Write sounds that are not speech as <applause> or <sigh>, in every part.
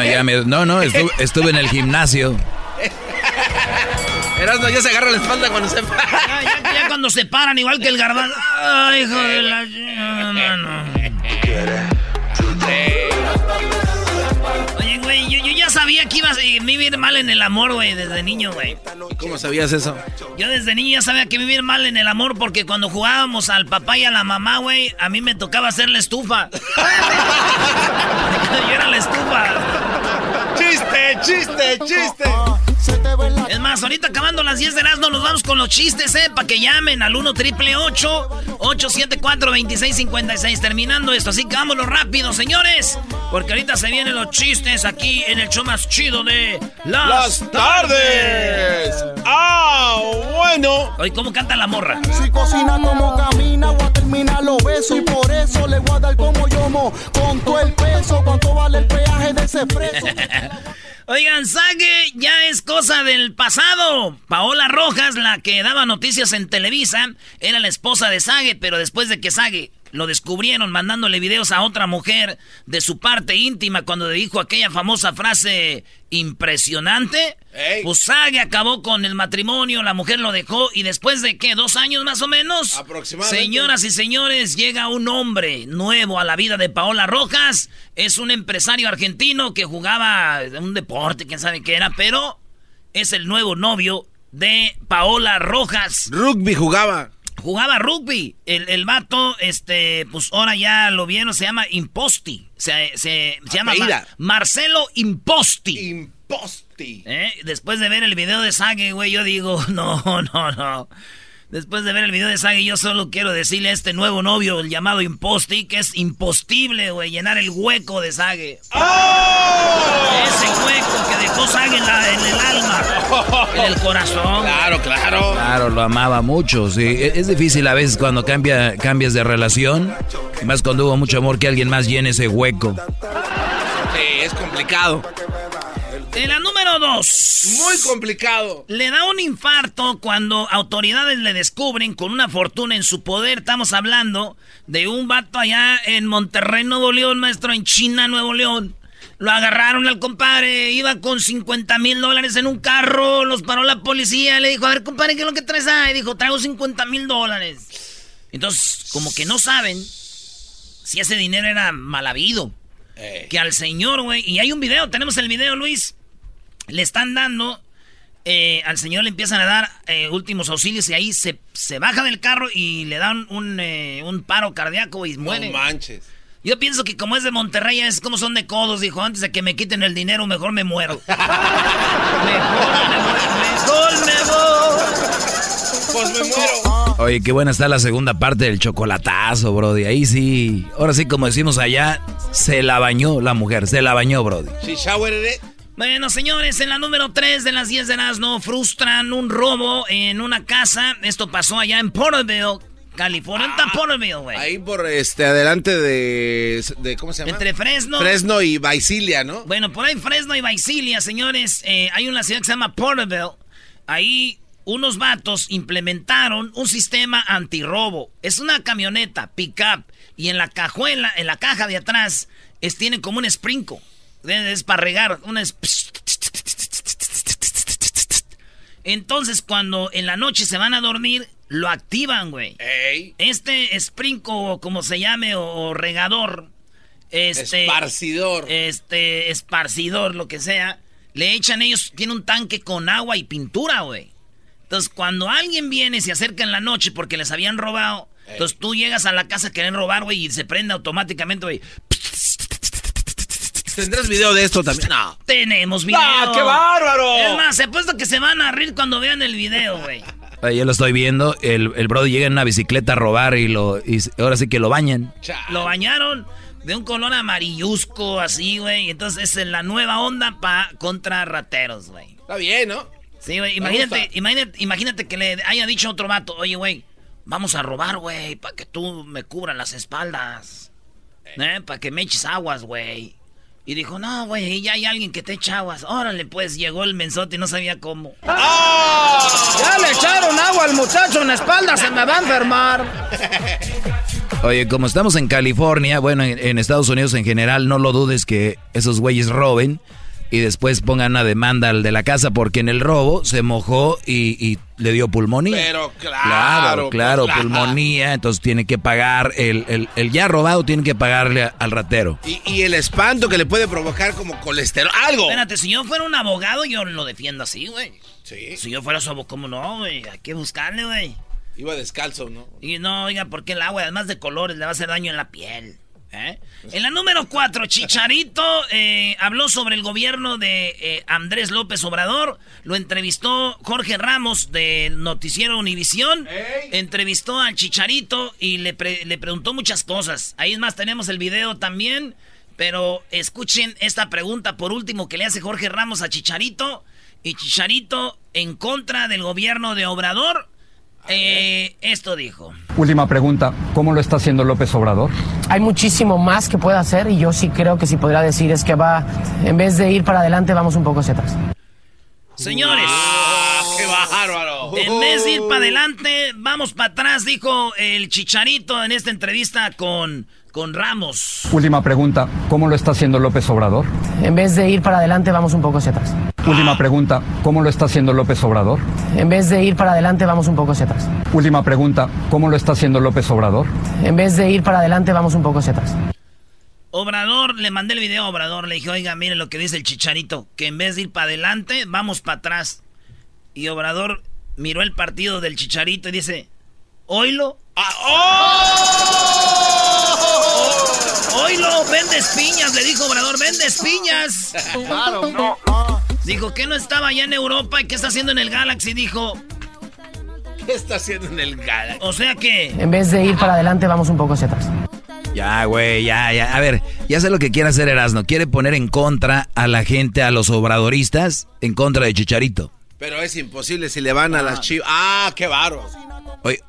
No, ya me, no, no estuve, estuve, en el gimnasio. Erasmo ya se agarra la espalda cuando se para. Ya, ya, cuando se paran, igual que el garbán. Ay, hijo de la. No, no. Oye, güey, yo, yo, ya sabía que ibas a vivir mal en el amor, güey, desde niño, güey. ¿Cómo sabías eso? Yo desde niño ya sabía que vivir mal en el amor porque cuando jugábamos al papá y a la mamá, güey, a mí me tocaba hacer la estufa. <laughs> yo era la estufa. ¡Chiste, chiste, chiste! Es más, ahorita acabando las 10 de las no nos vamos con los chistes, ¿eh? Para que llamen al 1 triple 874 2656 Terminando esto, así que vámonos rápido, señores. Porque ahorita se vienen los chistes aquí en el show más chido de Las, tardes. ¡Ah, bueno! Oye, ¿cómo canta la morra? Si cocina como camina, voy a terminar los besos. Y por eso le voy a dar como yomo. Con todo el peso, cuánto vale el peaje de ese preso. <laughs> Oigan, Sage ya es cosa del pasado. Paola Rojas, la que daba noticias en Televisa, era la esposa de Sage, pero después de que Sage lo descubrieron mandándole videos a otra mujer de su parte íntima cuando le dijo aquella famosa frase impresionante. Pues Sage acabó con el matrimonio, la mujer lo dejó y después de qué, dos años más o menos. Aproximadamente. Señoras y señores, llega un hombre nuevo a la vida de Paola Rojas. Es un empresario argentino que jugaba un deporte, quién sabe qué era, pero es el nuevo novio de Paola Rojas. Rugby jugaba. Jugaba rugby. El, el vato, este, pues ahora ya lo vieron, se llama Imposti. Se, se, se llama Mar Marcelo Imposti. Imposti. ¿Eh? Después de ver el video de Sage, güey, yo digo, <laughs> no, no, no. Después de ver el video de Sage, yo solo quiero decirle a este nuevo novio, el llamado Imposti, que es imposible, güey, llenar el hueco de Sage. ¡Oh! Ese hueco que dejó Sage en, la, en, el alma, en el corazón. Claro, claro. Claro, lo amaba mucho, sí. Es, es difícil a veces cuando cambia, cambias de relación, más cuando hubo mucho amor, que alguien más llene ese hueco. Sí, es complicado. En la número dos. Muy complicado. Le da un infarto cuando autoridades le descubren con una fortuna en su poder. Estamos hablando de un vato allá en Monterrey, Nuevo León, maestro, en China, Nuevo León. Lo agarraron al compadre, iba con 50 mil dólares en un carro, los paró la policía, le dijo, a ver, compadre, ¿qué es lo que traes ahí? Dijo, traigo 50 mil dólares. Entonces, como que no saben si ese dinero era mal habido. Que al señor, güey, y hay un video, tenemos el video, Luis le están dando, eh, al señor le empiezan a dar eh, últimos auxilios y ahí se, se, baja del carro y le dan un, eh, un paro cardíaco y muere. No manches. Yo pienso que como es de Monterrey, es como son de codos, dijo, antes de que me quiten el dinero, mejor me muero. mejor, <laughs> mejor me voy. Pues me muero. Oye, qué buena está la segunda parte del chocolatazo, Brody. Ahí sí, ahora sí, como decimos allá, se la bañó la mujer, se la bañó, Brody. She showered it. Bueno, señores, en la número 3 de las 10 de no frustran un robo en una casa. Esto pasó allá en Porterville, California. Ah, Porterville, güey. Ahí por este adelante de, de, ¿cómo se llama? Entre Fresno. Fresno y Visalia, ¿no? Bueno, por ahí Fresno y Visalia, señores, eh, hay una ciudad que se llama Porterville. Ahí unos vatos implementaron un sistema antirrobo. Es una camioneta pickup y en la cajuela, en la caja de atrás, es, tiene como un sprinkle. Es para regar. Una es... Entonces, cuando en la noche se van a dormir, lo activan, güey. Este sprinco, como se llame, o, o regador. Este, esparcidor. Este, esparcidor, lo que sea. Le echan ellos, tiene un tanque con agua y pintura, güey. Entonces, cuando alguien viene, se acerca en la noche porque les habían robado. Ey. Entonces tú llegas a la casa a querer robar, güey, y se prende automáticamente, güey. ¿Tendrás video de esto también? No. Tenemos video. ¡Ah, qué bárbaro! Es más, he puesto que se van a rir cuando vean el video, güey. Yo lo estoy viendo. El, el brody llega en una bicicleta a robar y lo y ahora sí que lo bañan. Lo bañaron de un color amarillusco así, güey. Entonces es la nueva onda pa contra rateros, güey. Está bien, ¿no? Sí, güey. Imagínate, imagínate, imagínate que le haya dicho a otro vato, oye, güey, vamos a robar, güey, para que tú me cubras las espaldas. ¿Eh? Para que me eches aguas, güey. Y dijo, no, güey, ya hay alguien que te echa aguas. Órale, pues, llegó el mensote y no sabía cómo. ¡Ah! Ya le echaron agua al muchacho en la espalda, se me va a enfermar. <laughs> Oye, como estamos en California, bueno, en, Estados Unidos en general, no lo dudes que esos güeyes roben y después pongan una demanda al de la casa porque en el robo se mojó y, le dio pulmonía. Pero claro. Claro, claro, pulmonía, entonces tiene que pagar, el, el, ya robado tiene que pagarle al ratero. Y, el espanto que le puede provocar como colesterol, algo. Espérate, si yo fuera un abogado, yo lo defiendo así, güey. Sí. Si yo fuera su abogado, ¿cómo no, güey? Hay que buscarle, güey. Iba descalzo, ¿no? Y no, oiga, porque el agua, además de colores, le va a hacer daño en la piel. ¿Eh? En la número 4, Chicharito eh, habló sobre el gobierno de eh, Andrés López Obrador. Lo entrevistó Jorge Ramos del noticiero Univisión. Entrevistó al Chicharito y le, le preguntó muchas cosas. Ahí es más, tenemos el video también. Pero escuchen esta pregunta por último que le hace Jorge Ramos a Chicharito. Y Chicharito en contra del gobierno de Obrador eh, esto dijo. Última pregunta, ¿cómo lo está haciendo López Obrador? Hay muchísimo más que puede hacer y yo sí creo que sí podría decir es que va, en vez de ir para adelante, vamos un poco hacia atrás. Señores, ¡Qué bárbaro! En vez de ir para adelante, vamos para atrás, dijo el Chicharito en esta entrevista con, con Ramos. Última pregunta, ¿cómo lo está haciendo López Obrador? En vez de ir para adelante, vamos un poco hacia atrás. Última pregunta, ¿cómo lo está haciendo López Obrador? En vez de ir para adelante, vamos un poco hacia atrás. Última pregunta, ¿cómo lo está haciendo López Obrador? En vez de ir para adelante, vamos un poco hacia atrás. Obrador, le mandé el video a Obrador, le dije, oiga, mire lo que dice el chicharito, que en vez de ir para adelante, vamos para atrás. Y Obrador miró el partido del chicharito y dice, oilo. Ah, ¡Oh! Oilo, vende espiñas, le dijo Obrador, vende espiñas. Claro, no. Dijo que no estaba allá en Europa y qué está haciendo en el Galaxy. Dijo, ¿qué está haciendo en el Galaxy? O sea que... En vez de ir para adelante, vamos un poco hacia atrás. Ya, güey, ya, ya. A ver, ya sé lo que quiere hacer Erasmo. Quiere poner en contra a la gente, a los obradoristas, en contra de Chicharito. Pero es imposible si le van a las chivas. ¡Ah, qué barro! Oye,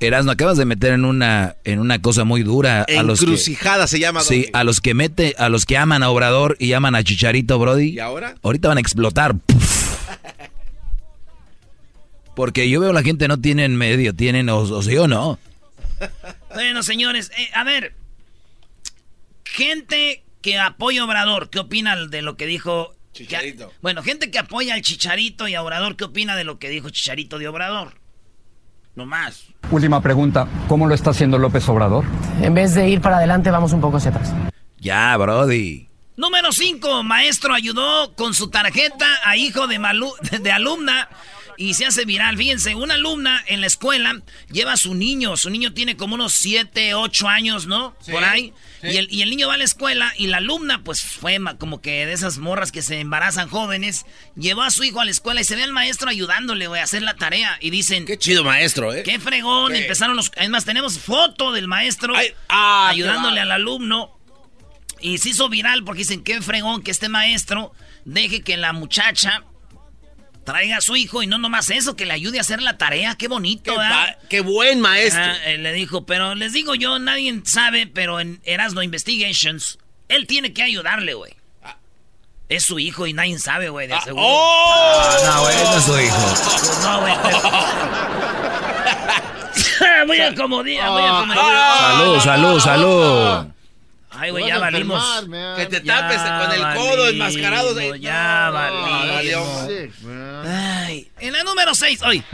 Erasmo, acabas de meter en una, en una cosa muy dura a los Encrucijada se llama. Sí, a los que mete, a los que aman a Obrador y aman a Chicharito, Brody. ¿Y ahora? Ahorita van a explotar. Porque yo veo la gente no tienen medio, tienen o, o sí o no. Bueno, señores, eh, a ver. Gente que apoya a Obrador, ¿qué opina de lo que dijo Chicharito? bueno, gente que apoya al Chicharito y a Obrador, ¿qué opina de lo que dijo Chicharito de Obrador? No más. Última pregunta, ¿cómo lo está haciendo López Obrador? En vez de ir para adelante, vamos un poco hacia atrás. Ya, Brody. Número 5. Maestro ayudó con su tarjeta a hijo de, <laughs> de alumna y se hace viral. Fíjense, una alumna en la escuela lleva a su niño. Su niño tiene como unos 7, 8 años, ¿no? Por ahí. Y, el, y, el, niño va a la escuela y la alumna, pues fue como que de esas morras que se embarazan jóvenes, llevó a su hijo a la escuela y se ve al maestro ayudándole, güey, a hacer la tarea. Y dicen... Qué chido maestro, ¿eh? Qué fregón. Empezaron los... Además, tenemos foto del maestro ah, ayudándole al alumno. Y se hizo viral porque dicen, qué fregón que este maestro deje que la muchacha traiga a su hijo y no nomás eso, que le ayude a hacer la tarea. Qué bonito, Qué, qué buen maestro. le dijo, pero les digo yo, nadie sabe, pero en Erasmo Investigations, él tiene que ayudarle, güey. Ah. Es su hijo y nadie sabe, güey, de ah, seguro. ¡Oh! Ah, no, güey, no es su hijo. no, güey. muy acomodida, muy acomodida. Salud, salud, salud. Ay, güey, ya valimos. que te tapes con el codo enmascarado. De... Ya valimos. Ay, en la número 6, hoy.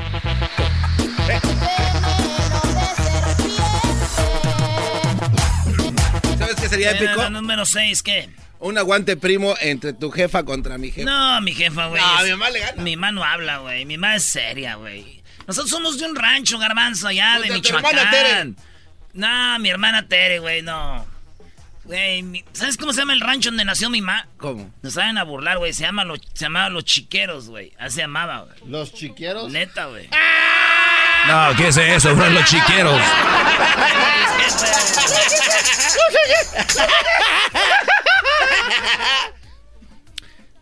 ¿Sabes qué sería épico? En la número 6, ¿qué? Un aguante primo entre tu jefa contra mi jefa. No, mi jefa, güey. No, mi mamá le gana. Mi mamá no habla, güey. Mi mamá es seria, güey. Nosotros somos de un rancho, garbanzo, allá de Michoacán. No, mi hermana Tere, güey, no. Güey, ¿sabes cómo se llama el rancho donde nació mi mamá? ¿Cómo? Nos saben a burlar, güey. Se, llama lo- se llamaba Los Chiqueros, güey. Así se llamaba, güey. Los chiqueros. Neta, güey. No, ¿qué es eso? Fueron los chiqueros.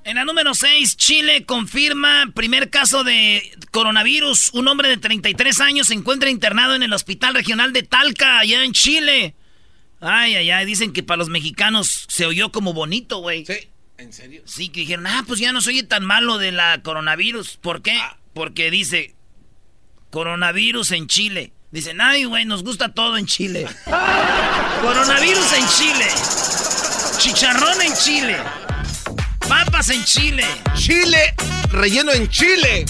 En la número 6, Chile confirma primer caso de coronavirus. Un hombre de 33 años se encuentra internado en el Hospital Regional de Talca, allá en Chile. Ay, ay, ay, dicen que para los mexicanos se oyó como bonito, güey. Sí, ¿en serio? Sí, que dijeron, ah, pues ya no soy tan malo de la coronavirus. ¿Por qué? Ah. Porque dice, coronavirus en Chile. Dicen, ay, güey, nos gusta todo en Chile. <laughs> coronavirus en Chile. Chicharrón en Chile. Papas en Chile. Chile, relleno en Chile.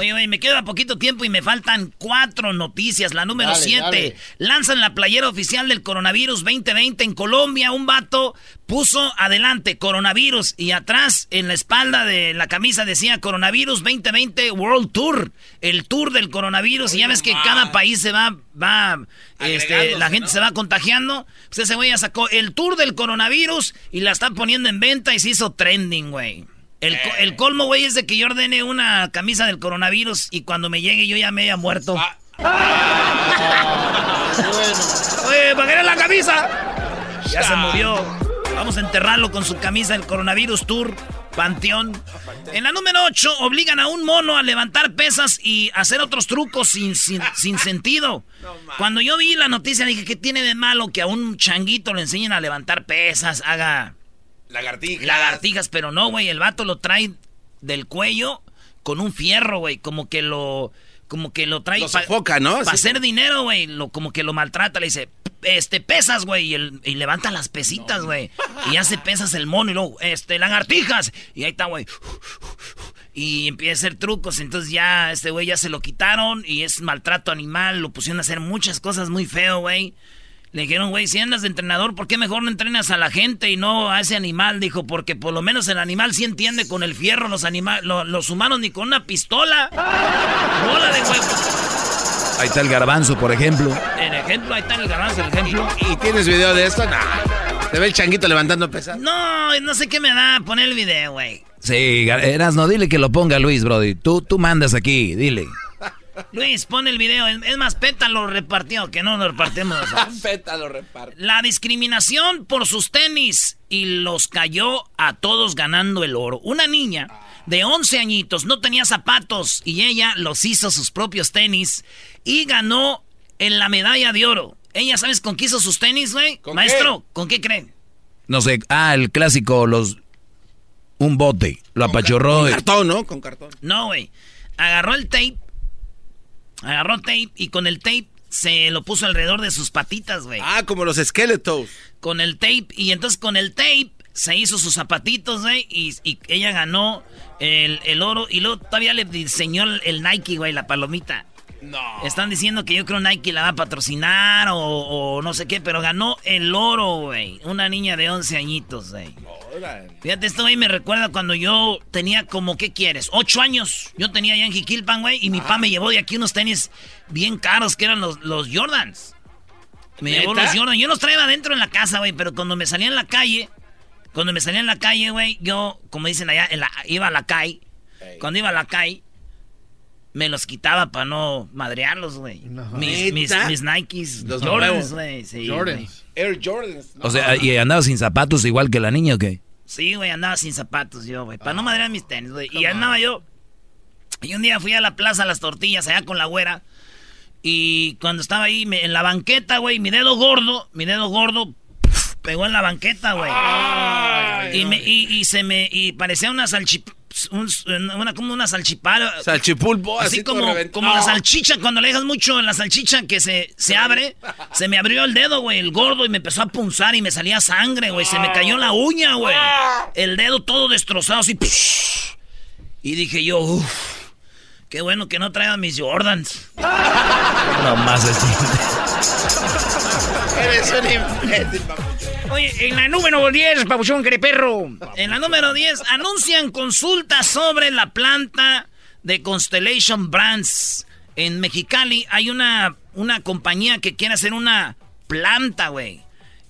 Oye, güey, me queda poquito tiempo y me faltan cuatro noticias. La número Dale, siete. dale. Lanzan la playera oficial del coronavirus 2020 en Colombia. Un vato puso adelante coronavirus y atrás en la espalda de la camisa decía coronavirus 2020 World Tour. El tour del coronavirus. y ya ves que cada país se va, va, este, la gente ¿no? se va contagiando. Pues ese güey ya sacó el tour del coronavirus y la está poniendo en venta y se hizo trending, güey. El, co- el colmo, güey, es de que yo ordene una camisa del coronavirus y cuando me llegue yo ya me haya muerto. Oye, ¿para qué era la camisa? Ya se murió. Vamos a enterrarlo con su camisa del coronavirus tour. Panteón. En la número 8, obligan a un mono a levantar pesas y hacer otros trucos sin, sin, sin <laughs> sentido. Cuando yo vi la noticia dije, ¿qué tiene de malo que a un changuito le enseñen a levantar pesas, haga Lagartija. lagartijas? Pero no, güey, el vato lo trae del cuello con un fierro, güey, como que lo... Como que lo trae Lo sofoca, ¿no? Para hacer dinero, güey. Lo, como que lo maltrata. Le dice, este, pesas, güey. Y levanta las pesitas, güey. Y hace pesas el mono. Y luego, este, lagartijas. Y ahí está, güey. Y empieza a hacer trucos. Entonces ya, este güey ya se lo quitaron. Y es maltrato animal. Lo pusieron a hacer muchas cosas muy feo, güey. Le dijeron, güey, si andas de entrenador, ¿por qué mejor no entrenas a la gente y no a ese animal? Dijo, porque por lo menos el animal sí entiende con el fierro, los, anima lo- los humanos ni con una pistola. Bola de huevos. Ahí está el garbanzo, por ejemplo. En ejemplo, ahí está el garbanzo, el ejemplo. ¿Y tienes video de esto? Nah. Se ve el changuito levantando pesas. No, no sé qué me da poner el video, güey. Sí, Gar- no dile que lo ponga Luis, Brody. Tú, tú mandas aquí, dile. Luis, pon el video. Es más, Peta lo repartió, que no lo repartimos. nosotros. <laughs> Feta lo reparte. La discriminación por sus tenis y los cayó a todos ganando el oro. Una niña de 11 añitos no tenía zapatos y ella los hizo sus propios tenis y ganó en la medalla de oro. ¿Ella sabes con qué hizo sus tenis, güey? ¿Con Maestro, ¿con qué creen? No sé, ah, el clásico, los... Un bote, lo. Con y- cartón, ¿no? Con cartón. No, güey. Agarró el tape. Agarró tape y con el tape se lo puso alrededor de sus patitas, güey. Ah, como los Skeletos. Con el tape. Y entonces con el tape se hizo sus zapatitos, güey. Y, y ella ganó el, el oro. Y luego todavía le diseñó el, el Nike, güey, la palomita. No. Están diciendo que yo creo Nike la va a patrocinar o, o no sé qué, pero ganó el oro, güey. Una niña de 11 añitos, güey. Fíjate, esto, güey, me recuerda cuando yo tenía como, ¿qué quieres? Ocho años. Yo tenía ya en Jiquilpan, güey, y mi papá me llevó de aquí unos tenis bien caros que eran los, los Jordans. Me llevó los Jordans. Yo los traía adentro en la casa, güey, pero cuando me salía en la calle, cuando me salía en la calle, güey, yo, como dicen allá, en la- iba a la calle. Cuando iba a la calle, me los quitaba para no madrearlos, güey. Mis, mis, Nikes, Los Jordans, güey. Sí. Jordans. Air Jordans. No. O sea, y andaba sin zapatos igual que la niña, ¿o qué? Sí, güey, andaba sin zapatos yo, güey. Para no madrear mis tenis, güey. Y andaba yo. Y un día fui a la plaza Las Tortillas, allá con la güera. Y cuando estaba ahí me- en la banqueta, güey, mi dedo gordo, mi dedo gordo, pegó en la banqueta, güey. Y, me, y, y se me. Y parecía una salchip. Un- una, como una salchipala. Salchipulpo, Así, como, como la salchicha, cuando le dejas mucho en la salchicha que se, se abre, se me abrió el dedo, güey, el gordo, y me empezó a punzar y me salía sangre, güey. Se me cayó la uña, güey. El dedo todo destrozado, así. psh. Y dije yo, uff, qué bueno que no traiga mis Jordans. <laughs> No más así. Eres un imbécil, papuchón. Oye, en la número 10, papuchón, perro. En la número 10, anuncian consultas sobre la planta de Constellation Brands. En Mexicali hay una, una compañía que quiere hacer una planta, güey.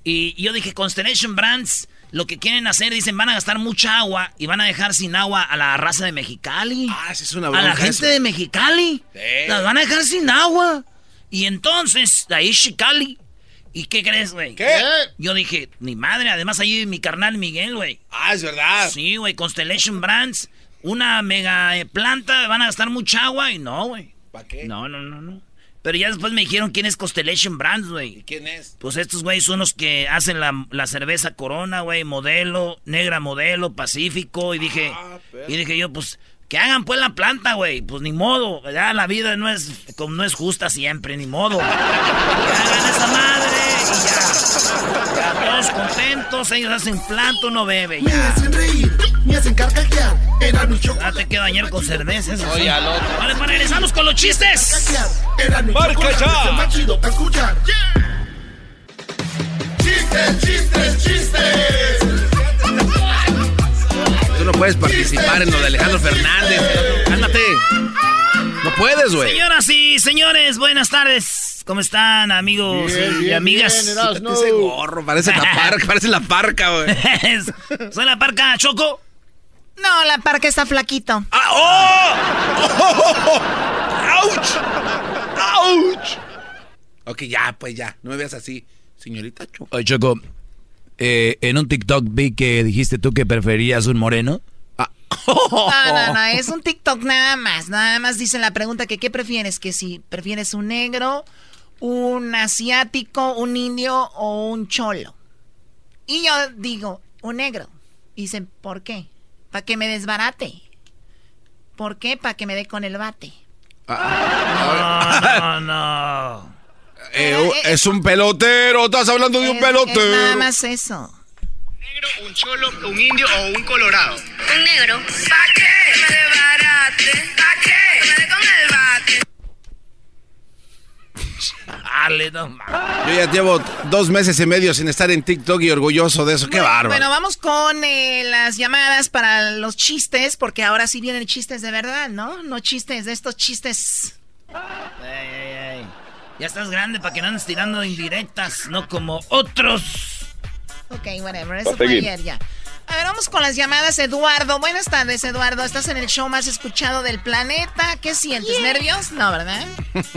Y yo dije, Constellation Brands, lo que quieren hacer, dicen, van a gastar mucha agua y van a dejar sin agua a la raza de Mexicali. Ah, sí es una A la gente eso. de Mexicali. Sí. Las van a dejar sin agua. Y entonces, de ahí Chicali. ¿Y qué crees, güey? ¿Qué? Yo dije, ni madre, además ahí mi carnal Miguel, güey. Ah, es verdad. Sí, güey, Constellation Brands, una mega eh, planta, van a gastar mucha agua y no, güey. ¿Para qué? No, no, no, no. Pero ya después me dijeron quién es Constellation Brands, güey. ¿Quién es? Pues estos güeyes son los que hacen la, la cerveza Corona, güey, modelo, negra modelo, Pacífico. Y dije, Ah, y dije yo, pues, que hagan pues la planta, güey. Pues ni modo, ya la vida no es, como no es justa siempre, ni modo. Que hagan esa madre y ya. Ya todos contentos, ellos hacen planta, uno bebe, Me ya. hacen reír, me hacen carcajear. Era mi Ya chocolate. te queda bañar con cerveza, eso sí. Oye, al otro. Vale, pues regresamos con los chistes. Era mi Marca ya. es el más chido para escuchar. Chistes, chistes, chistes. No puedes participar en lo de Alejandro Fernández. Cálmate. No puedes, güey. Señoras y señores, buenas tardes. ¿Cómo están, amigos y amigas? Ese gorro, parece la parca, <laughs> parece la parca, güey. Soy la parca Choco. No, la parca está flaquito. ¡Ah, ¡Oh! ¡Auch! ¡Auch! Ok, ya, pues ya. No me veas así, señorita Choco. Oye, Choco, eh, en un TikTok vi que dijiste tú que preferías un moreno. Ah. No, no, no, <laughs> es un TikTok nada más. Nada más dice la pregunta que ¿qué prefieres? Que si prefieres un negro, un asiático, un indio o un cholo. Y yo digo, un negro. Dicen, ¿por qué? Para que me desbarate. ¿Por qué? Para que me dé con el bate. <laughs> No, no, no. Eh, uh, es un pelotero, estás hablando de un Es- es pelotero. nada más eso. negro, un cholo, un indio o un colorado. Un negro. ¿Pa' qué? Me desbarate. ¿Pa' qué? Me con el bate. <laughs> Dale, no mames. Yo ya llevo dos meses y medio sin estar en TikTok y orgulloso de eso. Qué Bueno, bárbaro. Bueno, vamos con eh, las llamadas para los chistes, porque ahora sí vienen chistes de verdad, ¿no? No chistes de estos chistes. Ey, ey, ey. Ya estás grande para que no andes tirando indirectas, no como otros. Ok, whatever, eso fue ayer ya. A ver, vamos con las llamadas. Eduardo, buenas tardes, Eduardo. Estás en el show más escuchado del planeta. ¿Qué sientes? ¿Nervios? No, ¿verdad? <laughs>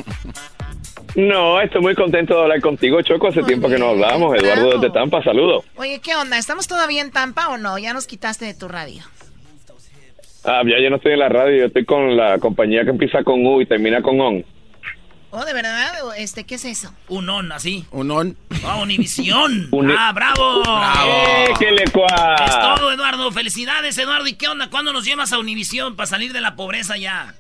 No, estoy muy contento de hablar contigo, Choco. Hace Muy tiempo que no hablamos. Eduardo bravo. desde Tampa, saludo. Oye, ¿qué onda? ¿Estamos todavía en Tampa o no? Ya nos quitaste de tu radio. Ah, ya yo no estoy en la radio, yo estoy con la compañía que empieza con U y termina con ON. Oh, ¿de verdad? Este, ¿qué es eso? Un on, así. Un on. Ah, Univisión. <laughs> Uni- ah, bravo. ¡Eh, qué le cua! Es todo, Eduardo. Felicidades, Eduardo. ¿Y qué onda? ¿Cuándo nos llevas a Univisión para salir de la pobreza ya?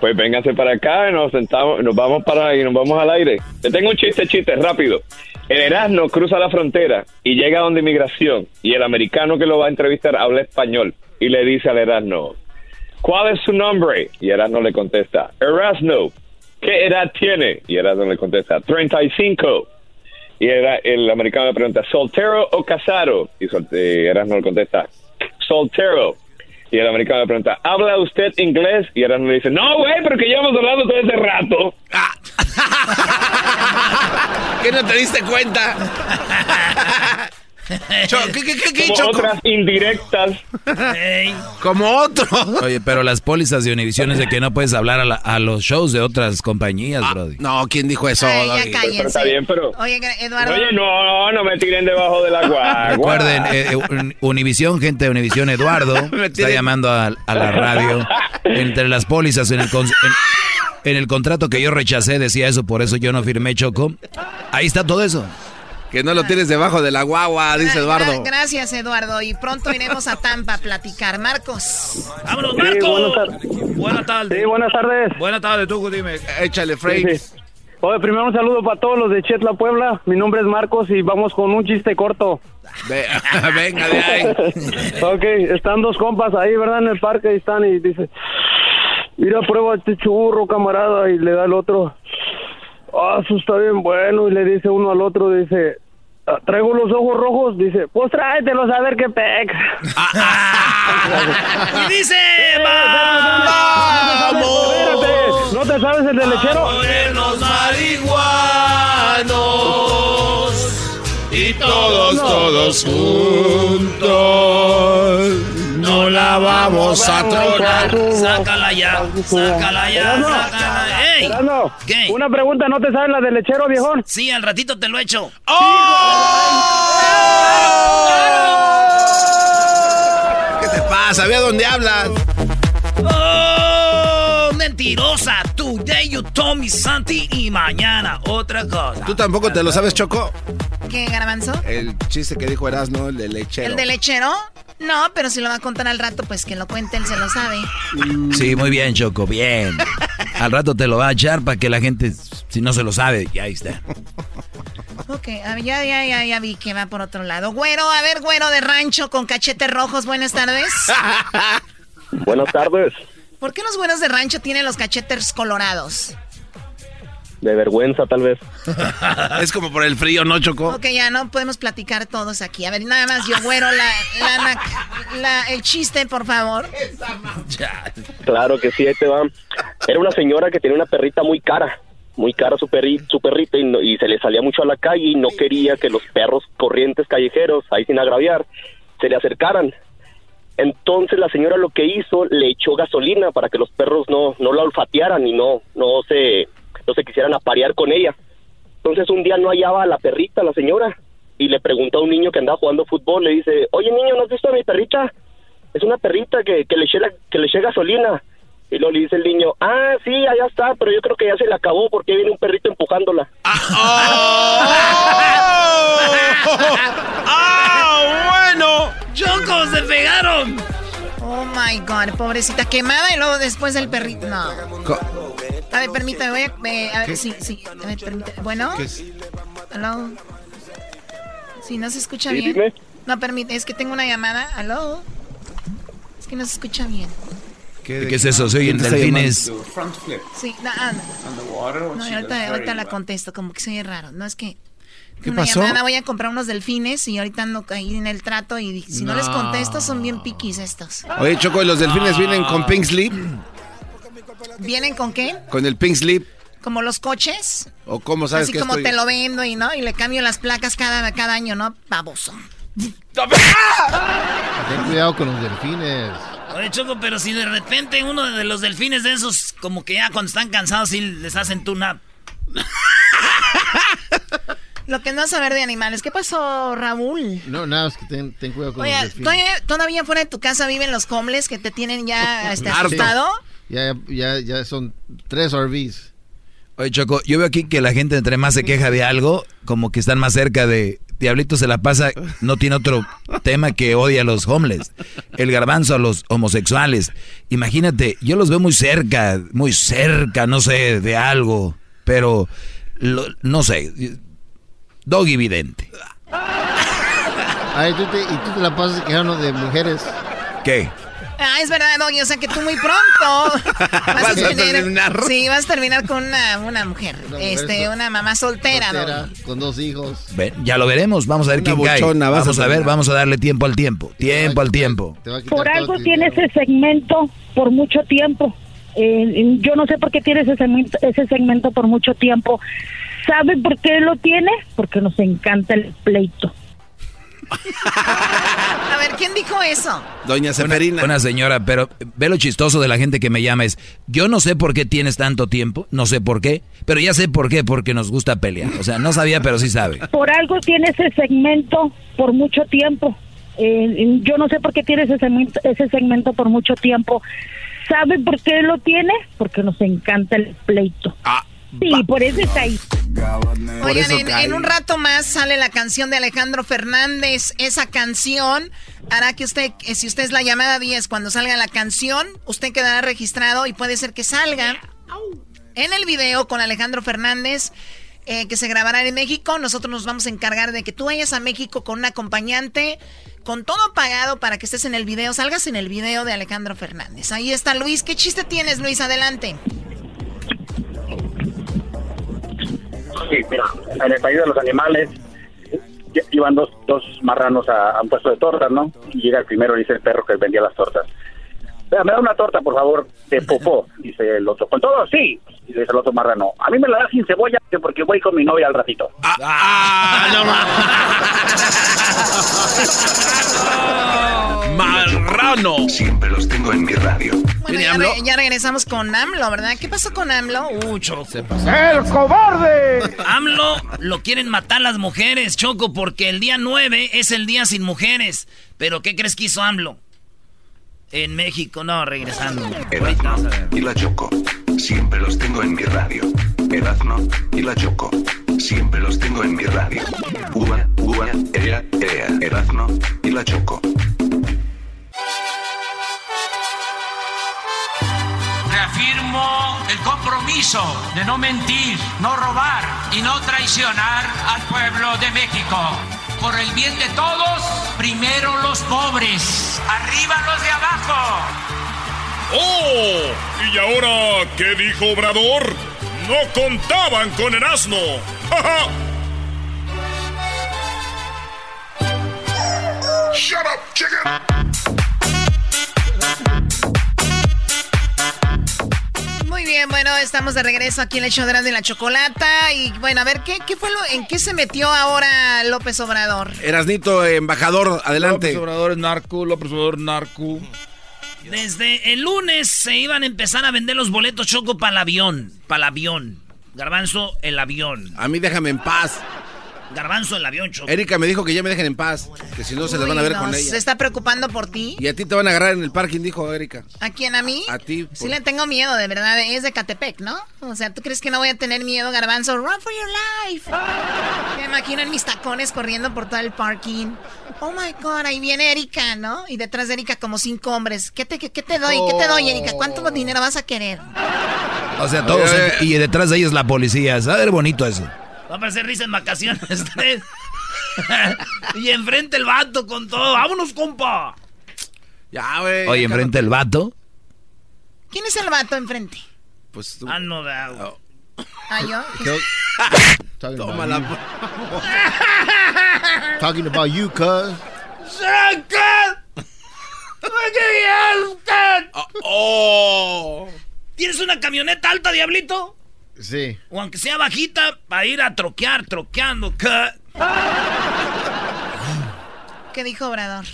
Pues véngase para acá, nos sentamos, nos vamos para y nos vamos al aire. Te tengo un chiste, chiste, rápido. El Erasmo cruza la frontera y llega donde inmigración y el americano que lo va a entrevistar habla español y le dice al Erasmo, ¿cuál es su nombre? Y Erasmo le contesta, Erasmo, ¿qué edad tiene? Y Erasmo le contesta, 35. Y era, el americano le pregunta, ¿soltero o casado? Y eh, Erasmo le contesta, soltero. Y el americano le pregunta, ¿habla usted inglés? Y Erasmo le dice, no, güey, pero que llevamos hablando todo ese rato. <laughs> ¿Qué no te diste cuenta? <laughs> <laughs> ¿Qué, qué, qué, qué, Como Choco? otras indirectas. Como otro. Oye, pero las pólizas de Univision es de que no puedes hablar a, la- a los shows de otras compañías, Ah, Brody. no, ¿quién dijo eso? Ay, ya. Pero está bien, pero- Oye, Eduardo. Oye, no, no me tiren debajo de la guagua. Recuerden, eh, eh, Univisión, gente de Univisión, Eduardo <laughs> está llamando a, a la radio. Entre las pólizas, en el, con- en, en el contrato que yo rechacé, decía eso, por eso yo no firmé Choco. Ahí está todo eso. Que no lo tienes debajo de la guagua, dice Eduardo. gra- Gracias, Eduardo. Y pronto iremos a Tampa a platicar. Marcos. ¡Vámonos, Sí, Marco! buenas tardes. Buenas tardes. Sí, buenas tardes. Buenas tardes, tú, dime. Échale, Frey. Sí, sí. Oye, primero un saludo para todos los de Chetla Puebla. Mi nombre es Marcos y vamos con un chiste corto. Ve- <laughs> venga de ahí. <laughs> ok, están dos compas ahí, ¿verdad? En el parque y están y dice, mira, prueba este churro, camarada, y le da el otro, ah, eso está bien bueno, y le dice uno al otro, dice, "Ah, traigo los ojos rojos, dice, pues tráetelos a ver qué pex. <laughs> Y dice, Espérate, ¿no te sabes el del lechero? ¡Morenos marihuanos! y todos, todos juntos. No la vamos a tronar. Sácala ya, sácala ya, sácala. ¡Ey! ¿Qué? Una pregunta, ¿no te sabes la del lechero, viejón? Sí, al ratito te lo echo. ¿Qué te pasa? Ve a dónde hablas. ¡Oh! Mentirosa. Today you told me something y mañana otra cosa. ¿Tú tampoco te lo sabes, Choco? ¿Qué, Garbanzo? El chiste que dijo Erasmo, el de lechero. ¿El de lechero? No, pero si lo va a contar al rato, pues que lo cuente, él se lo sabe. Sí, muy bien, Choco, bien. Al rato te lo va a echar para que la gente, si no se lo sabe, ya ahí está. Ok, a ver, ya, ya, ya, ya vi que va por otro lado. Güero, a ver, güero de rancho con cachetes rojos, buenas tardes. Buenas tardes. ¿Por qué los güeros de rancho tienen los cachetes colorados? De vergüenza, tal vez. <laughs> es como por el frío, ¿no, Choco? Ok, ya no podemos platicar todos aquí. A ver, nada más yo, güero, la, la, la- el chiste, por favor. Claro que sí, ahí te va. Era una señora que tenía una perrita muy cara, muy cara su, perri- su perrita y, no- y se le salía mucho a la calle y no quería que los perros corrientes callejeros, ahí sin agraviar, se le acercaran. Entonces la señora lo que hizo, le echó gasolina para que los perros no, no la olfatearan y no, no se, no se quisieran aparear con ella. Entonces un día no hallaba a la perrita, la señora, y le preguntó a un niño que andaba jugando fútbol, le dice, oye niño, ¿no has visto a mi perrita? Es una perrita que, que le eché la- que le eché gasolina. Y luego le dice el niño, ah, sí, allá está, pero yo creo que ya se le acabó porque viene un perrito empujándola. ¡Ah, <laughs> bueno! ¡Chocos, se pegaron! Oh my god, pobrecita quemada y luego después el perrito. No. A ver, permítame, voy a. eh, a ver, ¿Qué? sí, sí. A ver, permítame. Bueno. ¿Qué es? ¿Aló? Sí, no se escucha Sí, bien. dime. No, permite, es que tengo una llamada. ¿Aló? Es que no se escucha bien. ¿Qué, es eso? ¿Se oyen ¿Quién te está delfines? Sí, no, ah, no. No, ahorita, ahorita la contesto, como que se oye raro. No, es que. ¿Qué una pasó? llamada, voy a comprar unos delfines y ahorita ando ahí en el trato y si no, les contesto son bien piquis estos. Oye, Choco, ¿y los delfines vienen con pink slip? ¿Vienen con qué? ¿Con el pink slip? Como los coches. ¿O cómo sabes Así que como estoy? te lo vendo y no, y le cambio las placas cada, cada año, ¿no? Baboso. Ten cuidado con los delfines. Oye, Choco, pero si de repente uno de los delfines de esos, como que ya cuando están cansados, sí les hacen tune-up. Lo que no saber de animales. ¿Qué pasó, Raúl? No, nada, es que ten, ten cuidado con Oye, los delfines. ¿todavía, todavía fuera de tu casa viven los homeless que te tienen ya <laughs> este, asustado? Ya, ya, ya son tres RVs. Oye, Choco, yo veo aquí que la gente entre más se queja de algo, como que están más cerca de... Diablito se la pasa, no tiene otro tema que odia a los homeless. El garbanzo a los homosexuales. Imagínate, yo los veo muy cerca, muy cerca, no sé, de algo. Pero, lo- no sé, doggy vidente. <laughs> Ay, tú te, y tú te la pasas quejando de mujeres. ¿Qué? Ah, es verdad, Doggy. O sea que tú muy pronto <laughs> vas, a terminar. Sí, vas a terminar con una, una mujer. Una mujer este, una mamá soltera, soltera, Doggy. con dos hijos. Ven, ya lo veremos, vamos a ver Una quién cae. buchona, vas a Vamos a ver, terminar. vamos a darle tiempo al tiempo. Tiempo al tiempo. Por algo tiene ese segmento por mucho tiempo. Eh, yo no sé por qué tiene ese segmento, ese segmento por mucho tiempo. ¿Sabe por qué lo tiene? Porque nos encanta el pleito. A ver, ¿quién dijo eso? Doña Seferina. Una señora, pero ve lo chistoso de la gente que me llama es, yo no sé por qué tienes tanto tiempo, no sé por qué, pero ya sé por qué, porque nos gusta pelear. O sea, no sabía, pero sí sabe. Por algo tiene ese segmento por mucho tiempo. Eh, yo no sé por qué tiene ese segmento, ese segmento por mucho tiempo. ¿Sabe por qué lo tiene? Porque nos encanta el pleito. Ah, Sí, por eso está ahí. Oigan, en un rato más sale la canción de Alejandro Fernández. Esa canción hará que usted, eh, si usted es la llamada 10, cuando salga la canción, usted quedará registrado y puede ser que salga en el video con Alejandro Fernández. eh, que se grabará en México, nosotros nos vamos a encargar de que tú vayas a México con un acompañante, con todo pagado para que estés en el video, salgas en el video de Alejandro Fernández. Ahí está Luis, ¿qué chiste tienes Luis? Adelante. Sí, mira, en el país de los animales iban dos, dos marranos a, a un puesto de tortas, ¿no? Y llega el primero y dice el perro que vendía las tortas. "Vea, Me da una torta, por favor, de popó, <laughs> dice el otro. ¿Con todo? Sí. Y dice el otro marrano, a mí me la das sin cebolla que porque voy con mi novia al ratito. ¡Ah, no <laughs> ¡Marrano! Siempre los tengo en mi radio. Bueno, ya, re- ya regresamos con AMLO, ¿verdad? ¿Qué pasó con AMLO? Uh, Choco. ¡El cobarde! AMLO lo quieren matar las mujeres, Choco, porque el día 9 es el día sin mujeres. ¿Pero qué crees que hizo AMLO? En México, no, regresando. Erazno y la Choco. Siempre los tengo en mi radio. Erazno y la Choco. Siempre los tengo en mi radio. Ua, ua, ea, ea. Erazno y la Choco. Reafirmo el compromiso de no mentir, no robar y no traicionar al pueblo de México. Por el bien de todos, primero los pobres, arriba los de abajo. ¡Oh! ¿Y ahora qué dijo Obrador? No contaban con el asno. ¡Ja, ja! Shut up, chicken. Bien, bueno, estamos de regreso aquí en el show de la Chocolata. Y bueno, a ver, ¿qué, qué fue lo, ¿en qué se metió ahora López Obrador? Erasnito, embajador, adelante. López Obrador es narco, López Obrador narco. Desde el lunes se iban a empezar a vender los boletos Choco para el avión. Para el avión. Garbanzo, el avión. A mí déjame en paz. Garbanzo, el avión, Choco. Erika me dijo que ya me dejen en paz, que si no se les van a ver Uy, con ella. ¿Se está preocupando por ti? Y a ti te van a agarrar en el parking, dijo Erika. ¿A quién? ¿A mí? A ti. Sí le tengo miedo, de verdad. Es de Catepec, ¿no? O sea, ¿tú crees que no voy a tener miedo, Garbanzo? Run for your life. Me imagino en mis tacones corriendo por todo el parking. Oh my God, ahí viene Erika, ¿no? Y detrás de Erika como cinco hombres. ¿Qué te, qué, qué te doy? ¿Qué te doy, Erika? ¿Cuánto dinero vas a querer? O sea, todos. y detrás de ellos la policía. ¿Sabe ver bonito eso? Va a parecer risa en vacaciones. <laughs> tres. y enfrente el vato con todo. ¡Vámonos, compa! Ya, güey. Oye, enfrente el vato. ¿Quién es el vato enfrente? Pues tú. Ah, no, da. ¿Ah, yo? <laughs> Talking about Tómala. you. <laughs> Talking about you, cuz. ¡Oh! ¿Tienes una camioneta alta, diablito? Sí. O aunque sea bajita, para ir a troquear, troqueando. ¿Qué? ¿Qué dijo Obrador?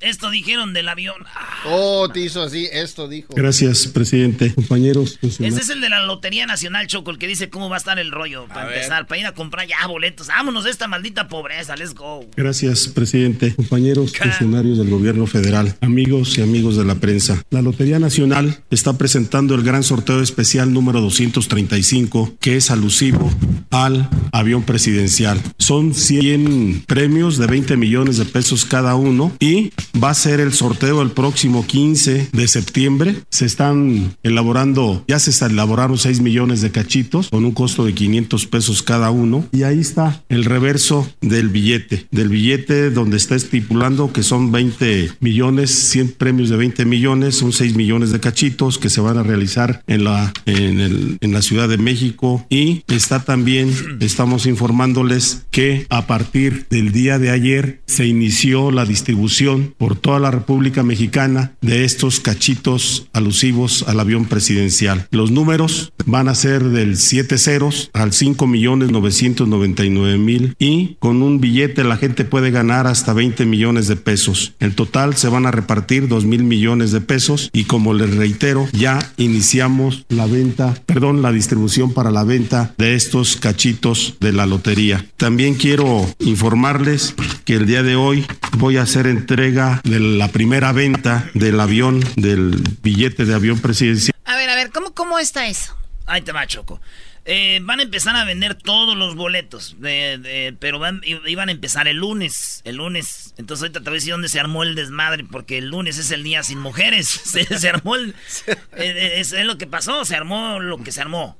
Esto dijeron del avión. Oh, te hizo así, esto dijo. Gracias, presidente. Compañeros, Ese funcionarios. es el de la Lotería Nacional, Choco, el que dice cómo va a estar el rollo para empezar, para ir a comprar ya boletos. Vámonos de esta maldita pobreza, let's go. Gracias, presidente. Compañeros, funcionarios del gobierno federal, amigos y amigos de la prensa. La Lotería Nacional está presentando el gran sorteo especial número 235, que es alusivo al avión presidencial. Son 100 premios de 20 millones de pesos cada uno y va a ser el sorteo el próximo 15 de septiembre. Se están elaborando, ya se elaboraron 6 millones de cachitos con un costo de 500 pesos cada uno. Y ahí está el reverso del billete, del billete donde está estipulando que son 20 millones, 100 premios de 20 millones, son 6 millones de cachitos que se van a realizar en la, en el- en la Ciudad de México. Y está también, estamos informándoles que a partir del día de ayer se inició la distribución toda la República Mexicana de estos cachitos alusivos al avión presidencial. Los números van a ser del 7 ceros al 5 millones 999 mil y con un billete la gente puede ganar hasta 20 millones de pesos. En total se van a repartir 2 mil millones de pesos y como les reitero, ya iniciamos la venta, perdón, la distribución para la venta de estos cachitos de la lotería. También quiero informarles que el día de hoy voy a hacer entrega de la primera venta del avión, del billete de avión presidencial. A ver, a ver, ¿cómo, cómo está eso? Ahí te va, Choco. Eh, van a empezar a vender todos los boletos, de- de- pero van, iban a empezar el lunes, el lunes. Entonces ahorita te voy a decir dónde se armó el desmadre, porque el lunes es el día sin mujeres. <laughs> Se, se armó el... eh, es, es lo que pasó, se armó lo que se armó.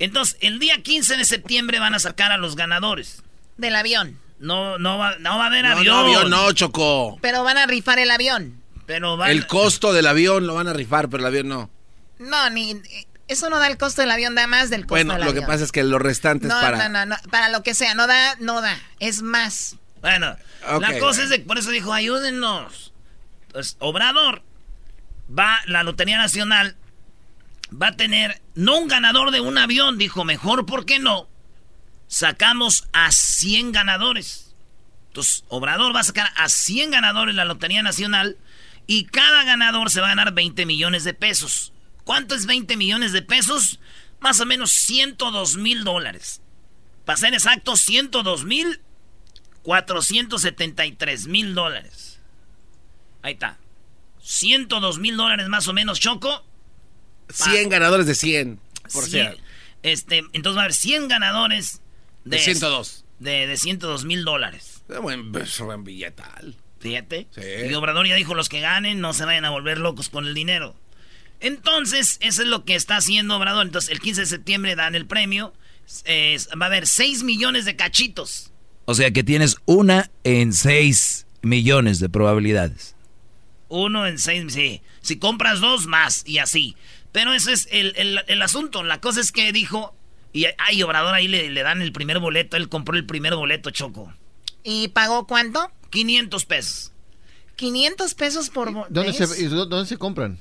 Entonces, el día 15 de septiembre van a sacar a los ganadores. Del avión. No, no va, no va a haber No, avión. no, avión no, Choco. Pero van a rifar el avión. Pero van... El costo del avión lo van a rifar, pero el avión no. No, ni... Eso no da el costo del avión, da más del costo Bueno, del lo avión. que pasa es que los restantes no, para... no, no, no, para lo que sea, no da, no da, es más. Bueno, la cosa bueno. es de por eso dijo, ayúdennos. Entonces, Obrador va, la Lotería Nacional va a tener, no un ganador de un avión, dijo, mejor, ¿por qué no? Sacamos a 100 ganadores. Entonces, Obrador va a sacar a 100 ganadores la Lotería Nacional y cada ganador se va a ganar 20 millones de pesos. ¿Cuánto es 20 millones de pesos? Más o menos 102 mil dólares. Para ser exacto, 102 mil 473 mil dólares. Ahí está. 102 mil dólares más o menos, Choco. 100 ganadores de 100. Por Cien- Este, entonces va a haber 100 ganadores de, De 102. De, de 102 mil dólares. Es buen, buen billetal. Fíjate. Sí. Y Obrador ya dijo, los que ganen no se vayan a volver locos con el dinero. Entonces, eso es lo que está haciendo Obrador. Entonces, el 15 de septiembre dan el premio. Eh, va a haber 6 millones de cachitos. O sea que tienes una en seis millones de probabilidades. Uno en seis, sí. Si compras dos, más, y así. Pero ese es el, el- el asunto. La cosa es que dijo, y ay, Obrador ahí le, le dan el primer boleto. Él compró el primer boleto, Choco. ¿Y pagó cuánto? 500 pesos. 500 pesos por... ¿Dónde se, ¿Dónde se compran?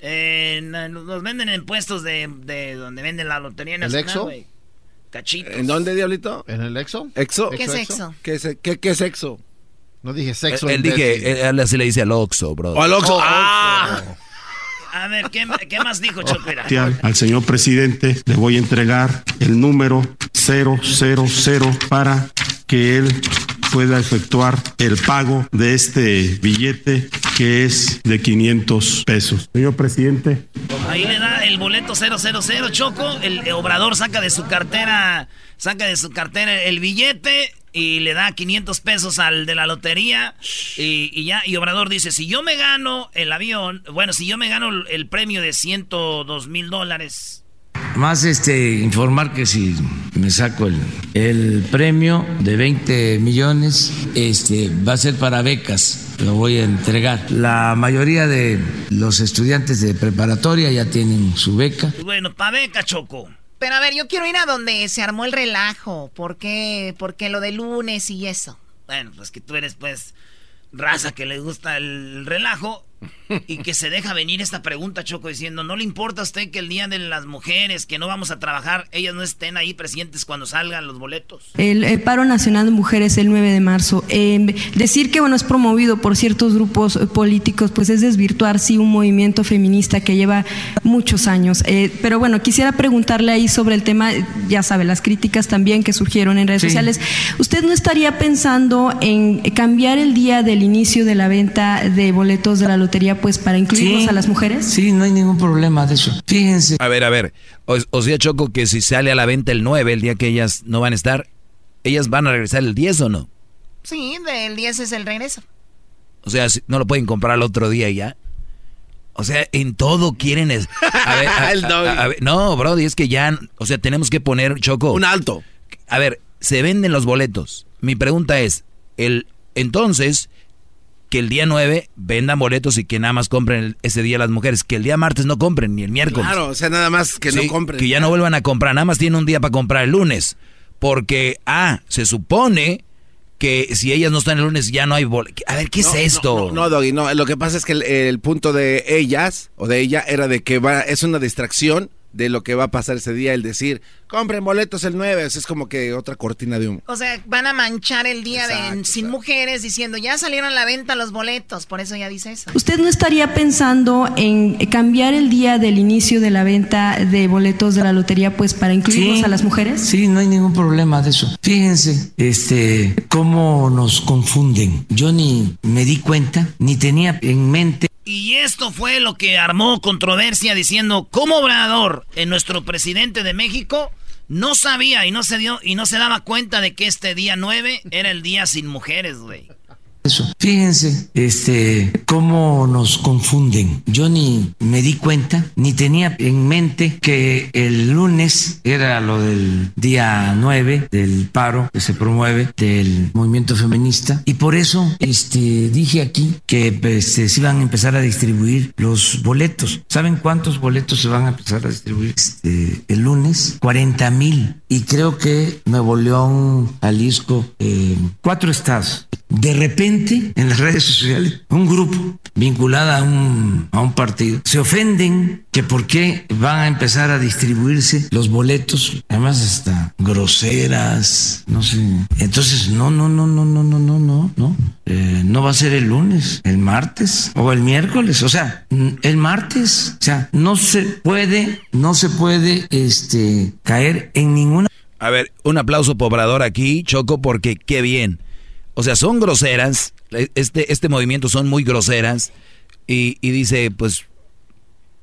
Eh, los venden en puestos de, de donde venden la lotería nacional, Exo? güey. Cachitos. ¿En dónde, Diablito? ¿En el Exo? ¿Exo? ¿Qué es Exo? ¿Qué es, qué, qué es? No dije sexo. él, él dije, él así le dice al Oxxo, bro. O al Oxxo. Oh, ¡Ah! A ver, ¿qué, qué más dijo Choco? Mira. Al señor presidente le voy a entregar el número 000 para que él pueda efectuar el pago de este billete que es de 500 pesos. Señor presidente, Ahí le da el boleto 000 Choco. El obrador saca de su cartera, saca de su cartera el billete y le da 500 pesos al de la lotería. Y, y ya, y Obrador dice, si yo me gano el avión, bueno, si yo me gano el, premio de 102 mil dólares. Más este informar que si me saco el, el premio de 20 millones, este va a ser para becas, lo voy a entregar. La mayoría de los estudiantes de preparatoria ya tienen su beca. Bueno, pa' beca, Choco. Pero a ver, yo quiero ir a donde se armó el relajo. ¿Por qué? Porque lo de lunes y eso. Bueno, pues que tú eres pues raza que le gusta el relajo y que se deja venir esta pregunta, Choco, diciendo, ¿no le importa a usted que el Día de las Mujeres, que no vamos a trabajar, ellas no estén ahí presentes cuando salgan los boletos? El, paro nacional de mujeres el 9 de marzo. Eh, decir que bueno es promovido por ciertos grupos políticos, pues es desvirtuar sí un movimiento feminista que lleva muchos años. Eh, pero bueno, quisiera preguntarle ahí sobre el tema, ya sabe, las críticas también que surgieron en redes Sí. sociales. ¿Usted no estaría pensando en cambiar el día del inicio de la venta de boletos de la lotería, pues para incluirnos Sí. a las mujeres? Sí, no hay ningún problema de eso. Fíjense. A ver, a ver. O, o sea, Choco, que si sale a la venta el 9, el día que ellas no van a estar, ¿ellas van a regresar el 10 o no? Sí, del 10 es el regreso. O sea, si- no lo pueden comprar al otro día y ya. O sea, en todo quieren... es- a ver, a- <laughs> El doggy. a- a ver, no, Brody, es que ya... O sea, tenemos que poner, Choco... Un alto. A ver, se venden los boletos. Mi pregunta es, el entonces, que el día 9 vendan boletos y que nada más compren el- ese día las mujeres. Que el día martes no compren, ni el miércoles. Claro, o sea, nada más que Sí, no compren. Que ya no vuelvan a comprar, nada más tienen un día para comprar el lunes. Porque, ah, se supone que si ellas no están el lunes ya no hay boletos. A ver, ¿qué No, es esto? No, no, no, Doggy, no. Lo que pasa es que el, el punto de ellas o de ella era de que va, es una distracción de lo que va a pasar ese día, el decir, compren boletos el 9, o sea, es como que otra cortina de humo. O sea, van a manchar el día de sin mujeres diciendo, ya salieron a la venta los boletos. Por eso ya dice eso. ¿Usted no estaría pensando en cambiar el día del inicio de la venta de boletos de la lotería, pues para incluirnos Sí. a las mujeres? Sí, no hay ningún problema de eso. Fíjense, este, cómo nos confunden. Yo ni me di cuenta, ni tenía en mente. Y esto fue lo que armó controversia diciendo cómo Obrador, en nuestro presidente de México, no sabía y no se dio y no se daba cuenta de que este día 9 era el día sin mujeres, güey. Eso. Fíjense, este, cómo nos confunden. Yo ni me di cuenta, ni tenía en mente que el lunes era lo del día 9 del paro que se promueve del movimiento feminista. Y por eso, este, dije aquí que pues, se iban a empezar a distribuir los boletos. ¿Saben cuántos boletos se van a empezar a distribuir este, el lunes? 40 mil y creo que Nuevo León, Jalisco, eh, cuatro estados. De repente, en las redes sociales, un grupo vinculado a un, a un partido se ofenden que por qué van a empezar a distribuirse los boletos, además hasta groseras, no sé. Entonces, no, no, no, no, no, no, no, no, no. Eh, no va a ser el lunes, el martes o el miércoles, o sea, el martes, o sea, no se puede, no se puede, este, caer en ninguna. A ver, un aplauso por Obrador aquí, Choco, porque qué bien. O sea, son groseras, este, este movimiento son muy groseras, y, y dice, pues,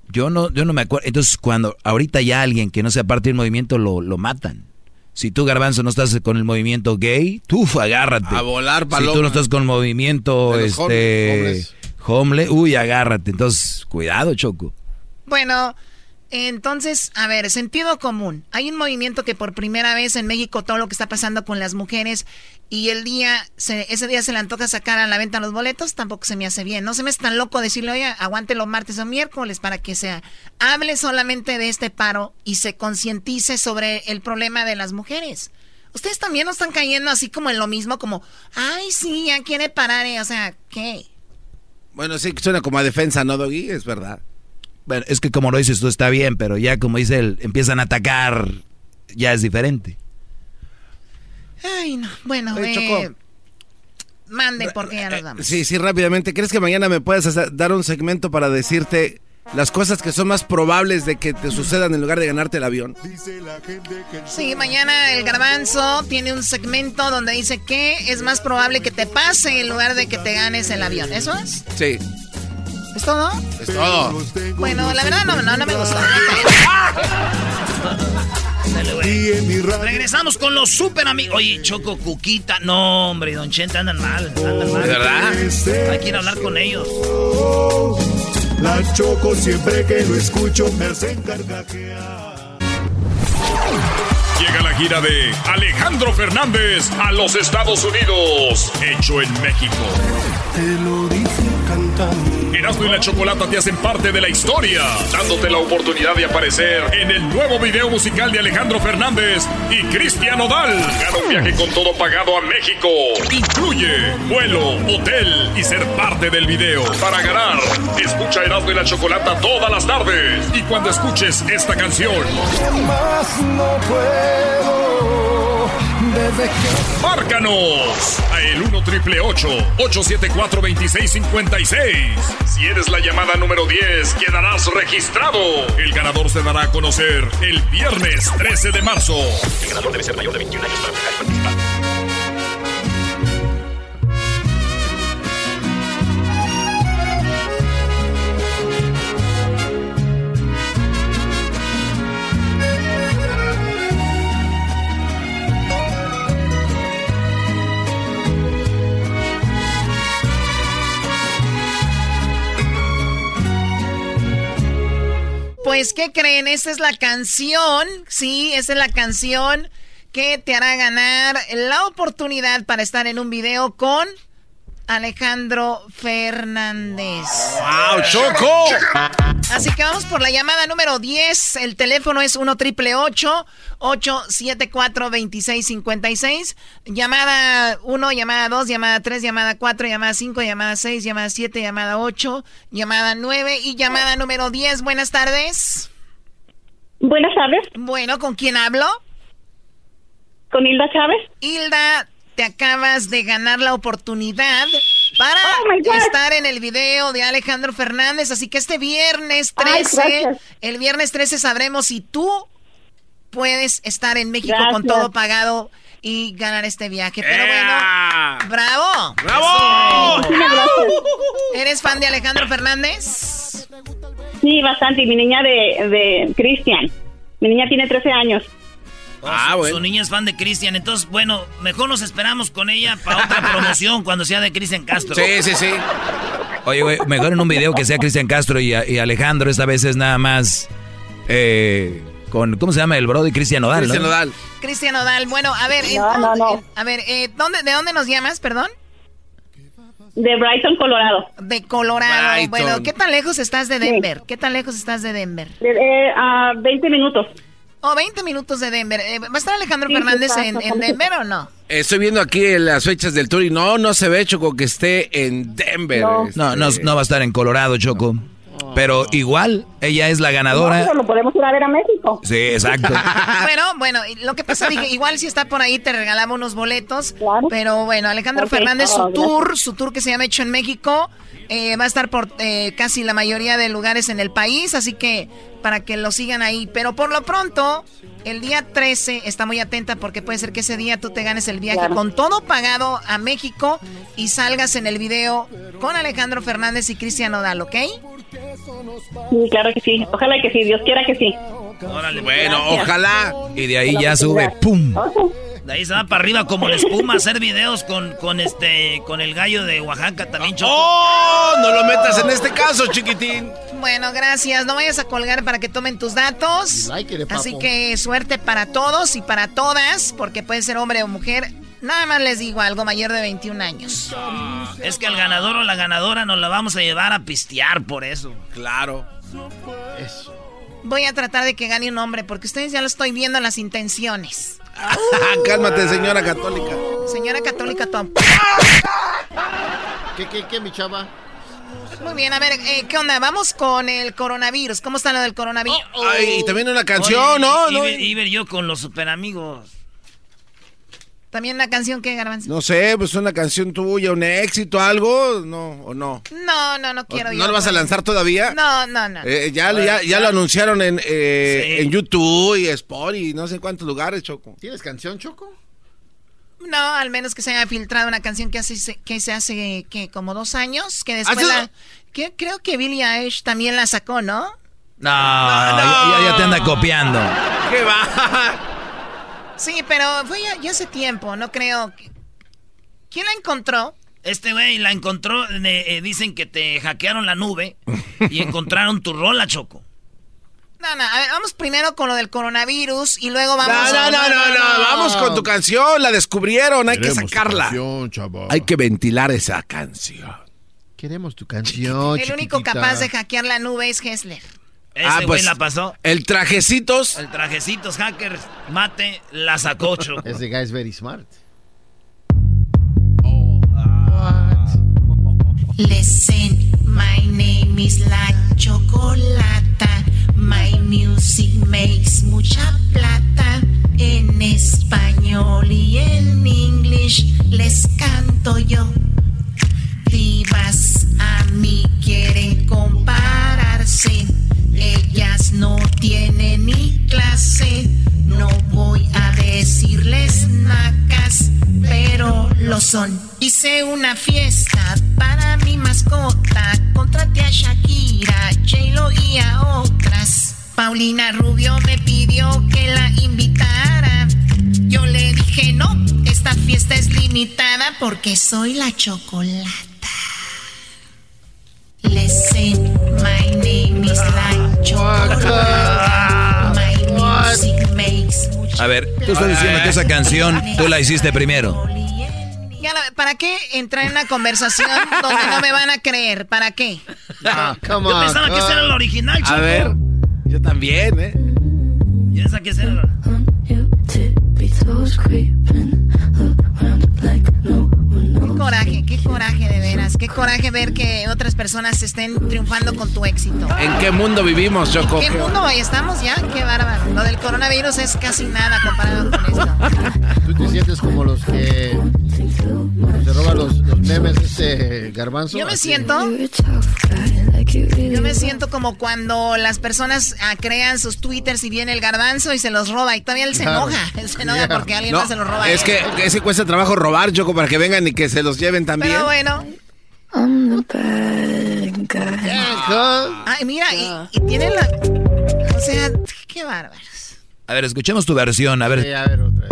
yo no, yo no me acuerdo. Entonces, cuando ahorita ya alguien que no sea parte del movimiento lo, lo matan. Si tú, Garbanzo, no estás con el movimiento gay, tú agárrate. A volar, paloma. Si tú no estás con el movimiento este homeless. uy, agárrate. Entonces, cuidado, Choco. Bueno, entonces, a ver, sentido común. Hay un movimiento que por primera vez en México todo lo que está pasando con las mujeres y el día, se- ese día se le antoja sacar a la venta los boletos, tampoco se me hace bien. No se me es tan loco decirle, oye, aguántelo martes o miércoles para que se hable solamente de este paro y se concientice sobre el problema de las mujeres. Ustedes también no están cayendo así como en lo mismo, como, ay, sí, ya quiere parar, eh", o sea, ¿qué? Bueno, sí, suena como a defensa, ¿no, Doggy? Es verdad. Bueno, es que como lo dices tú está bien, pero ya como dice él, empiezan a atacar, ya es diferente. Ay, no. Bueno, Oye, eh, mande porque ya nos vamos. Sí, sí, rápidamente. ¿Crees que mañana me puedas dar un segmento para decirte las cosas que son más probables de que te sucedan en lugar de ganarte el avión? Sí, mañana el garbanzo tiene un segmento donde dice que es más probable que te pase en lugar de que te ganes el avión. ¿Eso es? Sí, ¿Es todo? es todo. Bueno, la verdad no, no, no me gustó. Regresamos con los super amigos. Oye, Choco, Cuquita. No, hombre, Don Chente andan mal. Andan mal. ¿De verdad? Hay que ir a hablar con ellos. La choco siempre que lo escucho me hace carcajear. Llega la gira de Alejandro Fernández a los Estados Unidos, hecho en México. Te lo dice cantando. Erasmo y la Chocolata te hacen parte de la historia, dándote la oportunidad de aparecer en el nuevo video musical de Alejandro Fernández y Cristian Odal. Gana un viaje con todo pagado a México. Incluye vuelo, hotel y ser parte del video. Para ganar, escucha Erasmo y la Chocolata todas las tardes. Y cuando escuches esta canción, Más no puedo. Desde que Márcanos a el 1 triple 874 2656. Si eres la llamada número 10, quedarás registrado. El ganador se dará a conocer el viernes 13 de marzo. El ganador debe ser mayor de 21 años para poder participar. Pues, ¿qué creen? Esta es la canción, sí, esta es la canción que te hará ganar la oportunidad para estar en un video con Alejandro Fernández. ¡Wow, Choco! Así que vamos por la llamada número 10. El teléfono es 1 triple 874 2656. Llamada 1, llamada 2, llamada 3, llamada 4, llamada 5, llamada 6, llamada 7, llamada 8, llamada 9 y llamada número 10. Buenas tardes. Buenas tardes. Bueno, ¿con quién hablo? Con Hilda Chávez. Hilda, te acabas de ganar la oportunidad para Oh, estar en el video de Alejandro Fernández. Así que este viernes Ay, 13, gracias. el viernes 13 sabremos si tú puedes estar en México con todo pagado y ganar este viaje. Pero bueno, bravo. ¡Bravo! ¿Eres fan de Alejandro Fernández? Sí, bastante. Y mi niña de, de Cristian. Mi niña tiene 13 años. Ah, su, bueno. su niña es fan de Cristian, entonces, bueno, mejor nos esperamos con ella para otra promoción cuando sea de Cristian Castro. Sí, sí, sí. Oye, güey, mejor en un video que sea Cristian Castro y, y Alejandro, esta vez es nada más eh, con, ¿cómo se llama? El Brody Cristian Odal, ¿no? Cristian Nodal. Cristian Odal. Bueno, a ver, No, no, no. a ver, eh, ¿dónde, ¿de dónde nos llamas, perdón? De Brighton, Colorado. De Colorado. Brighton. Bueno, ¿qué tan lejos estás de Denver? ¿Qué tan lejos estás de Denver? De, eh, a 20 minutos. Oh, 20 minutos de Denver. Eh, ¿Va a estar Alejandro Fernández en, en, Denver o no? Estoy viendo aquí las fechas del tour y no, no se ve, Choco, que esté en Denver. No, no, no, no va a estar en Colorado, Choco. Pero igual, ella es la ganadora. No, lo podemos ir a ver a México. Sí, exacto. <laughs> bueno, bueno, lo que pasa, dije, igual si está por ahí te regalamos unos boletos. Pero bueno, Alejandro Fernández, su tour, su tour que se llama Hecho en México, eh, va a estar por eh, casi la mayoría de lugares en el país, así que para que lo sigan ahí. Pero por lo pronto, el día 13, está muy atenta porque puede ser que ese día tú te ganes el viaje con todo pagado a México y salgas en el video con Alejandro Fernández y Cristian Odal, ¿ok? Sí, claro que sí. Ojalá que sí, Dios quiera que sí. Órale, bueno, ojalá. Y de ahí ya sube, ¡pum! De ahí se va para arriba como la espuma hacer videos con, con este con el gallo de Oaxaca también, Choco. ¡Oh! No lo metas en este caso, chiquitín. Bueno, gracias. No vayas a colgar para que tomen tus datos. Así que suerte para todos y para todas, porque puede ser hombre o mujer. Nada más les digo algo mayor de 21 años. es que al ganador o la ganadora nos la vamos a llevar a pistear por eso. Claro. Eso. Voy a tratar de que gane un hombre, porque ustedes ya lo estoy viendo las intenciones. <laughs> Cálmate, señora católica. Señora católica, Tom. ¿Qué, qué, qué, mi chava? Muy bien, a ver, eh, ¿qué onda? Vamos con el coronavirus. ¿Cómo está lo del coronavirus? Ay, y también una canción, ¿no? Iber, yo con los super amigos. ¿También una canción qué, Garbanzo? No sé, pues una canción tuya, un éxito, algo, ¿no? ¿O no? No, no, no quiero ¿No lo vas a lanzar todavía? No, no, no. Eh, ya, ya, ya, lo anunciaron en, eh, en YouTube y Spot y no sé cuántos lugares, Choco. ¿Tienes canción, Choco? No, al menos que se haya filtrado una canción que, hace, que se hace, que como dos años, que después la... Que, creo que Billie Eilish también la sacó, ¿no? No, Ya, ya, te anda copiando. ¿Qué va? Sí, pero fue ya, hace tiempo, no creo. ¿Quién la encontró? Este güey la encontró, eh, dicen que te hackearon la nube y <laughs> encontraron tu rola, Choco. No, no, a ver, vamos primero con lo del coronavirus y luego vamos... No, no, no, no, no, vamos con tu canción, la descubrieron, hay que sacarla. hay que ventilar esa canción. Queremos tu canción. El único capaz de hackear la nube es Hessler. Ese ah, pues, la pasó. El trajecitos. El trajecitos hackers mate la sacocho. <laughs> Ese guy es very smart. Oh, Listen, my name is La Chocolata. My music makes mucha plata. En español y en inglés les canto yo. Divas a mí quieren compararse ellas no tienen ni clase. No voy a decirles nacas, pero lo son. Hice una fiesta para mi mascota. Contraté a Shakira, J-Lo y a otras. Paulina Rubio me pidió que la invitara. Yo le dije no, esta fiesta es limitada porque soy la chocolata. Listen, my name is a ver, tú estás diciendo que esa canción tú la hiciste primero. ¿Para qué entrar en una conversación donde no me van a creer? ¿Para qué? Ah, yo pensaba que ese era el original, A ver, yo también, ¿eh? Yo pensaba que ese era Qué coraje, qué coraje de veras. Qué coraje ver que otras personas estén triunfando con tu éxito. ¿En qué mundo vivimos, Choco? ¿En qué mundo estamos ya? Qué bárbaro. Lo del coronavirus es casi nada comparado con esto. <laughs> ¿Tú te sientes como los que se roban los, memes este garbanzo? Yo me siento... Yo me siento como cuando las personas ah, crean sus twitters y viene el garbanzo y se los roba y todavía él se enoja. Él se enoja <laughs> porque alguien más se los roba. Es que, es que cuesta trabajo robar, Choco, para que vengan y que se los lleven también. Pero bueno. Ay, mira, y, tiene la. O sea, qué bárbaros. A ver, escuchemos tu versión, a ver. Sí, a ver, otra vez.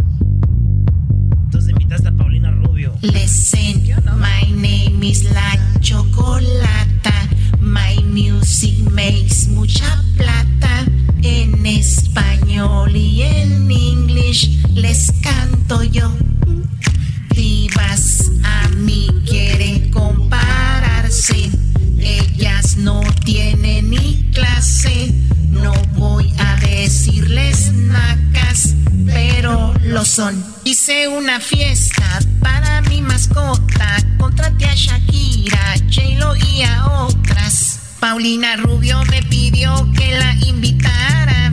Entonces invitaste a Paulina Rubio. Listen, my name is La Chocolata. My music makes mucha plata. En español y en inglés les canto yo divas a mí quieren compararse. Ellas no tienen ni clase, no voy a decirles nada son. Hice una fiesta para mi mascota. Contraté a Shakira, J-Lo y a otras. Paulina Rubio me pidió que la invitara.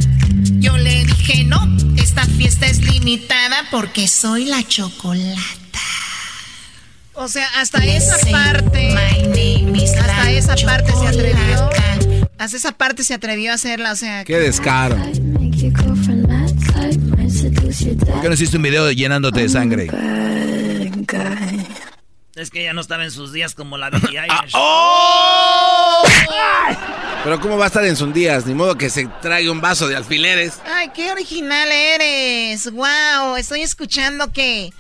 Yo le dije no, esta fiesta es limitada porque soy la chocolata. O sea, hasta esa parte. Hasta esa parte se atrevió. Hasta esa parte se atrevió a hacerla, o sea. Qué descaro. ¿Por qué no hiciste un video llenándote de sangre? Es que ella no estaba en sus días como la Billie Eilish. ¡Oh! Pero ¿cómo va a estar en sus días? Ni modo que se traiga un vaso de alfileres. Ay, qué original eres. Wow, estoy escuchando que...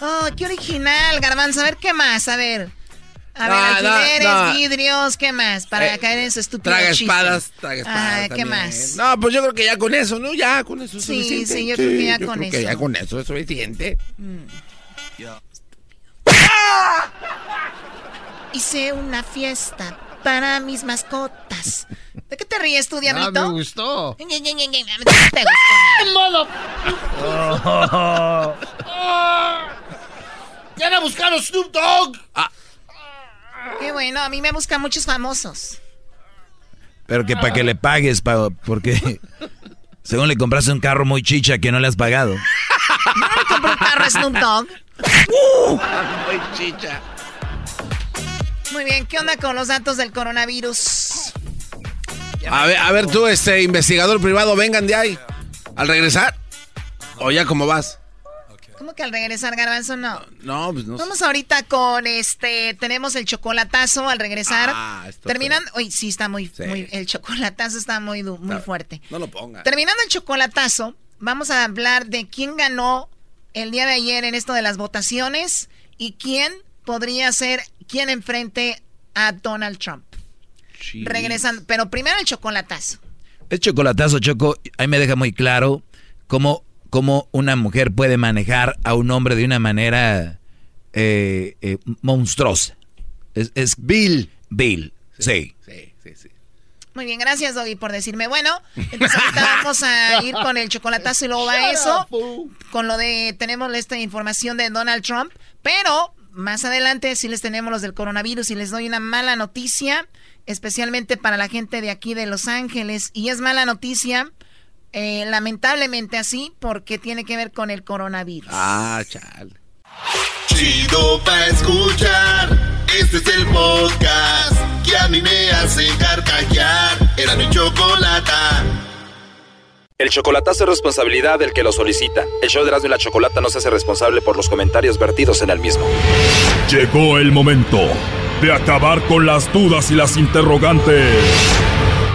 Oh, qué original, Garbanzo. A ver, ¿qué más? A ver. A ver, No, no, alfileres, no. vidrios, ¿qué más? Para Eh, caer en su estúpido Traga chiste. espadas, traga espadas. Ah, ¿qué también. más? No, pues yo creo que ya con eso, ¿no? Ya con eso es Sí, suficiente. sí, yo creo que ya yo con creo que eso. ya con eso es suficiente. Hice una fiesta para mis mascotas. ¿De qué te ríes tú, diablito? Ah, me gustó. ¿Te gustó? modo! <laughs> ¡Ya a buscar a Snoop Dogg! Qué bueno, a mí me buscan muchos famosos. Pero que para que le pagues, pa- porque según le compraste un carro muy chicha que no le has pagado. ¿No le compré un carro a Snoop Dogg? Muy chicha. Muy bien, ¿qué onda con los datos del coronavirus? A ver, a ver tú, este investigador privado, vengan de ahí. ¿Al regresar? ¿O ya cómo vas? ¿Cómo que al regresar, Garbanzo? No. No, pues no sé. Vamos ahorita con este, tenemos el chocolatazo al regresar. Ah, esto Terminando, uy, sí está muy, Sí. muy, el chocolatazo está muy, muy fuerte. No lo ponga. Terminando el chocolatazo, vamos a hablar de quién ganó el día de ayer en esto de las votaciones y quién podría ser quien enfrente a Donald Trump. Regresando, pero primero el chocolatazo. Es chocolatazo, Choco. Ahí me deja muy claro cómo, cómo una mujer puede manejar a un hombre de una manera eh, eh, monstruosa. Es, es Bill. Bill, sí. Sí, sí, sí. Muy bien, gracias Doggy por decirme. Bueno, entonces ahorita vamos a ir con el chocolatazo y luego va eso. Con lo de, tenemos esta información de Donald Trump, pero más adelante sí les tenemos los del coronavirus y les doy una mala noticia, especialmente para la gente de aquí de Los Ángeles. Y es mala noticia, eh, lamentablemente así, porque tiene que ver con el coronavirus. Ah, chale. Chido pa' escuchar. Este es el podcast que a mí me hace carcajear. Era mi chocolata. El chocolatazo es responsabilidad del que lo solicita. El show de Erasmo y la Chocolata no se hace responsable por los comentarios vertidos en el mismo. Llegó el momento de acabar con las dudas y las interrogantes.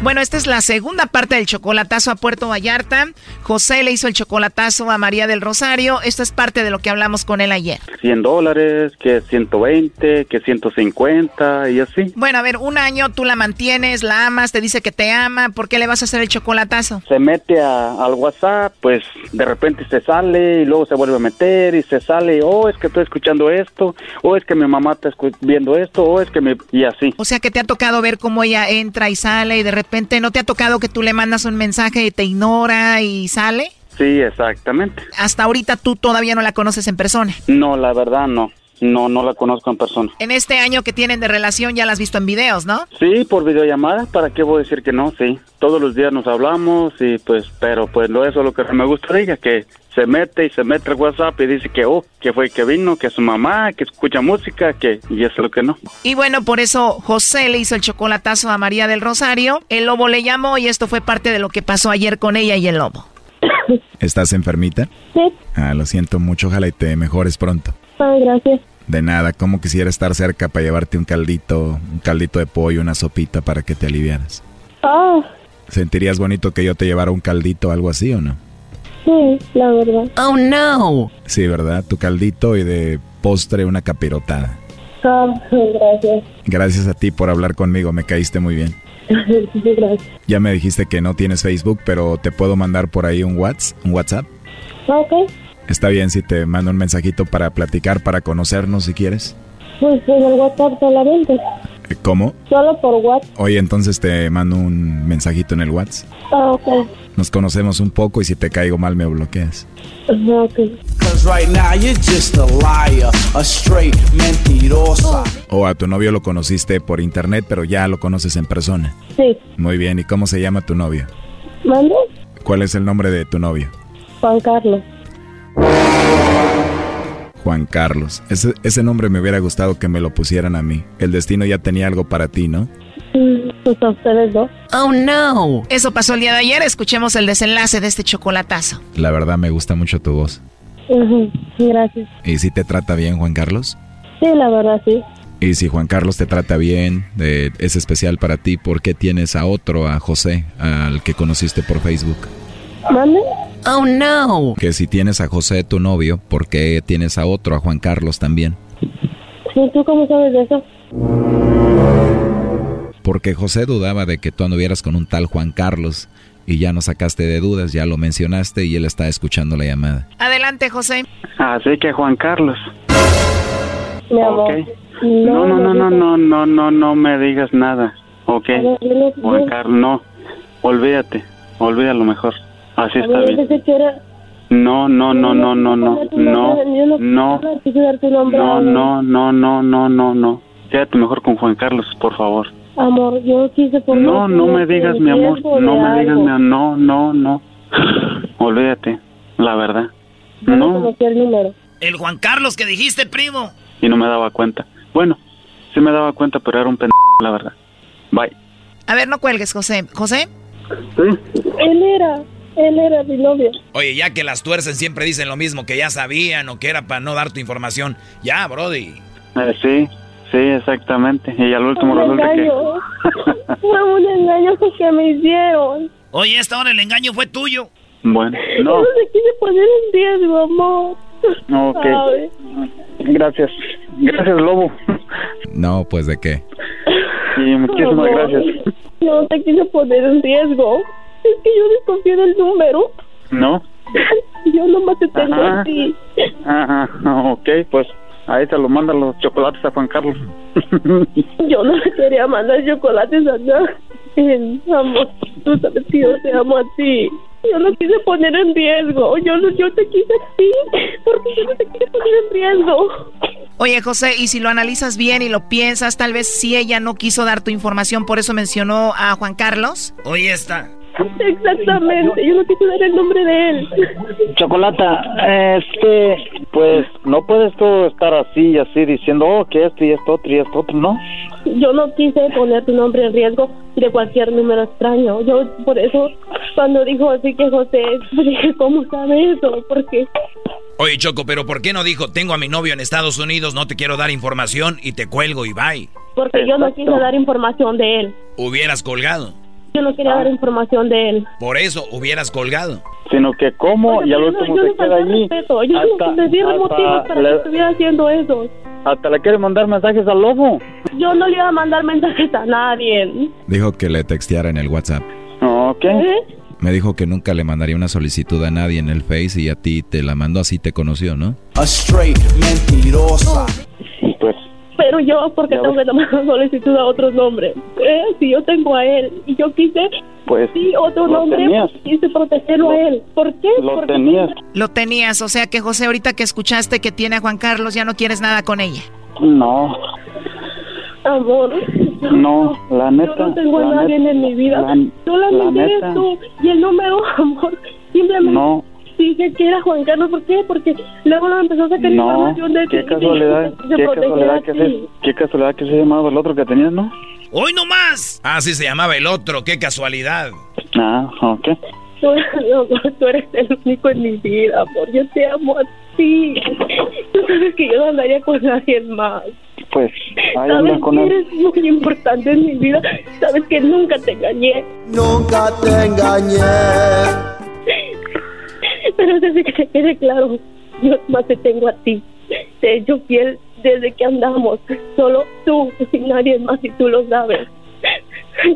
Bueno, esta es la segunda parte del chocolatazo a Puerto Vallarta. José le hizo el chocolatazo a María del Rosario. Esto es parte de lo que hablamos con él ayer. 100 dólares, que 120, que 150 y así. Bueno, a ver, un año tú la mantienes, la amas, te dice que te ama. ¿Por qué le vas a hacer el chocolatazo? Se mete a- al WhatsApp, pues de repente se sale y luego se vuelve a meter y se sale, oh, es que estoy escuchando esto, o es que mi mamá está viendo esto, o es que me... y así. O sea, que te ha tocado ver cómo ella entra y sale y de repente no te ha tocado que tú le mandas un mensaje y te ignora y sale. Sí, exactamente. Hasta ahorita tú todavía no la conoces en persona. No, la verdad no. No, no la conozco en persona. En este año que tienen de relación ya la has visto en videos, ¿no? Sí, por videollamada, ¿para qué voy a decir que no? Sí, todos los días nos hablamos y pues, pero pues lo eso es lo que me gusta de ella, que se mete y se mete al WhatsApp y dice que, oh, que fue que vino, que su mamá, que escucha música, que, y eso es lo que no. Y bueno, por eso José le hizo el chocolatazo a María del Rosario. El lobo le llamó y esto fue parte de lo que pasó ayer con ella y el lobo. <coughs> ¿Estás enfermita? Sí. Ah, lo siento mucho, ojalá y te mejores pronto. Ay, gracias. De nada, ¿cómo quisiera estar cerca para llevarte un caldito, un caldito de pollo, una sopita para que te aliviaras? Ah, ¿Sentirías bonito que yo te llevara un caldito o algo así o no? Sí, la verdad. Oh no. Sí, ¿verdad? Tu caldito y de postre una capirotada. Ah, gracias. Gracias a ti por hablar conmigo, me caíste muy bien. <laughs> gracias. Ya me dijiste que no tienes Facebook, pero te puedo mandar por ahí un WhatsApp. Un WhatsApp. Ok. Está bien si te mando un mensajito para platicar, para conocernos si quieres. Pues en el WhatsApp solamente. ¿Cómo? Solo por WhatsApp. Oye, entonces te mando un mensajito en el WhatsApp. Ah, ok. Nos conocemos un poco y si te caigo mal me bloqueas. Ajá, ok. O a tu novio lo conociste por internet, pero ya lo conoces en persona. Sí. Muy bien, ¿y cómo se llama tu novio? ¿Mande? ¿Cuál es el nombre de tu novio? Juan Carlos. Juan Carlos. Ese, ese nombre me hubiera gustado que me lo pusieran a mí. El destino ya tenía algo para ti, ¿no? Pues a ustedes dos. Oh no. Eso pasó el día de ayer. Escuchemos el desenlace de este chocolatazo. La verdad me gusta mucho tu voz. Gracias. ¿Y si te trata bien, Juan Carlos? Sí, la verdad, sí. Y si Juan Carlos te trata bien, eh, es especial para ti, ¿por qué tienes a otro, a José, al que conociste por Facebook? ¿Mande? Oh no. Que si tienes a José, tu novio, ¿por qué tienes a otro, a Juan Carlos también? ¿Y tú cómo sabes de eso? Porque José dudaba de que tú anduvieras con un tal Juan Carlos y ya no sacaste de dudas, ya lo mencionaste y él está escuchando la llamada. Adelante, José. Así que Juan Carlos. Mi amor. Ok. No, no, no, no, no, no, no, no me digas nada. Ok. Juan Carlos, no. Olvídate. Olvídalo mejor. Así está bien. No, no, no, no, no, no, no, no, no, no, no, no, no, no, no, no, no. Quédate mejor con Juan Carlos, por favor. Amor, yo quise por No, no me digas, mi amor. No me digas, mi amor. No, no, no. Olvídate. La verdad. No el Juan Carlos que dijiste, primo. Y no me daba cuenta. Bueno, sí me daba cuenta, pero era un pendejo, la verdad. Bye. A ver, no cuelgues, José. José. Él era, él era mi novio. Oye, ya que las tuercen siempre dicen lo mismo, que ya sabían o que era para no dar tu información. Ya, Brody. Eh, sí, sí, exactamente. Y al último Un resulta que... engaño. <laughs> Fue un engaño que me hicieron. Oye, esta hora el engaño fue tuyo. Bueno, Yo no. no se quise poner en riesgo, amor. Ok. ¿Sabe? Gracias. Gracias, Lobo. No, pues de qué. Y muchísimas Amor, gracias. No te quise poner en riesgo. Es que yo desconfié del número. ¿No? <laughs> Yo nomás te tengo Ajá. a ti. Ajá, ok, pues ahí te lo mandan los chocolates a Juan Carlos. <laughs> Yo no le quería mandar chocolates a nadie. Amor, tú sabes que yo te amo a ti. Yo no quise poner en riesgo. Yo no, yo te quise a ti. Porque yo no te quise poner en riesgo. Oye, José, y si lo analizas bien y lo piensas, tal vez si ella no quiso dar tu información, por eso mencionó a Juan Carlos. Oye, esta. Exactamente. Yo no quise dar el nombre de él. Chocolata, este, pues no puedes tú estar así y así diciendo, oh, que esto y esto otro y esto otro, ¿no? Yo no quise poner tu nombre en riesgo de cualquier número extraño. Yo, por eso, cuando dijo así que José, pues dije, ¿cómo sabe eso? Porque Oye, Choco, pero ¿por qué no dijo, tengo a mi novio en Estados Unidos, no te quiero dar información y te cuelgo y bye? porque yo no quise dar información de él. Hubieras colgado. Yo no quería dar información de él. Por eso hubieras colgado. Sino que como y al Yo no, último se no queda allí. respeto. Yo Hasta- no le di motivos para le- que estuviera haciendo eso. Hasta le quiere mandar mensajes al lobo. Yo no le iba a mandar mensajes a nadie. Dijo que le texteara en el WhatsApp. Ok. ¿Eh? Me dijo que nunca le mandaría una solicitud a nadie en el Face y a ti te la mandó así te conoció, ¿no? A straight mentirosa. Pues Pero yo, porque tengo que tomar una solicitud a otro nombre. ¿Eh? Si yo tengo a él y yo quise, Pues sí, otro nombre, tenías. quise protegerlo a él. ¿Por qué? Lo Porque tenías. Lo tenías, o sea que José, ahorita que escuchaste que tiene a Juan Carlos, ya no quieres nada con ella. No, Amor, no, la neta. yo no tengo a la nadie neta, en mi vida. la- Solamente la eres neta. tú. Y el número, <laughs> amor, simplemente No, dije que era Juan Carlos. ¿Por qué? Porque luego no empezó a sacar no, información de qué ti. casualidad, Se qué casualidad que se, qué casualidad que se llamaba el otro que tenías, ¿no? ¡Hoy no más! Ah, sí se llamaba el otro, qué casualidad. Ah, ok. <laughs> Tú, no, tú eres el único en mi vida, amor. Yo te amo a ti. Tú sabes que yo no andaría con nadie más. Pues ahí Sabes anda con que él. eres muy importante en mi vida. Sabes que nunca te engañé. Nunca te engañé. <laughs> Pero desde que te quede claro, yo más te tengo a ti. Te he hecho fiel desde que andamos, solo tú y nadie más y tú lo sabes.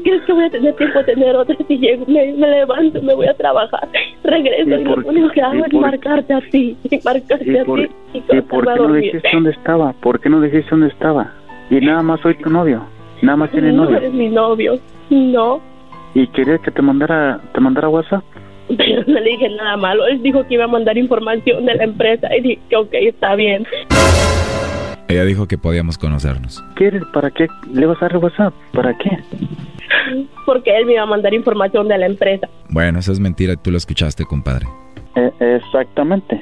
¿Crees que voy a tener tiempo de tener otra? Si llego, me, me levanto, me voy a trabajar, regreso y, lo único que hago es marcarte a ti, y marcarte a ti. ¿Y por qué no dijiste dónde estaba? ¿Por qué no dijiste dónde estaba? Y nada más soy tu novio, nada más tienes no novio. eres mi novio, no. ¿Y querías que te mandara, te mandara WhatsApp? Pero no le dije nada malo. Él dijo que iba a mandar información de la empresa y dije que ok, está bien. Ella dijo que podíamos conocernos. ¿Quieres? ¿Para qué le vas a dar WhatsApp? ¿Para qué? Porque él me iba a mandar información de la empresa. Bueno, eso es mentira, tú lo escuchaste, compadre. Eh, exactamente.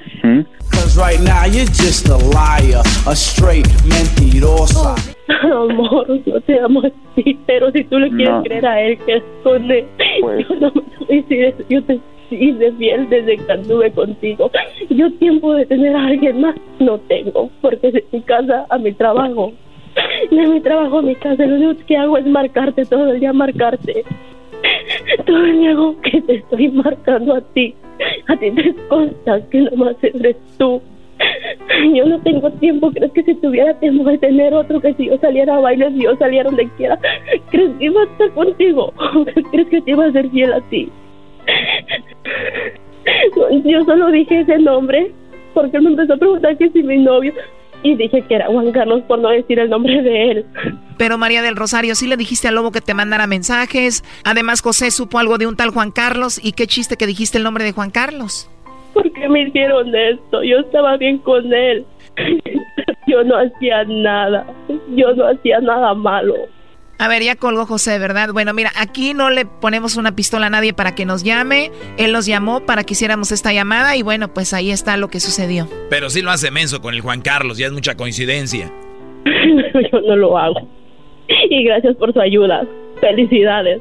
Cause right now you're just a liar, a straight mentirosa. <laughs> Amor, no te amo así, pero si tú le quieres No. creer a él que esconde, Pues- <laughs> yo no me. Yo te hice fiel desde que anduve contigo. Yo tiempo de tener a alguien más no tengo, porque de mi casa a mi trabajo. De mi trabajo a mi casa, lo único que hago es marcarte todo el día, marcarte. Hago que te estoy marcando a ti. A ti te consta que nomás eres tú. Yo no tengo tiempo. ¿Crees que si tuviera tiempo de tener otro, que si yo saliera a bailar, si yo saliera donde quiera, ¿crees que iba a estar contigo? <laughs> ¿Crees que te iba a ser fiel a ti? Yo solo dije ese nombre porque me empezó a preguntar que si mi novio y dije que era Juan Carlos por no decir el nombre de él. Pero María del Rosario, sí le dijiste al lobo que te mandara mensajes. Además, José supo algo de un tal Juan Carlos. ¿Y qué chiste que dijiste el nombre de Juan Carlos? ¿Por qué me hicieron esto? Yo estaba bien con él. <laughs> Yo no hacía nada. Yo no hacía nada malo. A ver, ya colgó José, ¿verdad? Bueno, mira, aquí no le ponemos una pistola a nadie para que nos llame. Él nos llamó para que hiciéramos esta llamada y bueno, pues ahí está lo que sucedió. Pero sí lo hace menso con el Juan Carlos, ya es mucha coincidencia. <laughs> Yo no lo hago. Y gracias por su ayuda. Felicidades.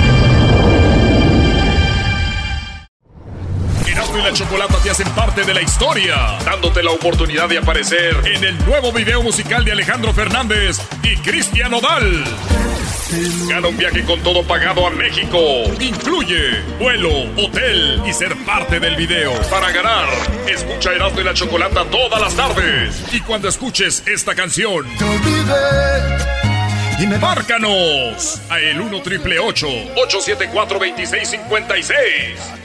Erasmo y la Chocolata te hacen parte de la historia, dándote la oportunidad de aparecer en el nuevo video musical de Alejandro Fernández y Cristian Odal. Gana un viaje con todo pagado a México. Incluye vuelo, hotel y ser parte del video. Para ganar, escucha Erasmo y la Chocolata todas las tardes. Y cuando escuches esta canción, márcanos a el 1 triple 874 2656.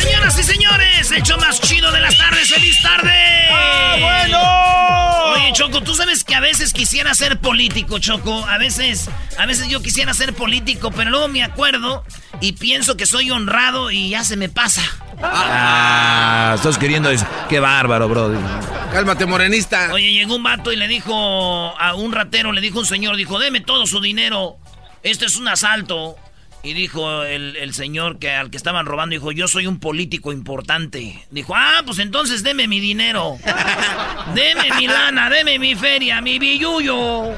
Señoras y señores, el show más chido de las tardes. ¡Feliz tarde! ¡Ah, bueno! Oye, Choco, tú sabes que a veces quisiera ser político, Choco. A veces, a veces yo quisiera ser político, pero luego me acuerdo y pienso que soy honrado y ya se me pasa. Ah, estás queriendo decir. Qué bárbaro, bro. Cálmate, morenista. Oye, llegó un vato y le dijo a un ratero, le dijo un señor, dijo, deme todo su dinero. Esto es un asalto. Y dijo el, el señor que al que estaban robando, dijo, yo soy un político importante. Dijo, ah, pues entonces deme mi dinero. <laughs> deme mi lana, deme mi feria, mi billuyo.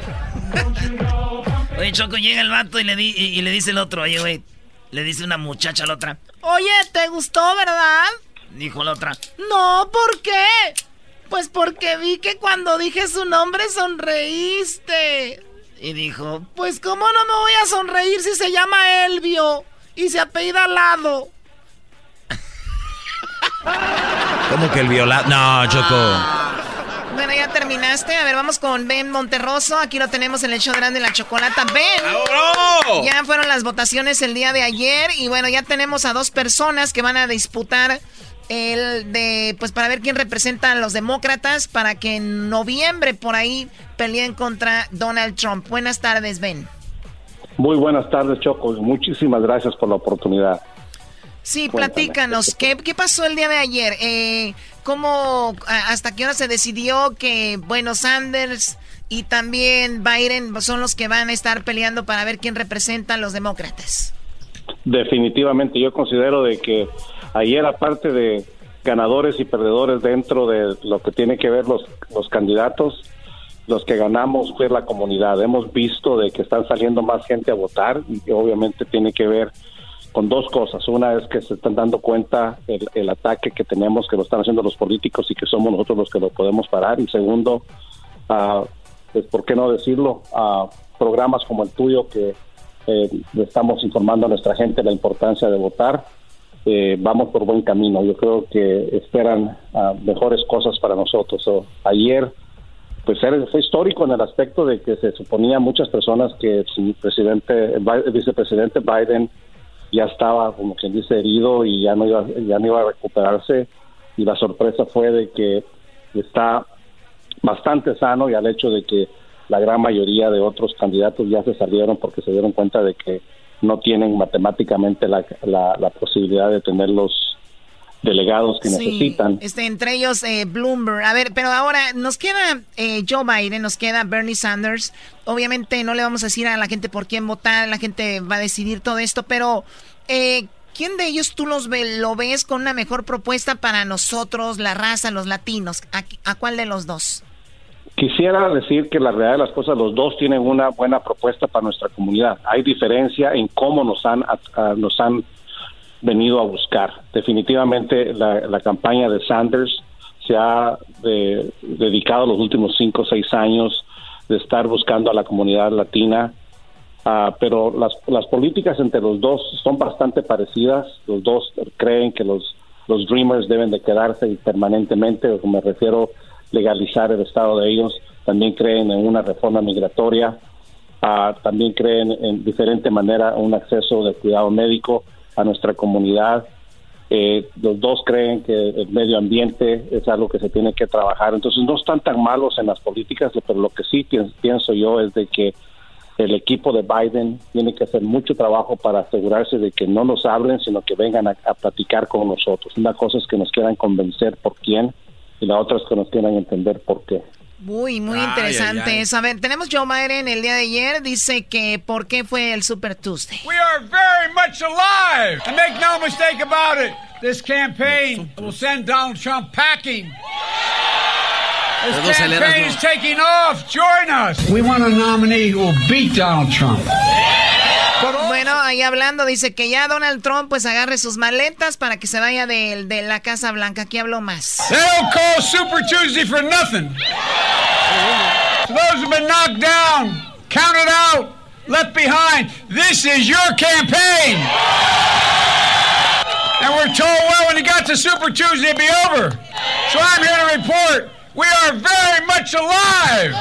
Oye, Choco, llega el vato y le, di- y, y le dice el otro, oye, güey, le dice una muchacha a la otra. Oye, ¿te gustó, verdad? Dijo la otra, No, ¿por qué? Pues porque vi que cuando dije su nombre sonreíste. Y dijo, Pues cómo no me voy a sonreír si se llama Elvio y se apellida Lado. ¿Cómo que el violado? No, Choco. Bueno, ya terminaste. A ver, vamos con Ben Monterroso. Aquí lo tenemos en el show grande de la chocolata. Ben. Ya fueron las votaciones el día de ayer y bueno, ya tenemos a dos personas que van a disputar el de pues para ver quién representa a los demócratas para que en noviembre por ahí peleen contra Donald Trump. Buenas tardes, Ben. Muy buenas tardes, Choco. Muchísimas gracias por la oportunidad. Sí, Cuéntame. platícanos, ¿qué, qué pasó el día de ayer? Eh, ¿Cómo, hasta qué hora se decidió que, bueno, Sanders y también Biden son los que van a estar peleando para ver quién representa a los demócratas? Definitivamente, yo considero de que ayer, aparte de ganadores y perdedores dentro de lo que tiene que ver los, los candidatos, los que ganamos fue la comunidad. Hemos visto de que están saliendo más gente a votar y que obviamente tiene que ver con dos cosas. Una es que se están dando cuenta el, el ataque que tenemos, que lo están haciendo los políticos y que somos nosotros los que lo podemos parar. Y segundo, ah, pues, ¿por qué no decirlo? a programas como el tuyo que eh, le estamos informando a nuestra gente la importancia de votar. Eh, vamos por buen camino. Yo creo que esperan ah, mejores cosas para nosotros. So, ayer, pues fue histórico en el aspecto de que se suponía muchas personas que el presidente, el vicepresidente Biden ya estaba, como quien dice, herido y ya no iba, ya no iba a recuperarse. Y la sorpresa fue de que está bastante sano y al hecho de que la gran mayoría de otros candidatos ya se salieron porque se dieron cuenta de que no tienen matemáticamente la, la, la posibilidad de tener los delegados que Sí, necesitan. Este, entre ellos eh, Bloomberg. A ver, pero ahora nos queda eh, Joe Biden, nos queda Bernie Sanders. Obviamente no le vamos a decir a la gente por quién votar, la gente va a decidir todo esto, pero eh, ¿quién de ellos tú los ve, lo ves con una mejor propuesta para nosotros, la raza, los latinos? ¿A, a cuál de los dos? Quisiera decir que la realidad de las cosas, los dos tienen una buena propuesta para nuestra comunidad. Hay diferencia en cómo nos han, a- a- nos han venido a buscar. Definitivamente la, campaña de Sanders se ha de- dedicado los últimos cinco o seis años de estar buscando a la comunidad latina, Ah, pero las, las políticas entre los dos son bastante parecidas. Los dos creen que los, los Dreamers deben de quedarse permanentemente, o me refiero legalizar el estado de ellos. También creen en una reforma migratoria. Ah, también creen en diferente manera un acceso de cuidado médico a nuestra comunidad. Eh, los dos creen que el medio ambiente es algo que se tiene que trabajar. Entonces no están tan malos en las políticas, pero lo que sí pi- pienso yo es de que el equipo de Biden tiene que hacer mucho trabajo para asegurarse de que no nos hablen, sino que vengan a, a platicar con nosotros. Una cosa es que nos quieran convencer por quién y la otra es que nos quieran entender por qué. Muy, muy Ay, interesante ay, ay. eso. A ver, tenemos Joe Biden el día de ayer, dice que ¿por qué fue el Super Tuesday? We are very much alive. And make no mistake about it, this campaign will send Donald Trump packing. This no. taking off. Join us. We want a nominee who will beat Donald Trump. Bueno, ahí hablando, dice que ya Donald Trump pues agarre sus maletas para que se vaya de, de la Casa Blanca. Aquí hablo más. They don't call Super Tuesday for nothing. To those who've been knocked down, counted out, left behind, this is your campaign. And we're told, well, when you got to Super Tuesday, it'd be over. So I'm here to report we are very much alive.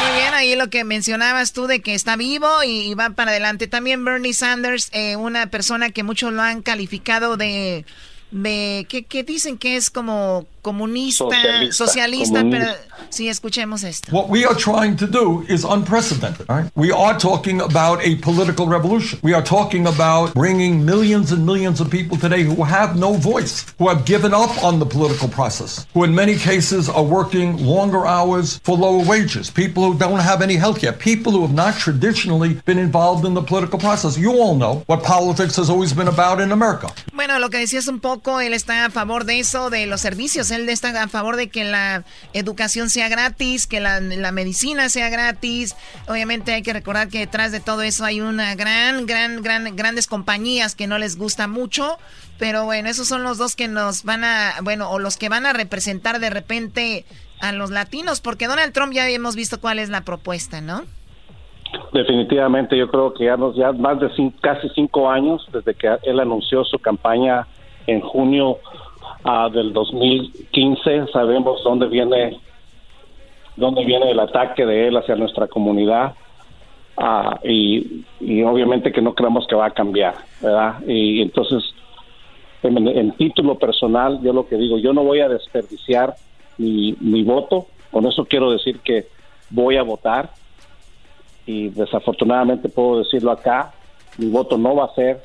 Muy bien, ahí lo que mencionabas tú de que está vivo y, va para adelante. También Bernie Sanders, eh, una persona que muchos lo han calificado de... de que dicen que es como comunista, Socialista, socialista, comunista. pero sí, escuchemos esto. What we are trying to do is unprecedented. right? We are talking about a political revolution. We are talking about bringing millions and millions of people today who have no voice, who have given up on the political process, who in many cases are working longer hours for lower wages, people who don't have any health care, people who have not traditionally been involved in the political process. You all know what politics has always been about in America. Bueno, lo que decías un poco, él está a favor de eso, de los servicios. Él está a favor de que la educación sea gratis, que la, medicina sea gratis. Obviamente hay que recordar que detrás de todo eso hay una gran, gran, gran, grandes compañías que no les gusta mucho. Pero bueno, esos son los dos que nos van a, bueno, o los que van a representar de repente a los latinos, porque Donald Trump ya hemos visto cuál es la propuesta, ¿no? Definitivamente, yo creo que ya, nos, ya más de cin- casi cinco años desde que él anunció su campaña en junio ah, del 2015, sabemos dónde viene dónde viene el ataque de él hacia nuestra comunidad y, y obviamente que no creemos que va a cambiar, ¿verdad? Y entonces, en, en título personal, yo lo que digo, yo no voy a desperdiciar mi, mi voto, con eso quiero decir que voy a votar y desafortunadamente puedo decirlo acá, mi voto no va a ser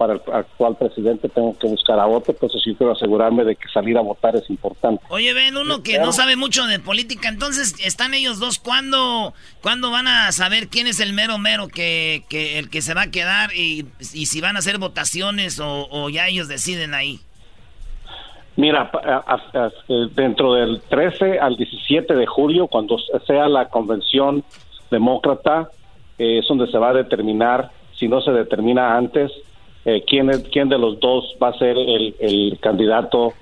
para el actual presidente, tengo que buscar a otro, entonces yo quiero asegurarme de que salir a votar es importante. Oye, ven, uno que no sabe mucho de política, entonces están ellos dos, ¿cuándo, cuándo van a saber quién es el mero mero que, que el que se va a quedar y, y si van a hacer votaciones o, o ya ellos deciden ahí? Mira, eh, dentro del 13 al 17 de julio, cuando sea la convención demócrata, eh, es donde se va a determinar, si no se determina antes, eh, quién, quién de los dos va a ser el, candidato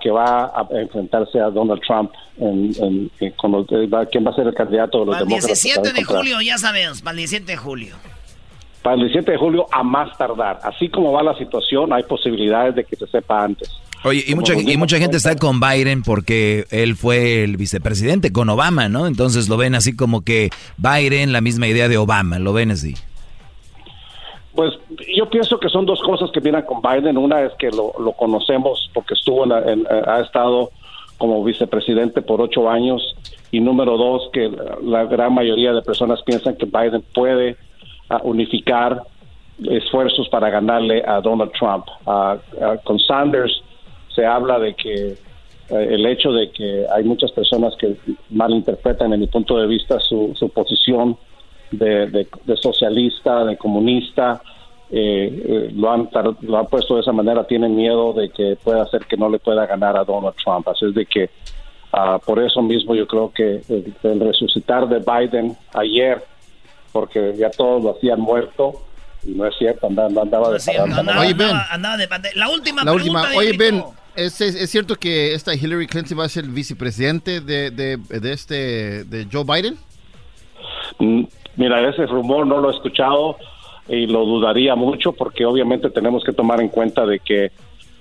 que va a enfrentarse a Donald Trump, en, quién va a ser el candidato de los para el 17 de julio, ya sabemos, para el 17 de julio. Para el 17 de julio a más tardar. Así como va la situación, hay posibilidades de que se sepa antes. Oye, y mucha, y mucha gente está con Biden porque él fue el vicepresidente con Obama, ¿no? Entonces lo ven así como que Biden, la misma idea de Obama, lo ven así. Pues yo pienso que son dos cosas que vienen con Biden. Una es que lo, conocemos porque estuvo en, ha estado como vicepresidente por ocho años y número dos que la gran mayoría de personas piensan que Biden puede ah, unificar esfuerzos para ganarle a Donald Trump. Ah, ah, con Sanders se habla de que eh, el hecho de que hay muchas personas que malinterpretan en mi punto de vista su, su posición de, socialista, de comunista, eh, eh, lo, han, lo han puesto de esa manera, tienen miedo de que pueda hacer que no le pueda ganar a Donald Trump. Así es de que ah, por eso mismo yo creo que el, resucitar de Biden ayer, porque ya todos lo hacían muerto, y no es cierto, andaba, andaba de La última la Última. Oye, Ben, ¿Es, ¿Es, cierto que esta Hillary Clinton va a ser el vicepresidente de, de, de este de Joe Biden? Mm, mira, ese rumor no lo he escuchado y lo dudaría mucho porque obviamente tenemos que tomar en cuenta de que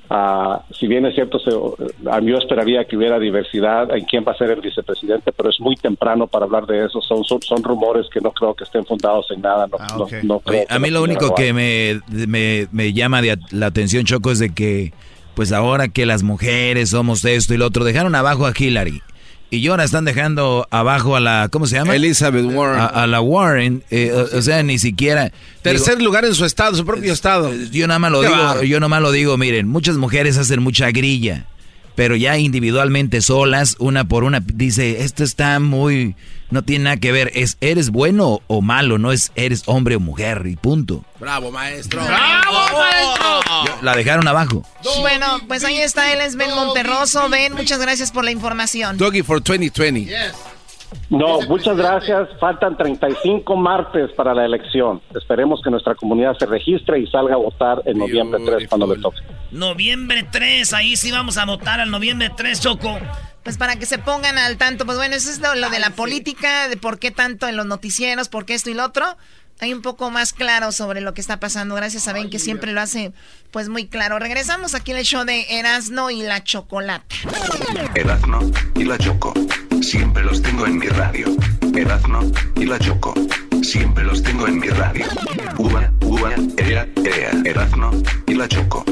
uh, si bien es cierto, se, yo esperaría que hubiera diversidad en quién va a ser el vicepresidente, pero es muy temprano para hablar de eso. Son, son, rumores que no creo que estén fundados en nada. No, ah, a mí lo único que me, me, me llama la atención, Choco, es de que pues ahora que las mujeres somos esto y lo otro, dejaron abajo a Hillary. Y ahora están dejando abajo a la, ¿cómo se llama? Elizabeth Warren. A, la Warren, eh, o, sea, ni siquiera... Tercer lugar en su estado, su propio estado. Yo nada más lo digo, yo nada más lo digo, miren, muchas mujeres hacen mucha grilla pero ya individualmente solas, una por una, dice, esto está muy, no tiene nada que ver, es eres bueno o malo, no es eres hombre o mujer y punto. Bravo, maestro. Bravo, maestro. La dejaron abajo. Bueno, pues ahí está, él es Ben Monterroso. Ben, muchas gracias por la información. Doggy for 2020. Yes. No, muchas gracias. Faltan 35 martes para la elección. Esperemos que nuestra comunidad se registre y salga a votar en noviembre 3 cuando le toque. Noviembre 3, ahí sí vamos a votar al noviembre 3, Choco. Pues para que se pongan al tanto, pues bueno, eso es lo, de la política, de por qué tanto en los noticieros, por qué esto y lo otro. Hay un poco más claro sobre lo que está pasando. Gracias a Ben que siempre lo hace pues muy claro. Regresamos aquí al show de Erasno y la Chocolata. Erasno y la Choco Siempre los tengo en mi radio. Erazno y la Choco. Siempre los tengo en mi radio. Uva, uva, ea, ea. Erazno y la Choco.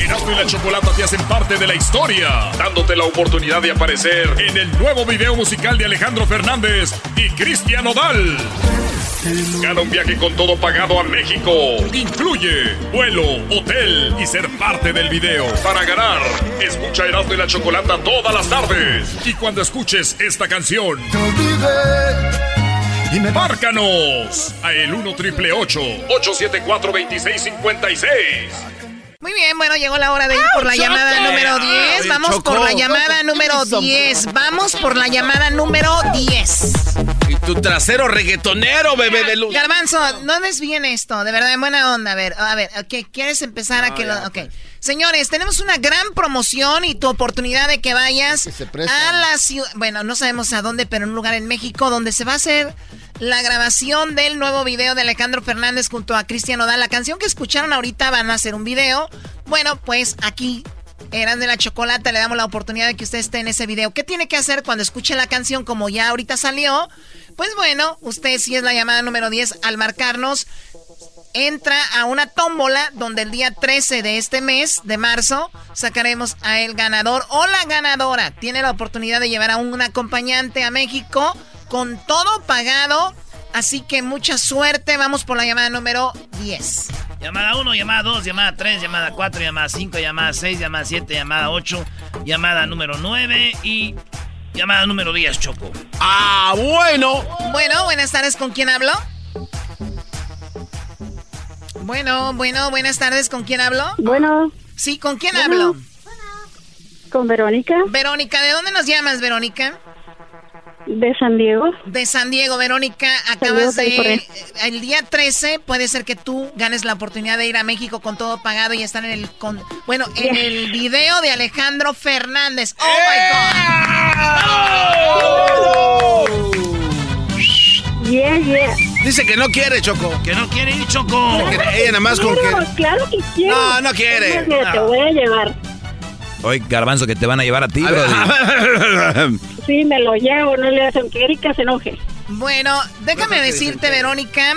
Erazno y la Chocolata te hacen parte de la historia, dándote la oportunidad de aparecer en el nuevo video musical de Alejandro Fernández y Cristian Odal. Gana un viaje con todo pagado a México. Incluye vuelo, hotel y ser parte del video. Para ganar, escucha Erasmo y la Chocolata todas las tardes. Y cuando escuches esta canción, márcanos a el 1 triple 874 2656. Muy bien, bueno, llegó la hora de ir por la llamada número 10. Vamos por la llamada número 10. Vamos por la llamada número 10. Y tu trasero reggaetonero, bebé de luz. Garbanzo, no bien esto, de verdad, en buena onda. A ver, a ver, ¿qué ¿quieres empezar a que lo.? Ok. Señores, tenemos una gran promoción y tu oportunidad de que vayas a la ciudad. Bueno, no sabemos a dónde, pero en un lugar en México donde se va a hacer la grabación del nuevo video de Alejandro Fernández junto a Cristian Odal. La canción que escucharon ahorita van a hacer un video. Bueno, pues aquí eran de la chocolate, le damos la oportunidad de que usted esté en ese video. ¿Qué tiene que hacer cuando escuche la canción como ya ahorita salió? Pues bueno, usted si es la llamada número 10 al marcarnos, entra a una tómbola donde el día 13 de este mes, de marzo, sacaremos a el ganador o la ganadora. Tiene la oportunidad de llevar a un acompañante a México con todo pagado. Así que mucha suerte. Vamos por la llamada número 10. Llamada 1, llamada 2, llamada 3, llamada 4, llamada 5, llamada 6, llamada 7, llamada 8, llamada número 9 y llamada número 10, Choco. Ah, bueno. Bueno, buenas tardes. ¿Con quién hablo? Bueno, bueno, buenas tardes. ¿Con quién hablo? Bueno. Sí, ¿con quién hablo? Con Verónica. Verónica, ¿de dónde nos llamas, Verónica? De San Diego. De San Diego, Verónica, acabas de... El día 13 puede ser que tú ganes la oportunidad de ir a México con todo pagado y estar en el... Con, bueno, en el video de Alejandro Fernández. ¡Oh, my God! Yeah, yeah. Dice que no quiere, Choco. Que no quiere ir, Choco. ella nada más con que... Claro que quiere. No, no quiere. Te voy a llevar. Oye, Garbanzo, que te van a llevar a ti, Brody. Sí, me lo llevo, no le hacen que Erika se enoje. Bueno, déjame decirte, Verónica.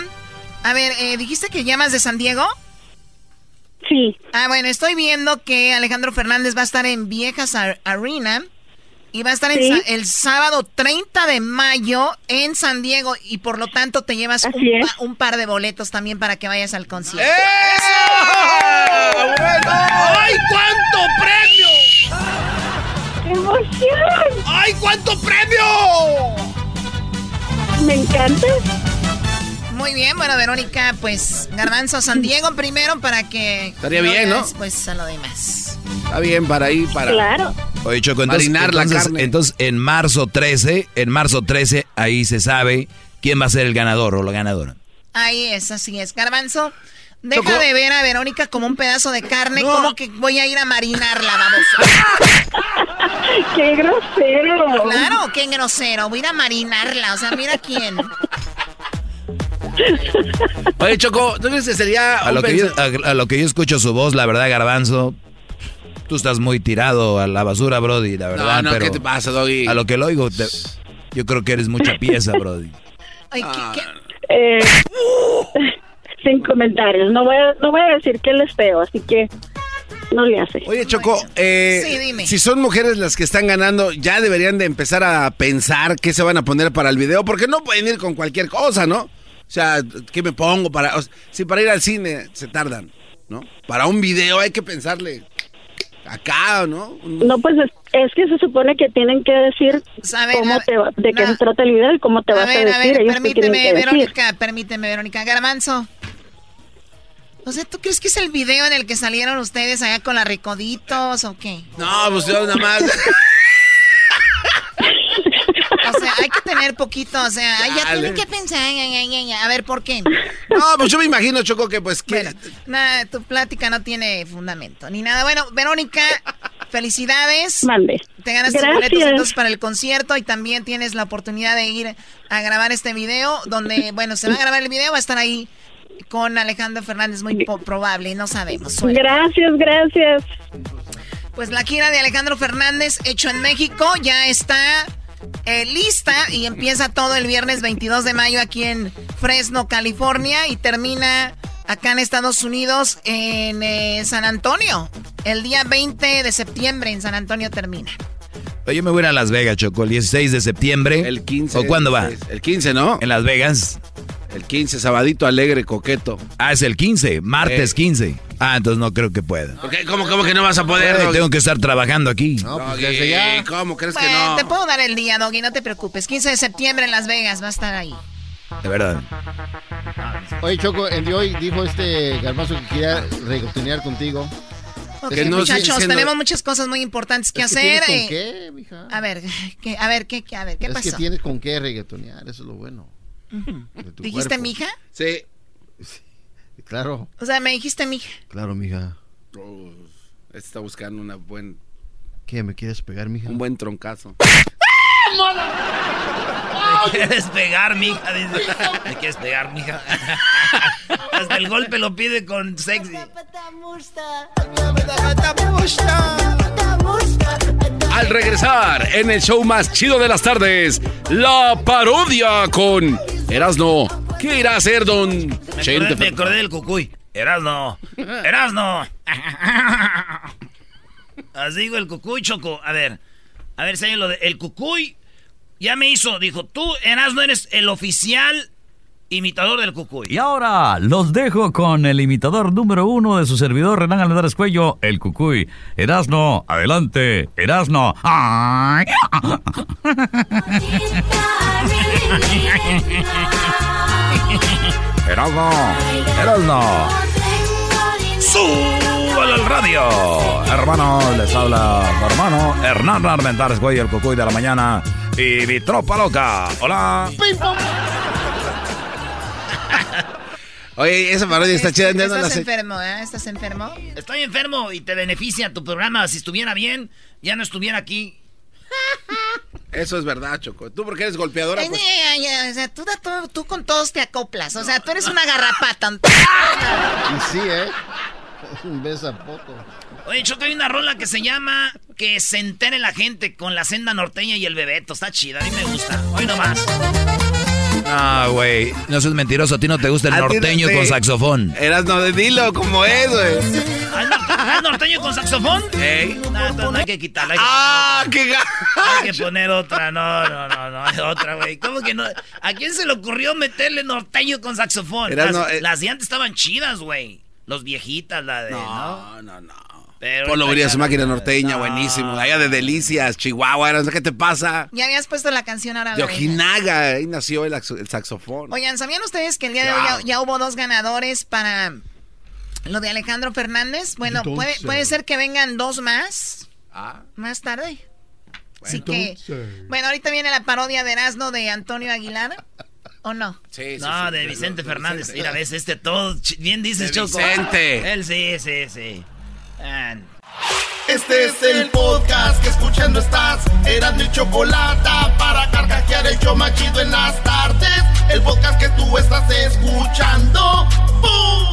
A ver, eh, ¿dijiste que llamas de San Diego? Sí. Ah, bueno, estoy viendo que Alejandro Fernández va a estar en Viejas Arena y va a estar el sábado 30 de mayo en San Diego y por lo tanto te llevas un, par de boletos también para que vayas al concierto. ¡Ay, cuánto premio! ¡Qué emoción! ¡Ay, cuánto premio! Me encanta. Muy bien, bueno, Verónica, pues Garbanzo San Diego primero para que... Estaría bien, ¿no? Pues a lo demás. Está bien para ir, para... Claro. Oye, Choco, entonces, Marinar la entonces, carne. entonces en marzo 13, en marzo 13, ahí se sabe quién va a ser el ganador o la ganadora. Ahí es, así es. Garbanzo, deja de ver a Verónica como un pedazo de carne, como que voy a ir a marinarla, vamos. <laughs> ¡Qué grosero! Claro, qué grosero. Voy a ir a marinarla, o sea, mira quién. <laughs> Oye, Choco, ¿tú crees que sería... A lo que, yo, a, a lo que yo escucho su voz, la verdad, Garbanzo, tú estás muy tirado a la basura, Brody, la verdad. no, pero ¿qué te pasa, Doggy? A lo que lo oigo, te- yo creo que eres mucha pieza, <laughs> Brody. Ay, ¿qué- qué? Eh, <laughs> sin comentarios. No voy, a, no voy a decir que él es feo, así que no le hace. Oye, Choco, eh, Sí, dime. si son mujeres las que están ganando, ya deberían de empezar a pensar qué se van a poner para el video, porque no pueden ir con cualquier cosa, ¿no? O sea, ¿qué me pongo para...? o sea, si para ir al cine se tardan, ¿no? Para un video hay que pensarle acá, ¿no? No, pues es, es que se supone que tienen que decir A ver, cómo a- te va- de qué no. se trata el video y cómo te A vas a, ver, a decir. ver, Ellos permíteme, que decir. Verónica, permíteme, Verónica. Garbanzo. O sea, ¿tú crees que es el video en el que salieron ustedes allá con la Ricoditos o qué? No, pues yo nada más... <laughs> O sea, hay que tener poquito, o sea, ay, ya tienen que pensar, a ver, ¿por qué? No, pues yo me imagino, Choco, que pues... Que... Bueno, nada, tu plática no tiene fundamento, ni nada. Bueno, Verónica, felicidades. Mande. Te ganas tus Gracias. boletos entonces para el concierto y también tienes la oportunidad de ir a grabar este video, donde, bueno, se va a grabar el video, va a estar ahí con Alejandro Fernández, muy probable, no sabemos. Suerte. Gracias, gracias. Pues la gira de Alejandro Fernández, hecho en México, ya está eh, lista y empieza todo el viernes 22 de mayo aquí en Fresno, California y termina acá en Estados Unidos en eh, San Antonio. El día 20 de septiembre en San Antonio termina. Yo me voy a ir a Las Vegas, Choco, el 16 de septiembre. El 15. ¿O cuándo va? El 15, ¿no? En Las Vegas. El 15, sabadito alegre, coqueto. Ah, es el 15, martes Eh. 15. Ah, entonces no creo que pueda. ¿Por qué? ¿Cómo, cómo que no vas a poder? Doggy? tengo que estar trabajando aquí. No, pues Doggy, desde ya. ¿Cómo crees que Bueno, no? te puedo dar el día, Doggy, no te preocupes. 15 de septiembre en Las Vegas va a estar ahí. De verdad. Oye, Choco, el de hoy dijo este garbanzo que quería reconciliar contigo. Ok, Que no muchachos, tenemos muchas cosas muy importantes que Es que hacer. tienes eh. con qué, mija? A ver, ¿qué, a ver, ¿qué, qué, a ver, ¿qué es pasó? que tienes con qué reggaetonear, eso es lo bueno. De tu ¿Dijiste cuerpo. mija? Sí. Claro, O sea, me dijiste mija. claro, mija. Oh, está buscando una buen, ¿Qué, me quieres pegar, mija? un buen troncazo. ¿Me quieres pegar, mija? Dice. ¿Me quieres pegar, mija? Hasta el golpe lo pide con sexy. Al regresar en el show más chido de las tardes, la parodia con Erasno. ¿Qué irá a hacer don Me acordé, me acordé del cucuy. Erasno. <laughs> Erasno. <laughs> Así digo el cucuy, Choco. A ver. A ver, si lo de... El cucuy ya me hizo. Dijo, tú, Erasno, eres el oficial imitador del cucuy. Y ahora los dejo con el imitador número uno de su servidor Renan Almendares Cuello, el Cucuy. Erasno, adelante, Erasno. <laughs> Ay. Erasno. Erasno. ¡Súbalo al radio. Hermano, les habla su hermano Hernán Armentares, güey, el cucuy de la mañana. Y mi tropa loca. Hola. Oye, esa parodia está chida. no Estás enfermo, ¿eh? ¿Estás enfermo? Estoy enfermo y te beneficia tu programa. Si estuviera bien, ya no estuviera aquí. <laughs> Eso es verdad, Choco. Tú porque eres golpeadora, Ay, pues. o sea, tú, con todos te acoplas. O sea, tú eres una garrapata. <laughs> Y sí, ¿eh? <laughs> Un beso a poco. Oye, Choco, hay una rola que se llama Que se entere la gente con la senda norteña y el bebeto. Está chida, a mí me gusta. Hoy nomás. Ah, güey. No seas mentiroso. A ti no te gusta el no norteño te- con saxofón. Eras no, dilo como es, güey. ¿Ah, ah, norteño con saxofón? Ey. No, no, no hay que quitarla. hay que ¡Ah, qué otra. Hay que poner otra. No, no, no, no. Hay otra, güey. ¿Cómo que no? ¿A quién se le ocurrió meterle norteño con saxofón? Era, las, no, eh. las de antes estaban chidas, güey. Los viejitas, la de. No, No, no, no. Pero Polo ya su máquina norteña, No. buenísimo. Allá de Delicias, Chihuahua, no sé qué te pasa. Ya habías puesto la canción ahora. De. Ojinaga, ahí nació el, axo- el saxofón. Oigan, ¿sabían ustedes que el día de hoy ya, ya hubo dos ganadores para lo de Alejandro Fernández? Bueno, puede, Entonces. puede ser que vengan dos más Ah, más tarde. Así que, Entonces. bueno, ahorita viene la parodia de Erasmo de Antonio Aguilar. ¿O no? sí, sí, No, sí, de Vicente de Fernández. Vicente. Mira, ves, este todo. Bien dices, De Choco. Vicente. Él sí, sí, sí. Este es el podcast que escuchando estás. Eran mi chocolate para carcajear el yo machido en las tardes. El podcast que tú estás escuchando. ¡Bum!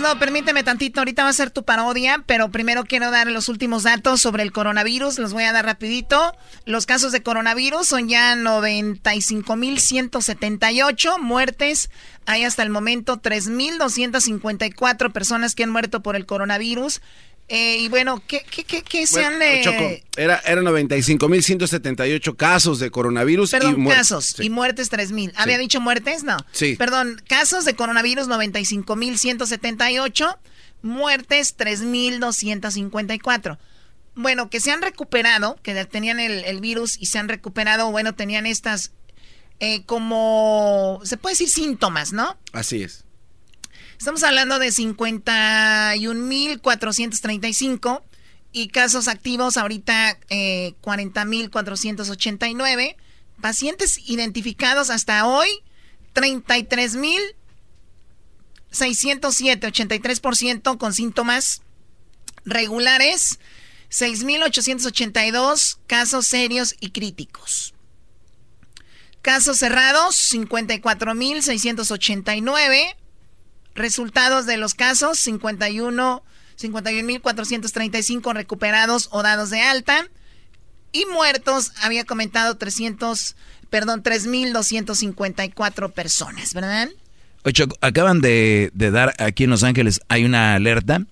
Oye, Erasmo, permíteme tantito, ahorita va a ser tu parodia, pero primero quiero dar los últimos datos sobre el coronavirus, los voy a dar rapidito. Los casos de coronavirus son ya 95.178 muertes. Hay hasta el momento 3.254 personas que han muerto por el coronavirus. Eh, y bueno, ¿qué, qué, qué, qué se Bueno, han... eh, Choco, era, era 95.178 casos de coronavirus. y Perdón, muer- casos Sí. y muertes 3000. ¿Había dicho muertes? No. Sí. Perdón, casos de coronavirus 95178, muertes 3254. Bueno, que se han recuperado, que tenían el, el virus y se han recuperado, bueno, tenían estas eh, como, se puede decir síntomas, ¿no? Así es. Estamos hablando de 51.435 y casos activos ahorita eh, 40.489. Pacientes identificados hasta hoy 33.607, 83% con síntomas regulares, 6.882 casos serios y críticos. Casos cerrados 54.689. Resultados de los casos, 51, 51.435 recuperados o dados de alta. Y muertos, había comentado 300, perdón, 3.254 personas, ¿verdad? Oye, Choco, acaban de, de dar aquí en Los Ángeles, hay una alerta,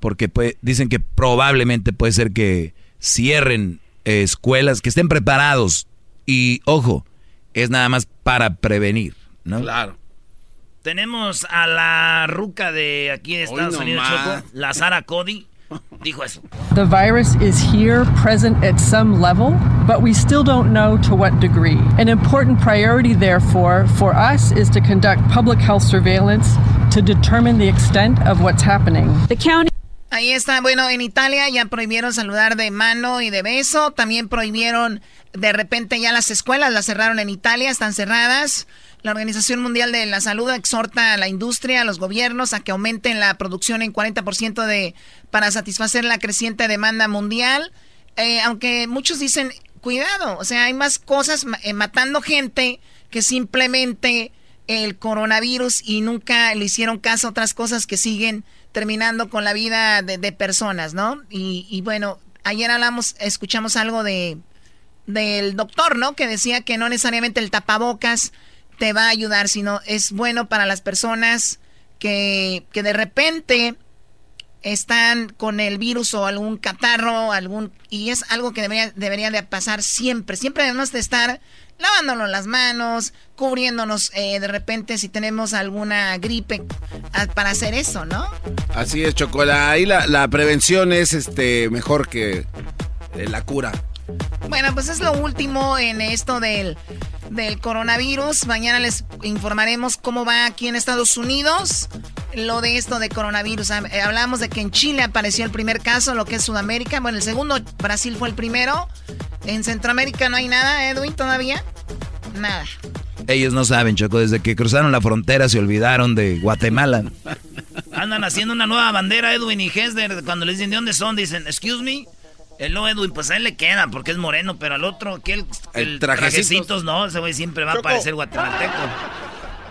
porque puede- dicen que probablemente puede ser que cierren eh, escuelas, que estén preparados. Y ojo, es nada más para prevenir, ¿no? Claro. Tenemos a la ruca de aquí de Hoy Estados Unidos, nomás. Choco, la Sara Cody. <laughs> Dijo eso. The virus is here, present at some level, but we still don't know to what degree. An important priority, therefore, for us is to conduct public health surveillance to determine the extent of what's happening. The county Ahí está, bueno, en Italia ya prohibieron saludar de mano y de beso, también prohibieron de repente ya las escuelas, las cerraron en Italia, están cerradas. La Organización Mundial de la Salud exhorta a la industria, a los gobiernos a que aumenten la producción en 40% de, para satisfacer la creciente demanda mundial. Eh, aunque muchos dicen, cuidado, o sea, hay más cosas eh, matando gente que simplemente el coronavirus y nunca le hicieron caso a otras cosas que siguen terminando con la vida de, de personas, ¿no? Y, y bueno, ayer hablamos, escuchamos algo de del doctor, ¿no? Que decía que no necesariamente el tapabocas te va a ayudar, sino es bueno para las personas que, que de repente están con el virus o algún catarro, algún y es algo que debería, debería de pasar siempre. Siempre debemos de estar lavándonos las manos, cubriéndonos eh, de repente si tenemos alguna gripe para hacer eso, ¿no? Así es, Chocola. Ahí la, la prevención es este mejor que eh, la cura. Bueno, pues es lo último en esto del, del coronavirus. Mañana les informaremos cómo va aquí en Estados Unidos lo de esto de coronavirus. Eh, hablamos de que en Chile apareció el primer caso, lo que es Sudamérica. Bueno, el segundo, Brasil fue el primero. En Centroamérica no hay nada, Edwin, todavía. Nada. Ellos no saben, Choco, desde que cruzaron la frontera se olvidaron de Guatemala. Andan haciendo una nueva bandera, Edwin y Hesder. Cuando les dicen de dónde son, dicen, excuse me. El no Edwin, pues a él le queda porque es moreno, pero al otro, que el, el trajecitos, no, ese güey siempre va a parecer guatemalteco.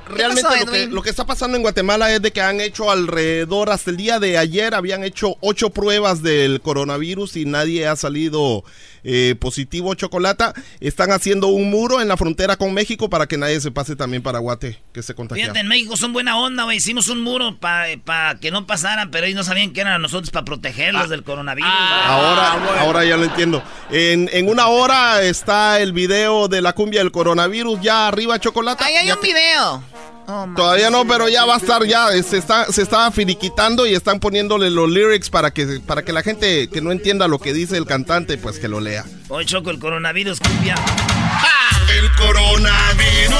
Realmente lo, que, está pasando en Guatemala es de que han hecho alrededor, hasta el día de ayer, habían hecho ocho pruebas del coronavirus y nadie ha salido eh, positivo chocolata. Están haciendo un muro en la frontera con México para que nadie se pase también para Guate, que se contagie. Fíjate, en México son buena onda, güey. Hicimos un muro para que no pasaran, pero ellos no sabían que eran nosotros para protegerlos ah. del coronavirus. Ah, ahora, ahora ya lo entiendo. En, en, una hora está el video de la cumbia del coronavirus ya arriba, chocolate. Ahí hay un video. Oh, Todavía no, pero ya va a estar, ya se está, se está finiquitando y están poniéndole los lyrics para que, para que la gente que no entienda lo que dice el cantante, pues que lo lea. Hoy choco el coronavirus, cumbia. El coronavirus,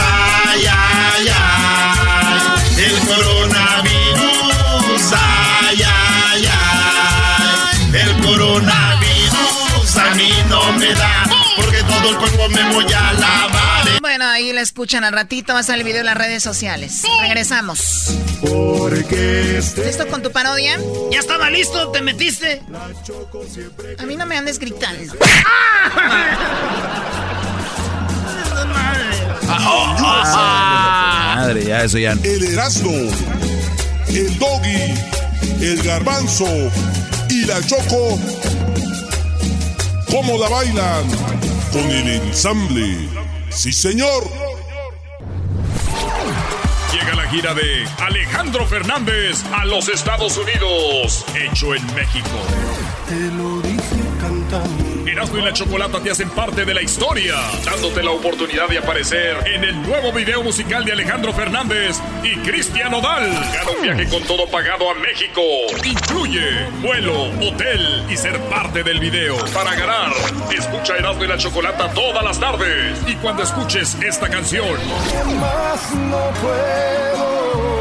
ay, ay, ay. El coronavirus, ay, ay, ay. El coronavirus todo el cuerpo me voy a lavar. Bueno, ahí la escuchan al ratito. Va a salir el video en las redes sociales. Regresamos. Porque ¿Listo con tu parodia? Ya estaba listo, te metiste. A mí no me andes gritando. <laughs> Madre, ya eso ya. El Erasmo, el Doggy, el Garbanzo y la Choco. ¿Cómo la bailan? Con el ensamble. Sí, señor. Llega la gira de Alejandro Fernández a los Estados Unidos, hecho en México. Te lo dije cantando. Erasmo y la Chocolata te hacen parte de la historia, dándote la oportunidad de aparecer en el nuevo video musical de Alejandro Fernández y Cristian Odal. Gana un viaje con todo pagado a México. Incluye vuelo, hotel y ser parte del video. Para ganar, escucha Erasmo y la Chocolata todas las tardes. Y cuando escuches esta canción, Más no puedo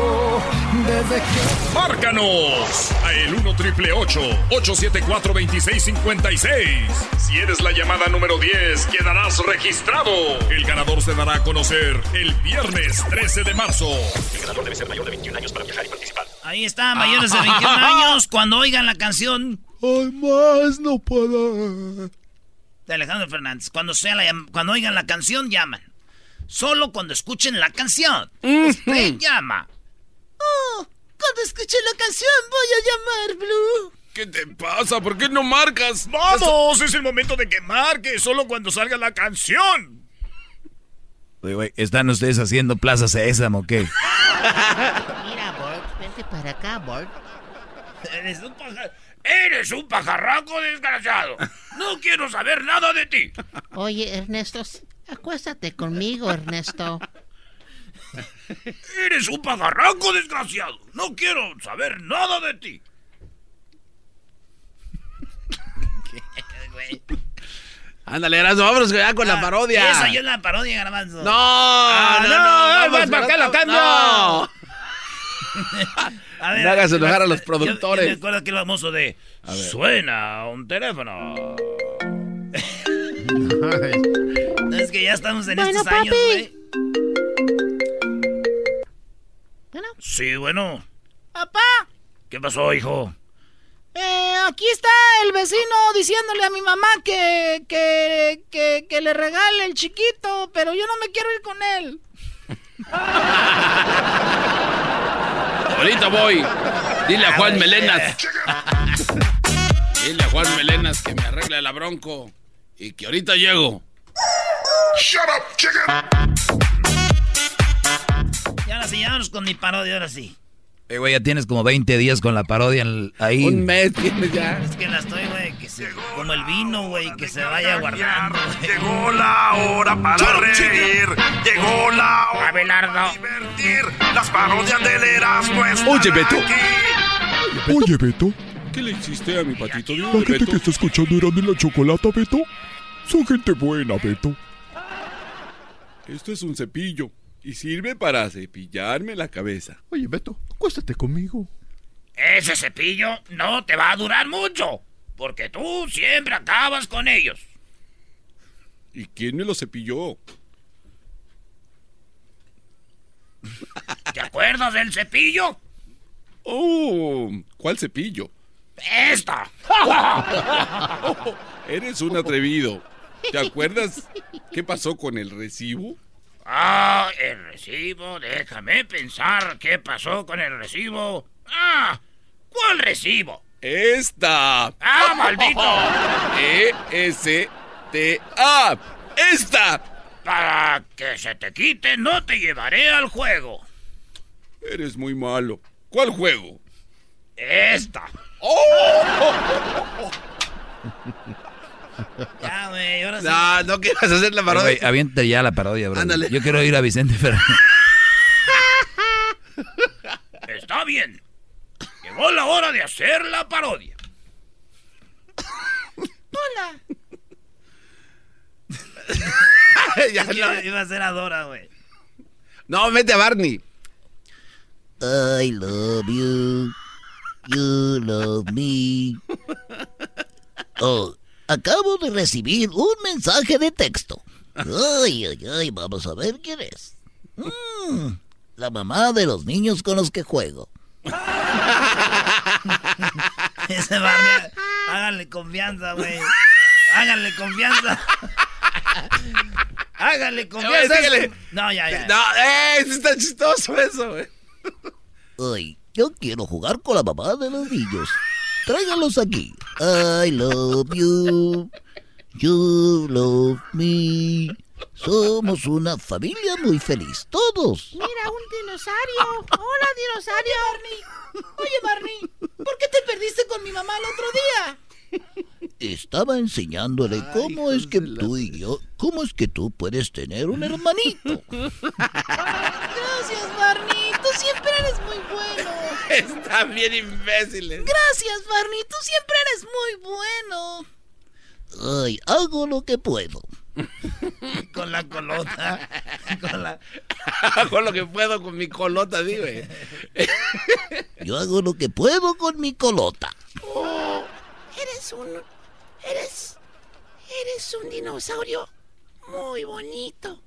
desde que... ¡Márcanos! A el 1 triple 874 2656. Si eres la llamada número 10, quedarás registrado. El ganador se dará a conocer el viernes 13 de marzo. El ganador debe ser mayor de 21 años para viajar y participar. Ahí está, mayores de 21 <laughs> años. Cuando oigan la canción. Ay, más no puedo. De Alejandro Fernández. Cuando, sea la, cuando oigan la canción, llaman. Solo cuando escuchen la canción. Usted llama. Cuando escuche la canción voy a llamar, Blue. ¿Qué te pasa? ¿Por qué no marcas? ¡Vamos! Es el momento de que marque, solo cuando salga la canción. Oye, güey, ¿están ustedes haciendo Plaza Sésamo o qué? <laughs> Mira, Bort, vente para acá, Bort. Eres un, paja... Eres un pajarraco desgraciado. No quiero saber nada de ti. Oye, Ernesto, acuéstate conmigo, Ernesto. Eres un pajarraco desgraciado. No quiero saber nada de ti. Ándale, Erasmo, vámonos ya con la parodia. Esa yo es la parodia, Garbanzo. No, Ah, no, no, no, no, vamos, ¿para qué lo cambio? no. <laughs> A No hagas enojar a los yo- productores. Yo, me acuerdo que el famoso de Suena un teléfono. <laughs> No, es que ya estamos en Bueno, estos papi. años, güey. Bueno. Sí, bueno. Papá, ¿Qué pasó, hijo? eh, aquí está el vecino diciéndole a mi mamá que, que, que, que le regale el chiquito, pero yo no me quiero ir con él. Ahorita voy. Dile a Juan Melenas. Dile a Juan Melenas que me arregle la bronco. Y que ahorita llego. Shut up, chicken. Ahora sí, vámonos con mi parodia, ahora sí. Eh, güey, ya tienes como 20 días con la parodia ahí. Un mes tienes ya. Es que la estoy, güey, que se, como el vino, güey, que se vaya guardando. Llegó la hora para reír. Llegó la hora Abelardo. para divertir. Las parodias del Erasmo están Oye, Beto. aquí. Oye, Beto. ¿Qué le hiciste a mi patito de La gente que está escuchando Erasmo y la Chocolata, Beto, son gente buena, Beto. Esto es un cepillo y sirve para cepillarme la cabeza. Oye, Beto, acuéstate conmigo. Ese cepillo no te va a durar mucho, porque tú siempre acabas con ellos. ¿Y quién me lo cepilló? ¿Te acuerdas del cepillo? Oh, ¿cuál cepillo? ¡Esta! Oh, <laughs> eres un atrevido. ¿Te acuerdas qué pasó con el recibo? Ah, el recibo. Déjame pensar qué pasó con el recibo. Ah, ¿cuál recibo? ¡Esta! ¡Ah, maldito! <laughs> E-S-T-A. ¡Esta! Para que se te quite, no te llevaré al juego. Eres muy malo. ¿Cuál juego? Esta. ¡Oh! <laughs> Ya, güey, ahora sí. No, no quieras hacer la Eh, parodia. güey, avienta ya la parodia, bro. Ándale. Yo quiero ir a Vicente Fernández. <laughs> Está bien. Llegó la hora de hacer la parodia. Hola. <laughs> Ya no. Iba a ser Adora, güey. No, mete a Barney. I love you. You love me. <laughs> Oh, acabo de recibir un mensaje de texto. Ay, ay, ay, vamos a ver quién es. Mm, la mamá de los niños con los que juego. <laughs> Ese Barney, háganle confianza, güey. Háganle confianza. <laughs> Háganle confianza. síguele. No, ya, ya. No, eh, está chistoso eso, güey. Ay, yo quiero jugar con la mamá de los niños. Tráiganlos aquí. I love you. You love me. Somos una familia muy feliz, todos. Mira, un dinosaurio. Hola, dinosaurio. Barney. Oye, Barney, ¿por qué te perdiste con mi mamá el otro día? Estaba enseñándole cómo es que tú y yo, cómo es que tú puedes tener un hermanito. <laughs> Gracias, Barney. Tú siempre eres muy bueno. <laughs> Están bien imbéciles. Gracias, Barney. Tú siempre eres muy bueno. Ay, hago lo que puedo. <laughs> Con la colota. Con la... <laughs> Hago lo que puedo con mi colota, dime. Yo hago lo que puedo con mi colota. Eres un. Eres. Eres un dinosaurio muy bonito.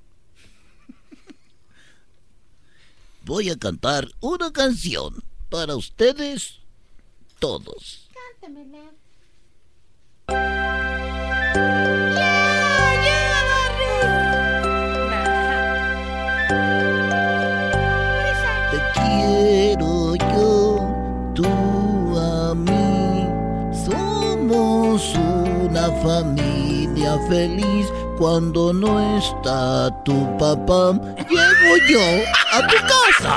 Voy a cantar una canción para ustedes todos. Cántamela. Te quiero yo, tú a mí. Somos una familia feliz. Cuando no está tu papá, llego yo a tu casa.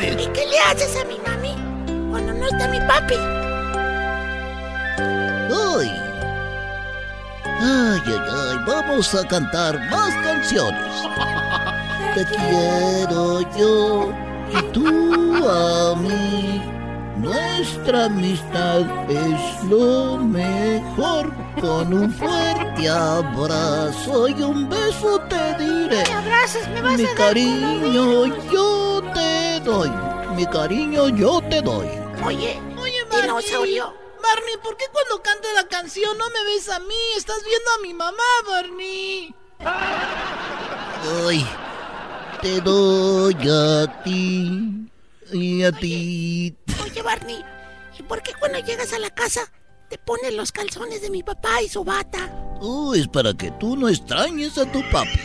¿Y qué le haces a mi mami cuando no está mi papi? Ay. Ay, ay, ay, vamos a cantar más canciones. <laughs> Te quiero yo y tú a mí. Nuestra amistad es lo mejor. Con un fuerte abrazo y un beso te diré. Me abrazas, me vas Mi a dar cariño yo te doy. Mi cariño yo te doy. Oye, oye, Barney. Dinosaurio. Barney, ¿por qué cuando canto la canción no me ves a mí? Estás viendo a mi mamá, Barney. Ay, te doy a ti y a ti. Oye, Barney, ¿y por qué cuando llegas a la casa te pones los calzones de mi papá y su bata? Oh, es para que tú no extrañes a tu papi.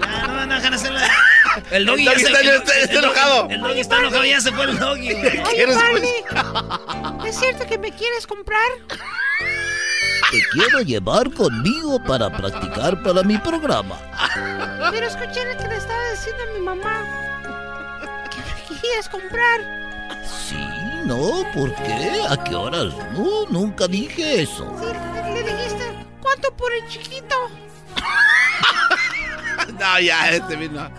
Ya, no, no, hacerlo. El El doggy, ya doggy se está- el- está- está el- enojado. El doggy está enojado, ya se fue el doggy. Oye, Barney, ¿es cierto que me quieres comprar? Te quiero llevar conmigo para practicar para mi programa. Pero escuché lo que le estaba diciendo a mi mamá. ¿Qué quieres comprar? Sí, no, ¿por qué? ¿A qué horas? No, nunca dije eso. Sí, le dijiste, ¿cuánto por el chiquito? <laughs> no, ya, este vino.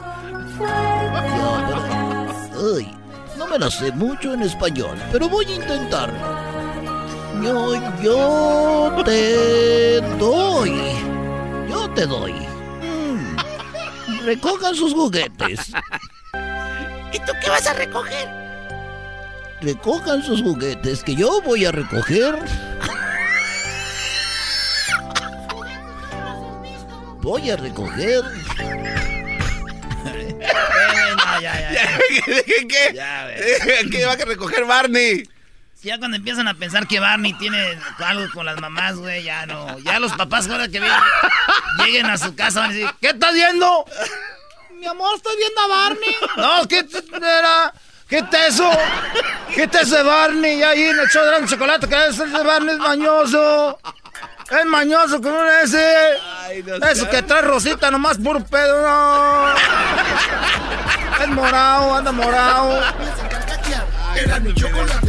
Ay, no me la sé mucho en español, pero voy a intentarlo. Yo, yo te doy. Yo te doy. Mm, recojan sus juguetes. ¿Y tú qué vas a recoger? Recojan sus juguetes que yo voy a recoger. Voy a recoger. ya, ya, ya. <laughs> ¿Qué? ¿Qué? ¿Qué va a recoger Barney? Si ya cuando empiezan a pensar que Barney tiene algo con las mamás, güey, ya no. Ya los papás ahora que vienen, lleguen a su casa van a decir, ¿qué estás viendo? Mi amor, estoy viendo a Barney. No, ¿qué era? ¿Qué es eso? ¿Qué es ese Barney? Ya ahí el show de chocolate, que ese Barney es mañoso. Es mañoso como ese. Eso que trae rosita nomás puro pedo, no. Es morado, anda morado. Era mi chocolate,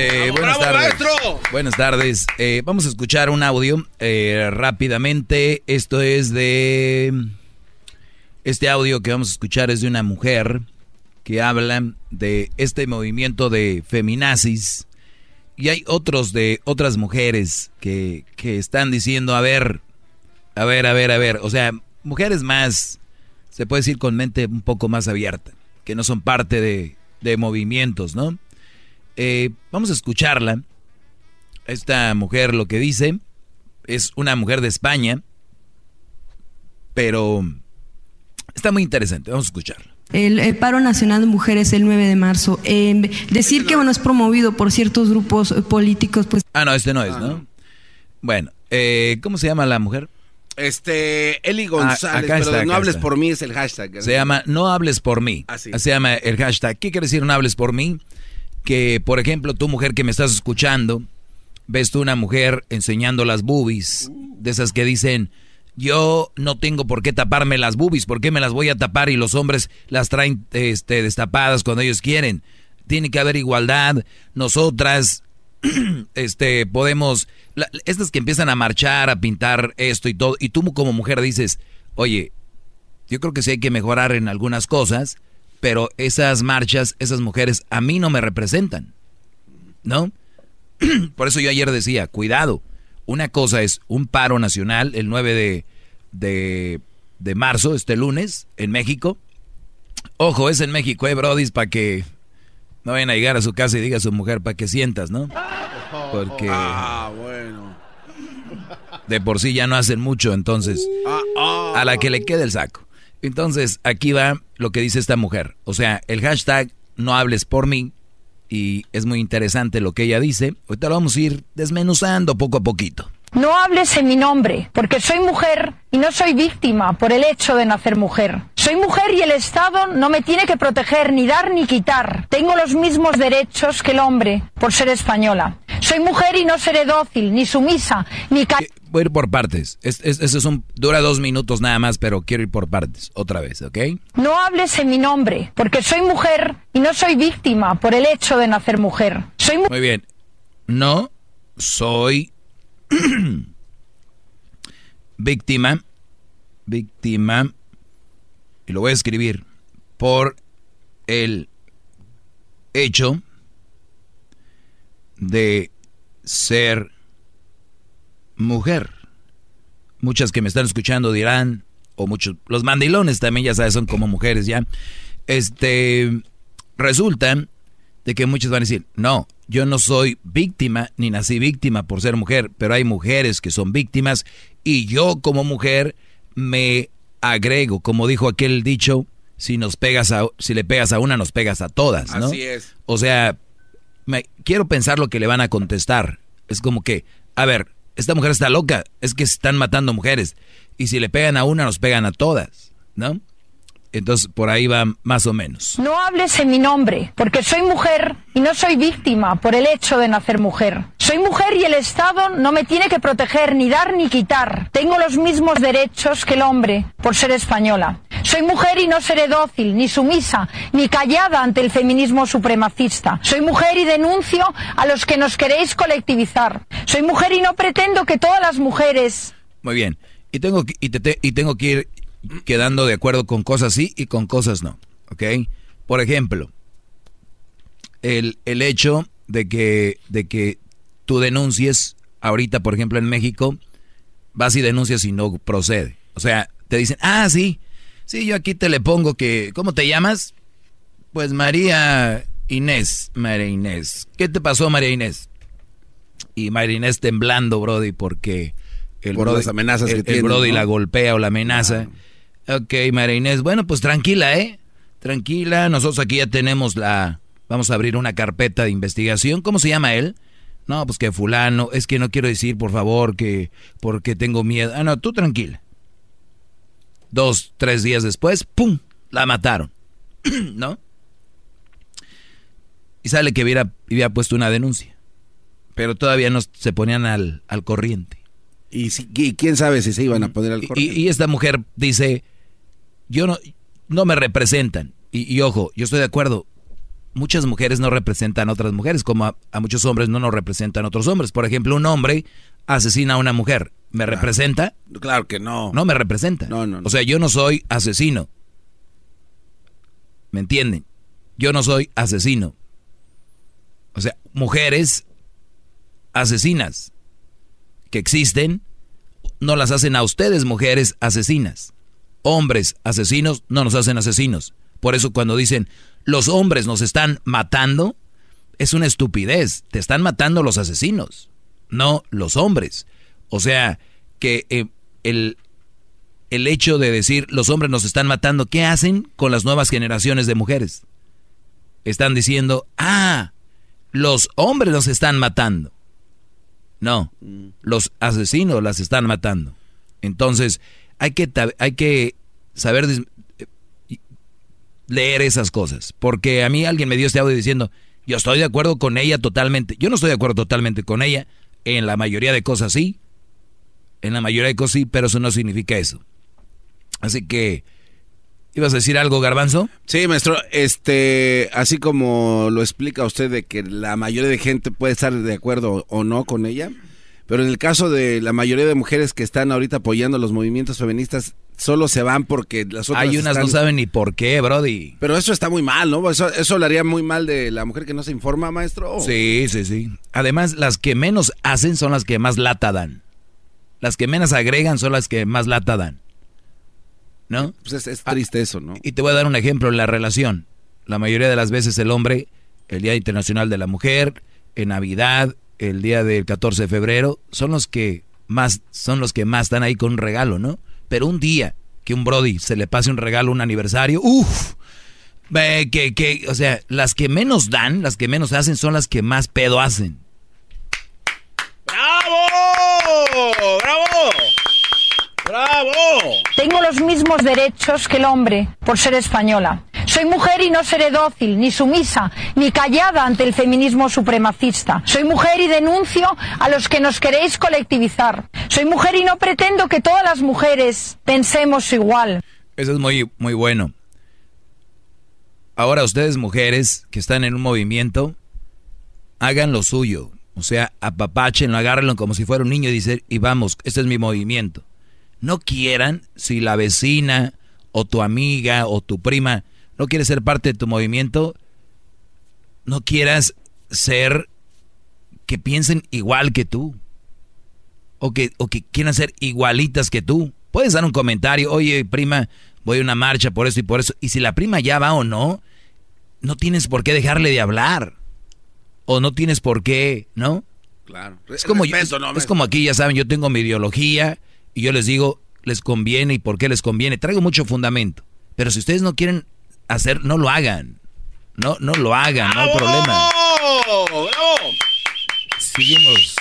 eh, buenas, tardes. buenas tardes. Eh, vamos a escuchar un audio eh, rápidamente. Esto es de... Este audio que vamos a escuchar es de una mujer que habla de este movimiento de feminazis. Y hay otros de otras mujeres que, que están diciendo, a ver, a ver, a ver, a ver. O sea, mujeres más, se puede decir con mente un poco más abierta, que no son parte de, de movimientos, ¿no? Eh, vamos a escucharla. Esta mujer lo que dice es una mujer de España, pero está muy interesante. Vamos a escucharla. El, paro nacional de mujeres el 9 de marzo. Eh, decir que bueno es promovido por ciertos grupos políticos, pues. Ah, no, este no es, ¿no? Bueno, eh, ¿cómo se llama la mujer? Este, Eli González, acá pero está, no hables está. por mí es el hashtag. Se llama No hables por mí. Así. Se llama el hashtag. ¿Qué quiere decir no hables por mí? Que, por ejemplo, tú mujer que me estás escuchando, ves tú una mujer enseñando las boobies, de esas que dicen, yo no tengo por qué taparme las boobies, ¿por qué me las voy a tapar? Y los hombres las traen este, destapadas cuando ellos quieren. Tiene que haber igualdad. Nosotras, <clears throat> este, podemos, estas que empiezan a marchar, a pintar esto y todo, y tú como mujer dices, oye, yo creo que sí hay que mejorar en algunas cosas, pero esas marchas, esas mujeres a mí no me representan, ¿no? <clears throat> Por eso yo ayer decía, cuidado, una cosa es un paro nacional el 9 de, de, de marzo, este lunes, en México. Ojo, es en México, eh, brodis, para que no vayan a llegar a su casa y diga a su mujer para que sientas, ¿no? Porque Ah, bueno. de por sí ya no hacen mucho, entonces Ah, ah. a la que le quede el saco. Entonces, aquí va lo que dice esta mujer. O sea, el hashtag no hables por mí. Y es muy interesante lo que ella dice. Ahorita lo vamos a ir desmenuzando poco a poquito. No hables en mi nombre, porque soy mujer y no soy víctima por el hecho de nacer mujer. Soy mujer y el Estado no me tiene que proteger, ni dar ni quitar. Tengo los mismos derechos que el hombre por ser española. Soy mujer y no seré dócil, ni sumisa, ni ca- Voy a ir por partes. Es, es- eso es un- dura dos minutos nada más, pero quiero ir por partes. Otra vez, ¿ok? No hables en mi nombre, porque soy mujer y no soy víctima por el hecho de nacer mujer. Soy mu- Muy bien. No soy <clears throat> víctima, víctima, y lo voy a escribir, por el hecho de ser mujer. Muchas que me están escuchando dirán, o muchos, los mandilones también ya sabes, son como mujeres ya. este, resulta de que muchos van a decir, no, yo no soy víctima ni nací víctima por ser mujer, pero hay mujeres que son víctimas y yo como mujer me agrego, como dijo aquel dicho, si nos pegas a, si le pegas a una nos pegas a todas, ¿no? Así es. O sea, me, quiero pensar lo que le van a contestar. Es como que, a ver, esta mujer está loca, es que están matando mujeres y si le pegan a una nos pegan a todas, ¿no? Entonces, por ahí va más o menos. No hables en mi nombre, porque soy mujer y no soy víctima por el hecho de nacer mujer. Soy mujer y el Estado no me tiene que proteger, ni dar ni quitar. Tengo los mismos derechos que el hombre por ser española. Soy mujer y no seré dócil, ni sumisa, ni callada ante el feminismo supremacista. Soy mujer y denuncio a los que nos queréis colectivizar. Soy mujer y no pretendo que todas las mujeres... Muy bien. Y tengo que, y, te, y tengo que ir quedando de acuerdo con cosas sí y con cosas no. ¿Ok? Por ejemplo, el, el hecho de que, de que tú denuncies, ahorita, por ejemplo, en México, vas y denuncias y no procede. O sea, te dicen, ah, sí, sí, yo aquí te le pongo que, ¿cómo te llamas? Pues María Inés, María Inés. ¿Qué te pasó, María Inés? Y María Inés temblando, Brody, porque el Por las amenazas el, que el tiene, Brody ¿no? la golpea o la amenaza. Ok, María Inés, bueno, pues tranquila, ¿eh? Tranquila, nosotros aquí ya tenemos la... Vamos a abrir una carpeta de investigación. ¿Cómo se llama él? No, pues que fulano, es que no quiero decir, por favor, que porque tengo miedo. Ah, no, tú tranquila. Dos, tres días después, ¡pum! La mataron. <clears throat> ¿No? Y sale que hubiera, hubiera puesto una denuncia. Pero todavía no se ponían al, al corriente. Y, si- y quién sabe si se iban a poner al Y, corriente. y esta mujer dice, yo no, no me representan. Y, y ojo, yo estoy de acuerdo. Muchas mujeres no representan a otras mujeres, como a, a muchos hombres no nos representan otros hombres. Por ejemplo, un hombre asesina a una mujer. ¿Me representa? Claro que no. No me representa. No, no, no. O sea, yo no soy asesino. ¿Me entienden? Yo no soy asesino. O sea, mujeres asesinas que existen no las hacen a ustedes mujeres asesinas. Hombres asesinos no nos hacen asesinos. Por eso cuando dicen los hombres nos están matando, es una estupidez. Te están matando los asesinos, no los hombres. O sea, que eh, el, el hecho de decir los hombres nos están matando, ¿qué hacen con las nuevas generaciones de mujeres? Están diciendo, ah, los hombres nos están matando. No, los asesinos las están matando. Entonces, hay que, hay que saber leer esas cosas. Porque a mí alguien me dio este audio diciendo, yo estoy de acuerdo con ella totalmente. Yo no estoy de acuerdo totalmente con ella. En la mayoría de cosas sí. En la mayoría de cosas sí, pero eso no significa eso. Así que, ¿ibas a decir algo, Garbanzo? Sí, maestro, este, así como lo explica usted de que la mayoría de gente puede estar de acuerdo o no con ella, pero en el caso de la mayoría de mujeres que están ahorita apoyando los movimientos feministas, solo se van porque las otras Hay unas están- no saben ni por qué, Brody. Pero eso está muy mal, ¿no? Eso, eso le haría muy mal de la mujer que no se informa, maestro. Sí, sí, sí. Además, las que menos hacen son las que más lata dan. Las que menos agregan son las que más lata dan. ¿No? Pues es, es triste eso, ¿no? Y te voy a dar un ejemplo en la relación. La mayoría de las veces el hombre, el Día Internacional de la Mujer, en Navidad, el día del 14 de febrero, son los que más, son los que más están ahí con un regalo, ¿no? Pero un día que un Brody se le pase un regalo, un aniversario, uff, que, que, o sea, las que menos dan, las que menos hacen, son las que más pedo hacen. ¡Bravo! ¡Bravo! ¡Bravo! Tengo los mismos derechos que el hombre por ser española. Soy mujer y no seré dócil, ni sumisa, ni callada ante el feminismo supremacista. Soy mujer y denuncio a los que nos queréis colectivizar. Soy mujer y no pretendo que todas las mujeres pensemos igual. Eso es muy, muy bueno. Ahora ustedes mujeres que están en un movimiento, hagan lo suyo. O sea, apapáchenlo, agárrenlo como si fuera un niño y dicen, y vamos, este es mi movimiento. No quieran, si la vecina o tu amiga o tu prima no quiere ser parte de tu movimiento, no quieras ser que piensen igual que tú. O que, o que quieran ser igualitas que tú. Puedes dar un comentario, oye prima, voy a una marcha por eso y por eso. Y si la prima ya va o no, no tienes por qué dejarle de hablar. O no tienes por qué, ¿no? Claro. Es como, es como aquí, ya saben, yo tengo mi ideología y yo les digo, les conviene y por qué les conviene. Traigo mucho fundamento. Pero si ustedes no quieren hacer, no lo hagan. No, no lo hagan, no hay problema. Seguimos.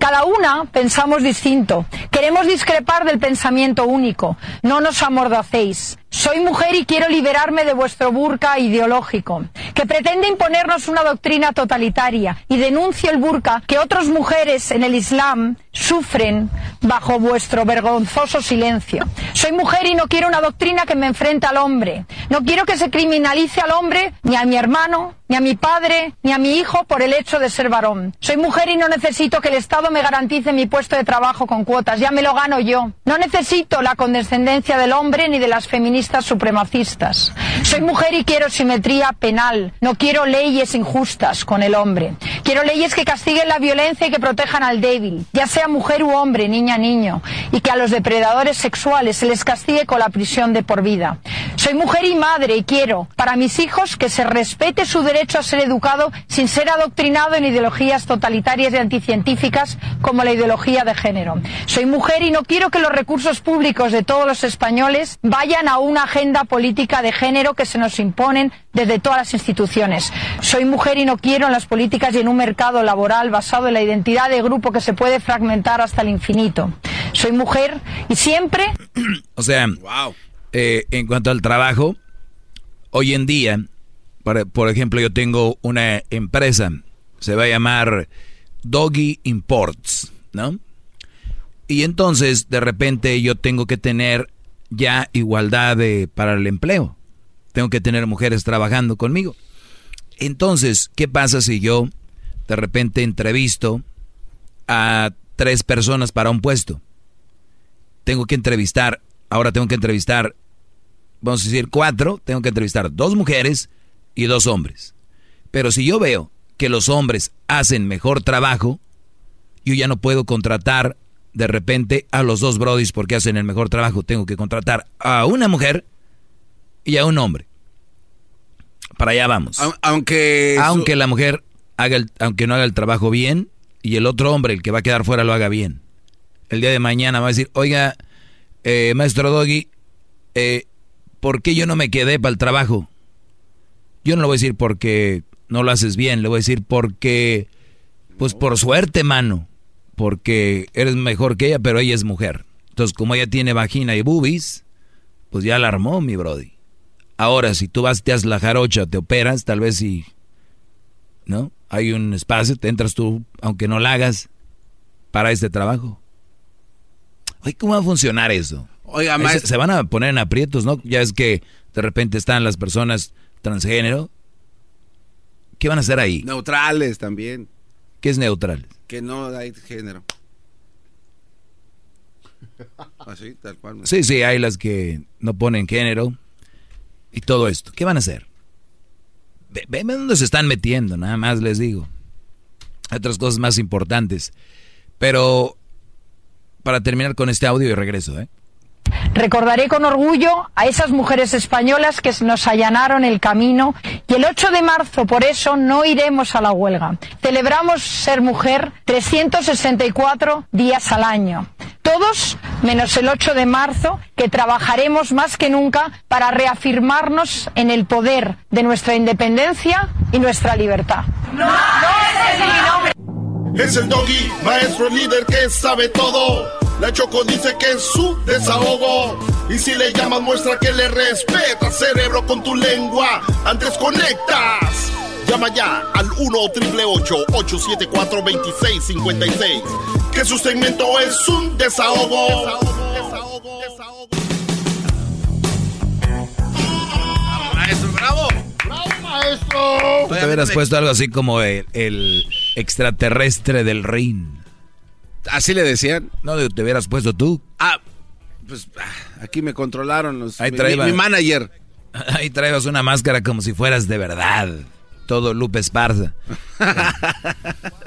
Cada una pensamos distinto. Queremos discrepar del pensamiento único. No nos amordacéis. Soy mujer y quiero liberarme de vuestro burka ideológico, que pretende imponernos una doctrina totalitaria y denuncio el burka que otras mujeres en el Islam sufren bajo vuestro vergonzoso silencio. Soy mujer y no quiero una doctrina que me enfrente al hombre. No quiero que se criminalice al hombre, ni a mi hermano, ni a mi padre, ni a mi hijo por el hecho de ser varón. Soy mujer y no necesito que el Estado me garantice mi puesto de trabajo con cuotas. Ya me lo gano yo. No necesito la condescendencia del hombre ni de las feministas supremacistas. Soy mujer y quiero simetría penal. No quiero leyes injustas con el hombre. Quiero leyes que castiguen la violencia y que protejan al débil, ya sea mujer u hombre, niña, niño, y que a los depredadores sexuales se les castigue con la prisión de por vida. Soy mujer y madre y quiero para mis hijos que se respete su derecho a ser educado sin ser adoctrinado en ideologías totalitarias y anticientíficas como la ideología de género. Soy mujer y no quiero que los recursos públicos de todos los españoles vayan a una agenda política de género que se nos imponen desde todas las instituciones. Soy mujer y no quiero en las políticas y en un mercado laboral basado en la identidad de grupo que se puede fragmentar hasta el infinito. Soy mujer y siempre... O sea, eh, en cuanto al trabajo, hoy en día, por, por ejemplo, yo tengo una empresa, se va a llamar Doggy Imports, ¿no? Y entonces, de repente, yo tengo que tener ya igualdad de, para el empleo. Tengo que tener mujeres trabajando conmigo. Entonces, ¿qué pasa si yo de repente entrevisto a tres personas para un puesto? Tengo que entrevistar, ahora tengo que entrevistar, vamos a decir cuatro, tengo que entrevistar dos mujeres y dos hombres. Pero si yo veo que los hombres hacen mejor trabajo, yo ya no puedo contratar de repente a los dos brodis porque hacen el mejor trabajo. Tengo que contratar a una mujer y a un hombre. Para allá vamos. Aunque aunque la mujer haga el, aunque no haga el trabajo bien y el otro hombre, el que va a quedar fuera, lo haga bien. El día de mañana va a decir, oiga, eh, maestro Doggy, eh, ¿por qué yo no me quedé para el trabajo? Yo no le voy a decir porque no lo haces bien, le voy a decir porque, pues por suerte, mano porque eres mejor que ella, pero ella es mujer. Entonces, como ella tiene vagina y boobies, pues ya la armó, mi brody. Ahora, si tú vas, te haces la jarocha, te operas, tal vez si, ¿no? Hay un espacio, te entras tú, aunque no la hagas, para este trabajo. Oye, ¿cómo va a funcionar eso? Oiga, se, se van a poner en aprietos, ¿no? Ya es que de repente están las personas transgénero. ¿Qué van a hacer ahí? Neutrales también. ¿Qué es neutral? Que no hay género. <laughs> Así, tal cual. Sí, sí, hay las que no ponen género y todo esto. ¿Qué van a hacer? Ven dónde se están metiendo, nada más les digo. Hay otras cosas más importantes. Pero para terminar con este audio y regreso, ¿eh? Recordaré con orgullo a esas mujeres españolas que nos allanaron el camino y el 8 de marzo por eso no iremos a la huelga. Celebramos ser mujer 364 días al año. Todos menos el 8 de marzo que trabajaremos más que nunca para reafirmarnos en el poder de nuestra independencia y nuestra libertad. No, es el nombre. Es el doggy, maestro líder que sabe todo. La Choco dice que es su desahogo. Y si le llamas, muestra que le respeta, cerebro, con tu lengua. Antes conectas. Llama ya al 1-888-874-2656. Que su segmento es un desahogo. Desahogo, desahogo, desahogo. Maestro, bravo. Bravo, maestro. Tú te hubieras puesto algo así como el, el extraterrestre del ring. ¿Así le decían? No, te hubieras puesto tú. Ah, pues ah, aquí me controlaron los, Ahí mi, mi, manager. <laughs> Ahí traebas una máscara como si fueras de verdad. Todo Lupe Esparza. <laughs>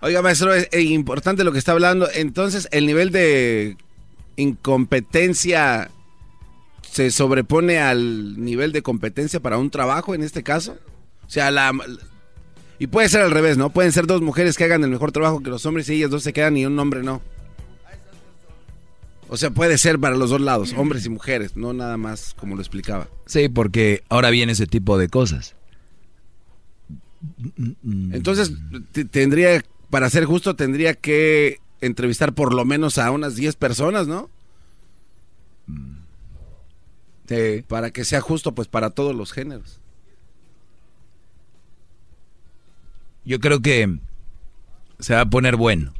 Oiga, maestro, es, importante lo que está hablando. Entonces, el nivel de incompetencia se sobrepone al nivel de competencia para un trabajo en este caso. O sea, la... Y puede ser al revés, ¿no? Pueden ser dos mujeres que hagan el mejor trabajo que los hombres y ellas dos se quedan y un hombre no. O sea, puede ser para los dos lados, hombres y mujeres, no nada más como lo explicaba. Sí, porque ahora viene ese tipo de cosas. Entonces, tendría, para ser justo, tendría que entrevistar por lo menos a unas 10 personas, ¿no? Sí. Para que sea justo, pues, para todos los géneros. Yo creo que se va a poner bueno.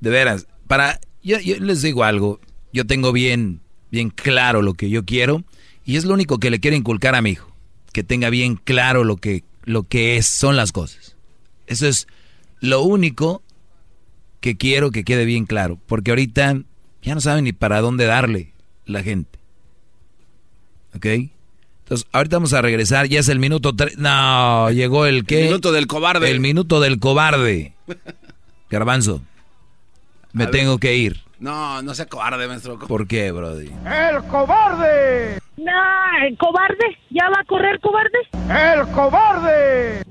De veras, para yo, les digo algo, yo tengo bien, bien claro lo que yo quiero y es lo único que le quiero inculcar a mi hijo, que tenga bien claro lo que, lo que es, son las cosas. Eso es lo único que quiero que quede bien claro, porque ahorita ya no saben ni para dónde darle la gente. ¿Ok? Entonces, ahorita vamos a regresar, ya es el minuto... No, llegó el qué? El minuto del cobarde. El minuto del cobarde. <laughs> Garbanzo. Me tengo que ir. No, no sea cobarde, maestro. ¿Por qué, Brody? ¡El cobarde! No, el cobarde. ¿Ya va a correr cobarde? ¡El cobarde!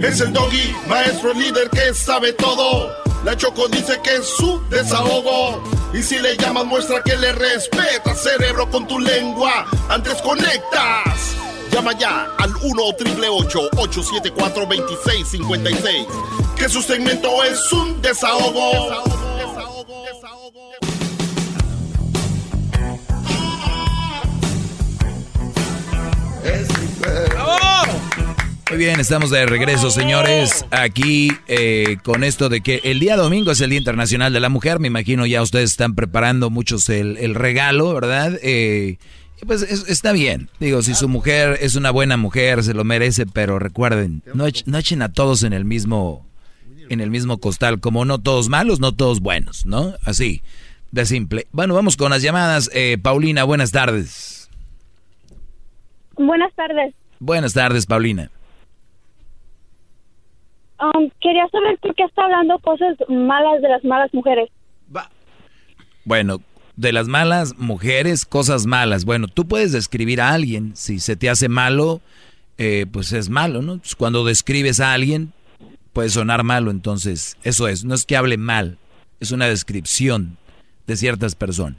Es el doggy, maestro líder que sabe todo. La Choco dice que es su desahogo. Y si le llamas, muestra que le respeta, cerebro, con tu lengua. Antes conectas. Llama ya al 1-888-874-2656. Que su segmento es un desahogo. desahogo, desahogo, Muy bien, estamos de regreso, señores. Aquí eh, con esto de que el día domingo es el Día Internacional de la Mujer. Me imagino ya ustedes están preparando muchos el, el regalo, ¿verdad? Eh, pues está bien. Digo, si su mujer es una buena mujer, se lo merece, pero recuerden, no, echen a todos en el mismo en el mismo costal, como no todos malos, no todos buenos, ¿no? Así, de simple. Bueno, vamos con las llamadas. Eh, Paulina, buenas tardes. Buenas tardes. Buenas tardes, Paulina. Um, quería saber por qué está hablando cosas malas de las malas mujeres. Bueno, de las malas mujeres, cosas malas. Bueno, tú puedes describir a alguien, si se te hace malo, eh, pues es malo, ¿no? Pues cuando describes a alguien, puede sonar malo, entonces eso es, no es que hable mal, es una descripción de ciertas personas.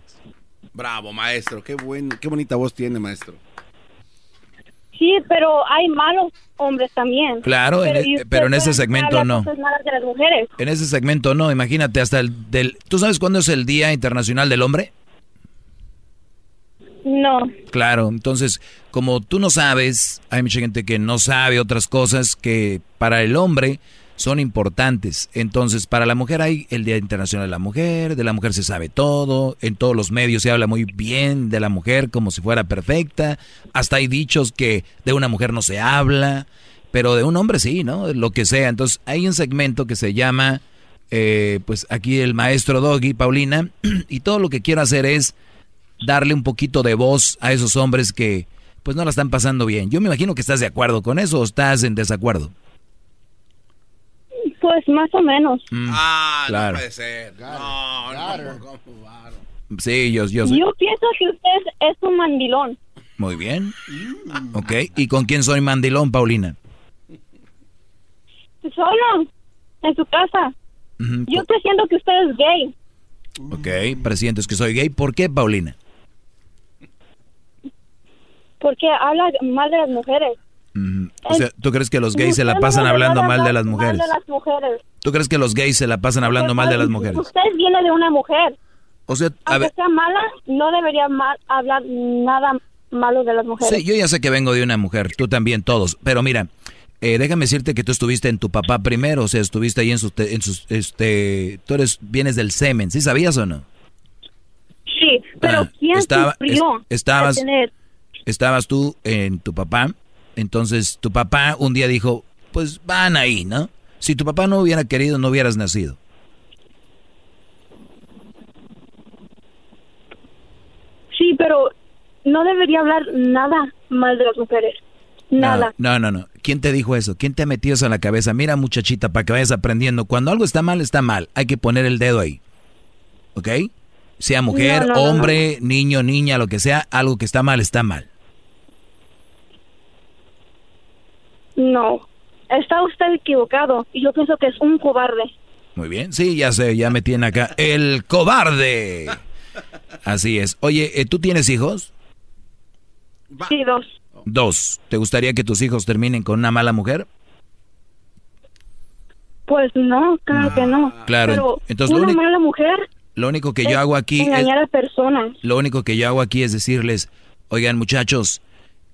Bravo, maestro, qué, buen, qué bonita voz tiene, maestro. Sí, pero hay malos hombres también. Claro, pero, en, e, ese segmento no. De las mujeres. En ese segmento no, imagínate hasta el del... ¿Tú sabes cuándo es el Día Internacional del Hombre? No. Claro, entonces, como tú no sabes, hay mucha gente que no sabe otras cosas que para el hombre son importantes. Entonces, para la mujer hay el Día Internacional de la Mujer, de la mujer se sabe todo, en todos los medios se habla muy bien de la mujer como si fuera perfecta, hasta hay dichos que de una mujer no se habla, pero de un hombre sí, ¿no? Lo que sea. Entonces, hay un segmento que se llama, eh, pues aquí el maestro Doggy, Paulina, <clears throat> y todo lo que quiero hacer es darle un poquito de voz a esos hombres que pues no la están pasando bien. Yo me imagino que estás de acuerdo con eso o estás en desacuerdo. Pues más o menos. Mm, ah, no puede ser. No, no, Sí, yo, yo Yo pienso que usted es un mandilón. Muy bien. Ok, ¿y con quién soy mandilón, Paulina? Solo, en su casa. Yo presiento que usted es gay. Ok, presientes que soy gay. ¿Por qué, Paulina? Porque habla mal de las mujeres. O sea, ¿tú crees que los gays se la pasan hablando mal de las mujeres? ¿Tú crees que los gays se la pasan hablando mal de las mujeres? Usted viene de una mujer. O sea, a Aunque sea mala, no debería hablar nada malo de las mujeres. Sí, yo ya sé que vengo de una mujer, tú también, todos. Pero mira, eh, déjame decirte que tú estuviste en tu papá primero, o sea, estuviste ahí en sus, en sus, este, tú eres, vienes del semen, ¿sí sabías o no? Sí, pero ah, ¿quién estaba, estabas, estabas tú en tu papá entonces tu papá un día dijo, pues van ahí, ¿no? Si tu papá no hubiera querido, no hubieras nacido. Sí, pero no debería hablar nada mal de las mujeres. Nada. No, no, no, ¿Quién te dijo eso? ¿Quién te ha metido eso en la cabeza? Mira, muchachita, para que vayas aprendiendo. Cuando algo está mal, está mal. Hay que poner el dedo ahí. ¿Ok? Sea mujer, No, no, no, hombre, niño, niña, lo que sea, algo que está mal, está mal. No, está usted equivocado y yo pienso que es un cobarde. Muy bien, sí, ya sé, ya me tiene acá. El cobarde. Así es. Oye, ¿eh, ¿tú tienes hijos? Sí, dos. Dos. ¿Te gustaría que tus hijos terminen con una mala mujer? Pues no, claro que no. Claro, Pero entonces lo una único- mala mujer Lo único que es yo hago aquí es, engañar a personas. lo único que yo hago aquí es decirles, oigan muchachos,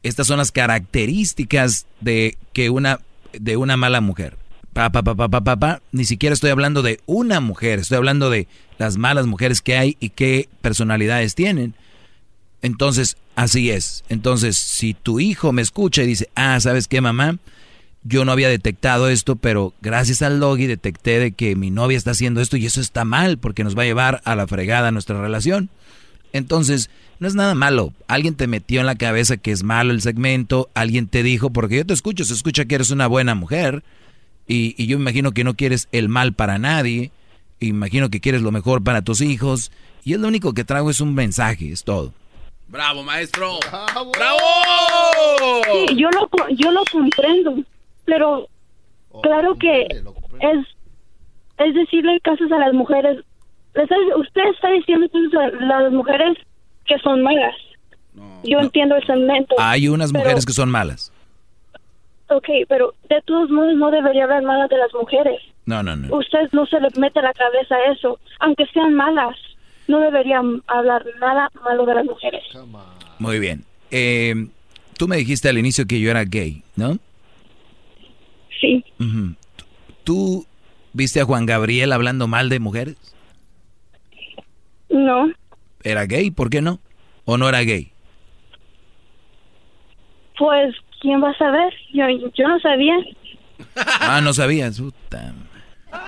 estas son las características de que una de una mala mujer. Pa, pa, pa. Ni siquiera estoy hablando de una mujer, estoy hablando de las malas mujeres que hay y qué personalidades tienen. Entonces, así es. Entonces, si tu hijo me escucha y dice, ah, ¿sabes qué, mamá? Yo no había detectado esto, pero gracias al Logi detecté de que mi novia está haciendo esto y eso está mal porque nos va a llevar a la fregada nuestra relación. Entonces, no es nada malo. Alguien te metió en la cabeza que es malo el segmento, alguien te dijo, porque yo te escucho, se escucha que eres una buena mujer y, y yo imagino que no quieres el mal para nadie, imagino que quieres lo mejor para tus hijos y es lo único que traigo es un mensaje, es todo. ¡Bravo, maestro! Sí, yo lo, yo lo comprendo, pero claro que es, es decirle casos a las mujeres. Usted está diciendo cosas a las mujeres que son malas. Yo entiendo el segmento. Hay unas pero- mujeres que son malas. Ok, pero de todos modos no debería haber malas de las mujeres. No, no, no. Usted no se le mete a la cabeza eso. Aunque sean malas, no debería hablar nada malo de las mujeres. Muy bien. Eh, tú me dijiste al inicio que yo era gay, ¿no? Sí. ¿Tú viste a Juan Gabriel hablando mal de mujeres? No, ¿Era gay? ¿Por qué no? ¿O no era gay? pues, ¿quién va a saber? Yo, yo no sabía. Ah, no sabías. Puta.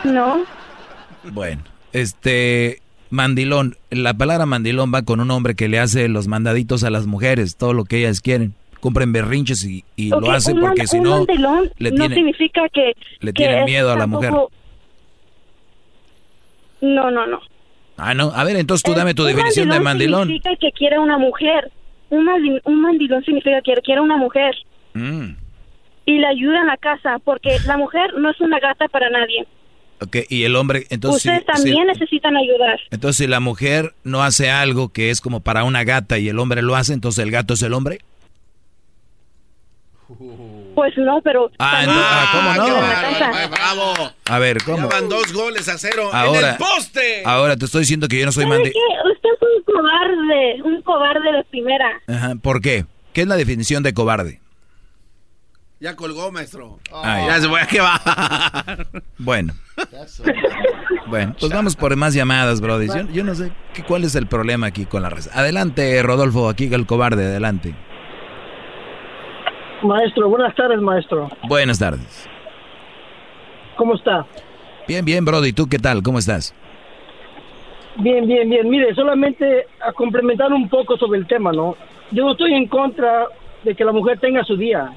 No. Bueno, este mandilón, la palabra mandilón va con un hombre que le hace los mandaditos a las mujeres, todo lo que ellas quieren. Compren berrinches y, lo hace un porque si no mandilón le no tiene significa que... le que tienen miedo a la mujer. No, no, no. Ah, no. A ver, entonces tú dame tu Un definición de mandilón. significa que quiere una mujer. Un, mandi- un mandilón significa que quiere una mujer. Mm, Y le ayuda en la casa, porque la mujer no es una gata para nadie. ok, y el hombre, entonces Ustedes si- si- también necesitan ayudar. entonces si la mujer no hace algo que es como para una gata y el hombre lo hace, entonces el gato es el hombre. Pues no, pero... Ah, ah, ¿cómo no? en. ¡Bravo! A ver, ¿cómo? van dos goles a cero en Ahora, el poste. ahora te estoy diciendo que yo no soy ¿Sabe mandi. qué? Usted es un cobarde, un cobarde de primera. Ajá, ¿Por qué? ¿Qué es la definición de cobarde? Ya colgó, maestro. Ah, ya ya. se voy a quedar. Bueno. Bueno, pues vamos por más llamadas, Brody. Yo, yo no sé qué- cuál es el problema aquí con la raza. Adelante, Rodolfo, aquí el cobarde, adelante. Maestro, buenas tardes, maestro. Buenas tardes. ¿Cómo está? Bien, bien, Brody. ¿Tú qué tal? ¿Cómo estás? Bien, bien, bien. Mire, solamente a complementar un poco sobre el tema, ¿no? Yo no estoy en contra de que la mujer tenga su día,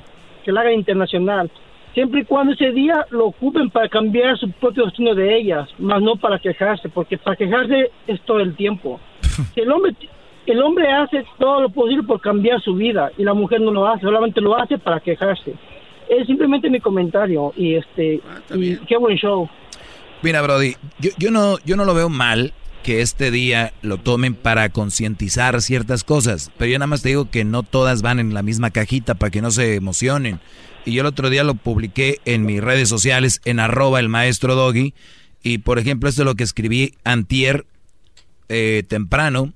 que la haga internacional, siempre y cuando ese día lo ocupen para cambiar su propio destino de ellas, más no para quejarse, porque para quejarse es todo el tiempo. <laughs> Si el hombre el hombre hace todo lo posible por cambiar su vida y la mujer no lo hace, solamente lo hace para quejarse. Es simplemente mi comentario y este y qué buen show. Mira, Brody, yo, yo no, yo no lo veo mal que este día lo tomen para concientizar ciertas cosas, pero yo nada más te digo que no todas van en la misma cajita para que no se emocionen. Y yo el otro día lo publiqué en mis redes sociales en arroba el maestro Doggy. Y por ejemplo, esto es lo que escribí antier eh, temprano.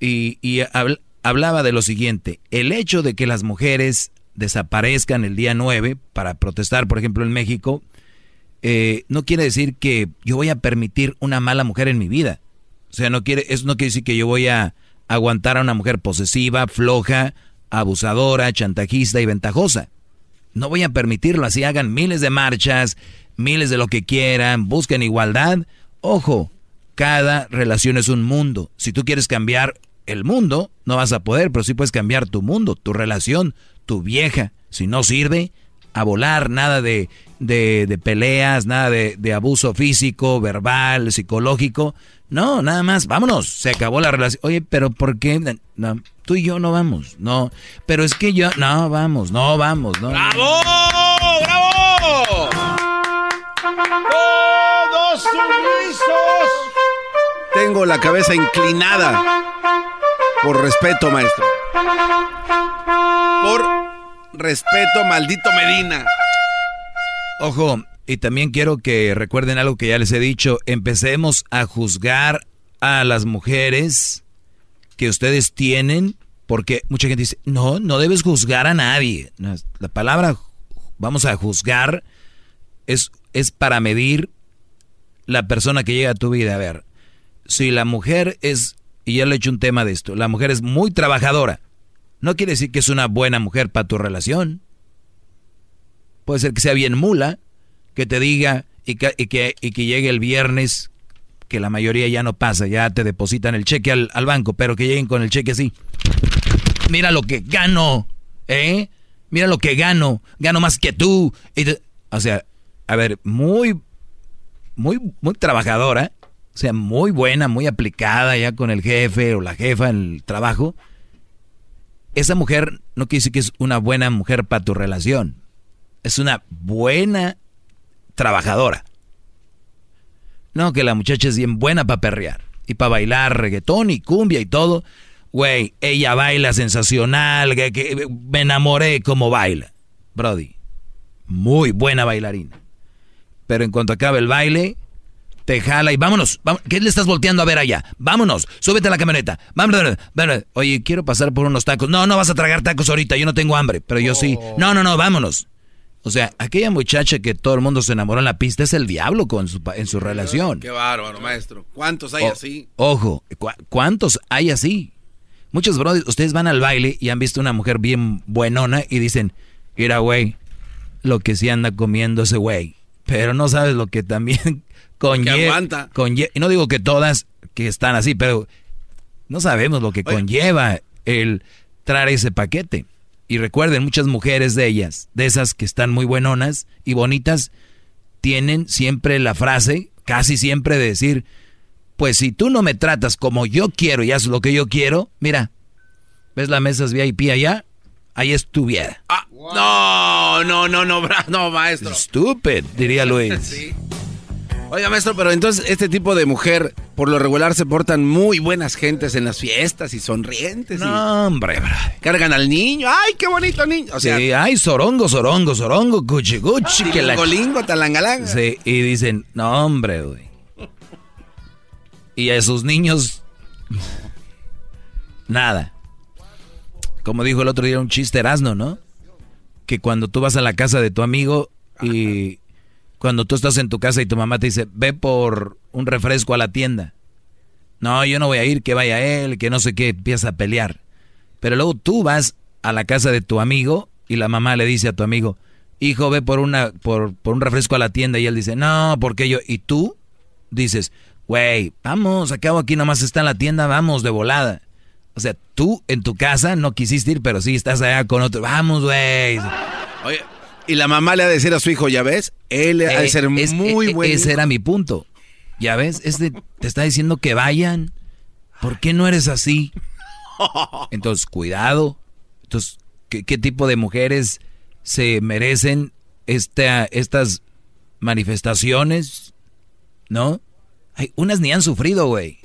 Y, y habl- hablaba de lo siguiente. El hecho de que las mujeres desaparezcan el día 9 para protestar, por ejemplo, en México, eh, no quiere decir que yo voy a permitir una mala mujer en mi vida. O sea, no quiere, eso no quiere decir que yo voy a aguantar a una mujer posesiva, floja, abusadora, chantajista y ventajosa. No voy a permitirlo, así hagan miles de marchas, miles de lo que quieran, busquen igualdad. Ojo, cada relación es un mundo. Si tú quieres cambiar el mundo, no vas a poder, pero sí puedes cambiar tu mundo, tu relación, tu vieja. Si no sirve, a volar, nada de, de, peleas, nada de, de, abuso físico, verbal, psicológico. No, nada más, vámonos, se acabó la relación. Oye, pero ¿por qué? No, tú y yo no vamos, no. Pero es que yo, no, vamos, no, vamos, no. ¡Bravo! ¡Bravo! ¡Todos sumisos! Tengo la cabeza inclinada. Por respeto, maestro. Por respeto, maldito Medina. Ojo, y también quiero que recuerden algo que ya les he dicho. Empecemos a juzgar a las mujeres que ustedes tienen, porque mucha gente dice, no, no debes juzgar a nadie. La palabra vamos a juzgar es, es para medir la persona que llega a tu vida. A ver, si la mujer es, y ya le he hecho un tema de esto, la mujer es muy trabajadora, no quiere decir que es una buena mujer para tu relación. Puede ser que sea bien mula, que te diga y que, y que, llegue el viernes, que la mayoría ya no pasa, ya te depositan el cheque al, al banco, pero que lleguen con el cheque así. Mira lo que gano, ¿eh? Mira lo que gano, gano más que tú. o sea, a ver, muy, muy, muy trabajadora, o sea, muy buena, muy aplicada ya con el jefe o la jefa en el trabajo esa mujer no quiere decir que es una buena mujer para tu relación. Es una buena trabajadora. No, que la muchacha es bien buena para perrear. Y para bailar reggaetón y cumbia y todo. Güey, ella baila sensacional. Que, me enamoré como baila. Brody, muy buena bailarina. Pero en cuanto acabe el baile, te jala y vámonos, ¿Qué le estás volteando a ver allá? Vámonos. Súbete a la camioneta. Vámonos. Oye, quiero pasar por unos tacos. No, no vas a tragar tacos ahorita. Yo no tengo hambre, pero yo sí. Oh. No, no, no, vámonos. O sea, aquella muchacha que todo el mundo se enamoró en la pista es el diablo con su, en su relación. Qué bárbaro, maestro. ¿Cuántos hay así? Ojo, ¿cuántos hay así? Muchos brothers, ustedes van al baile y han visto una mujer bien buenona y dicen, mira, güey, lo que sí anda comiendo ese güey. Pero no sabes lo que también conlleva. y no digo que todas que están así, pero no sabemos lo que conlleva el traer ese paquete. Y recuerden, muchas mujeres de ellas, de esas que están muy buenonas y bonitas, tienen siempre la frase, casi siempre de decir, pues si tú no me tratas como yo quiero y haces lo que yo quiero, mira, ¿ves la mesa VIP allá? Ahí estuviera. Ah, No, no, no, no, no, maestro. Stupid, diría Luis. <laughs> sí. Oiga, maestro, pero entonces este tipo de mujer, por lo regular, se portan muy buenas gentes en las fiestas y sonrientes. No, hombre, Cargan al niño. ¡Ay, qué bonito niño! O sea, sí, ay, sorongo, sorongo, sorongo, cuchi, cuchi. que la... talangalanga. Sí, y dicen, no, hombre, güey. Y a sus niños, nada. Como dijo el otro día un chiste Erasno, ¿no? Que cuando tú vas a la casa de tu amigo y cuando tú estás en tu casa y tu mamá te dice, ve por un refresco a la tienda. No, yo no voy a ir, que vaya él, que no sé qué, empieza a pelear. Pero luego tú vas a la casa de tu amigo y la mamá le dice a tu amigo, hijo, ve por, una, por, por un refresco a la tienda. Y él dice, no, porque yo. Y tú dices, güey, vamos, acabo aquí nomás está en la tienda, vamos de volada. O sea, tú en tu casa no quisiste ir, pero sí estás allá con otro. Vamos, güey. Oye, y la mamá le ha de decir a su hijo, ya ves, él ha de eh, ser muy eh, bueno. Ese era mi punto. Ya ves, este te está diciendo que vayan. ¿Por qué no eres así? Entonces, cuidado. Entonces, ¿qué, tipo de mujeres se merecen esta, estas manifestaciones? ¿No? Hay unas ni han sufrido, güey.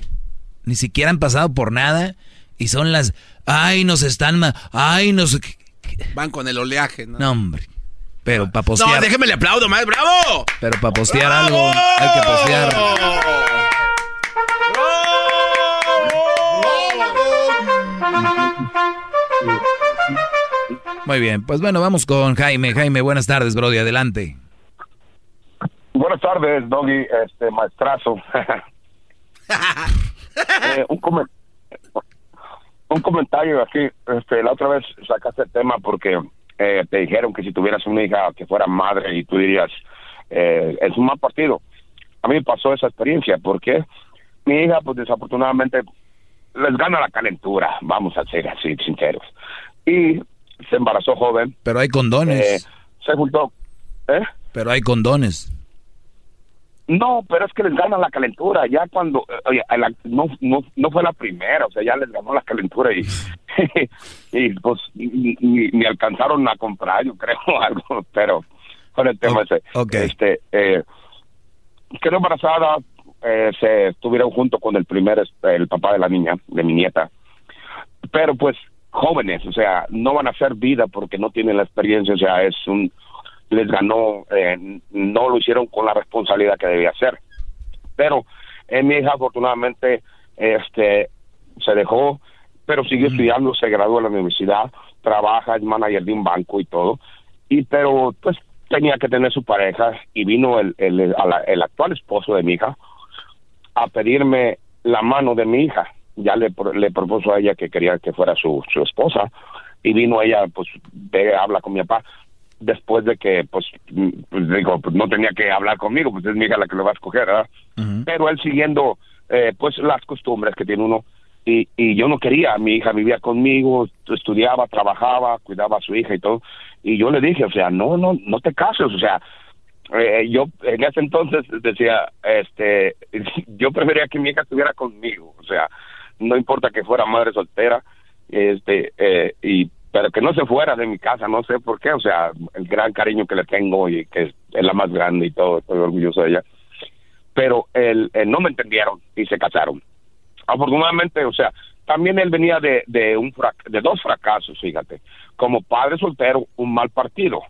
Ni siquiera han pasado por nada. Y son las, ay, nos están, ay, nos... Van con el oleaje, ¿no? No, hombre. Pero para postear. No, déjeme le aplaudo más, bravo. Pero para postear algo, hay que postear. Muy bien, pues bueno, vamos con Jaime. Jaime, buenas tardes, Brody, adelante. Buenas tardes, Doggy, este maestrazo. <laughs> Eh, un, un comentario aquí, este, la otra vez sacaste el tema porque eh, te dijeron que si tuvieras una hija que fuera madre y tú dirías, eh, es un mal partido. A mí me pasó esa experiencia porque mi hija, pues desafortunadamente, les gana la calentura, vamos a ser así sinceros. Y se embarazó joven. Pero hay condones. Eh, se juntó. ¿Eh? Pero hay condones. No, pero es que les gana la calentura. Ya cuando, eh, oye, no, no, no fue la primera, o sea, ya les ganó la calentura y, <laughs> y pues ni, alcanzaron a comprar, yo creo, <laughs> algo, pero con el tema ese. Este, eh, quedó embarazada, eh, se estuvieron junto con el primer, el papá de la niña, de mi nieta. Pero pues jóvenes, o sea, no van a hacer vida porque no tienen la experiencia, o sea, es un, les ganó, eh, no lo hicieron con la responsabilidad que debía hacer. Pero eh, mi hija afortunadamente este, se dejó, pero siguió estudiando, se graduó en la universidad, trabaja, es manager de un banco y todo. Y pero pues tenía que tener su pareja y vino el, el, el actual esposo de mi hija a pedirme la mano de mi hija. Ya le, le propuso a ella que quería que fuera su, su esposa y vino ella, pues, ve, habla con mi papá después de que, pues, pues digo, pues no tenía que hablar conmigo, pues es mi hija la que lo va a escoger, ¿verdad? Pero él siguiendo, eh, pues, las costumbres que tiene uno, y, y yo no quería, mi hija vivía conmigo, estudiaba, trabajaba, cuidaba a su hija y todo, y yo le dije, o sea, no, no, no te cases, o sea, eh, yo en ese entonces decía, este, <laughs> yo prefería que mi hija estuviera conmigo, o sea, no importa que fuera madre soltera, este, eh, y pero que no se fuera de mi casa, no sé por qué, o sea, el gran cariño que le tengo y que es, la más grande y todo, estoy orgulloso de ella. Pero él, no me entendieron y se casaron. Afortunadamente, o sea, también él venía de, de, un de dos fracasos, fíjate, como padre soltero, un mal partido.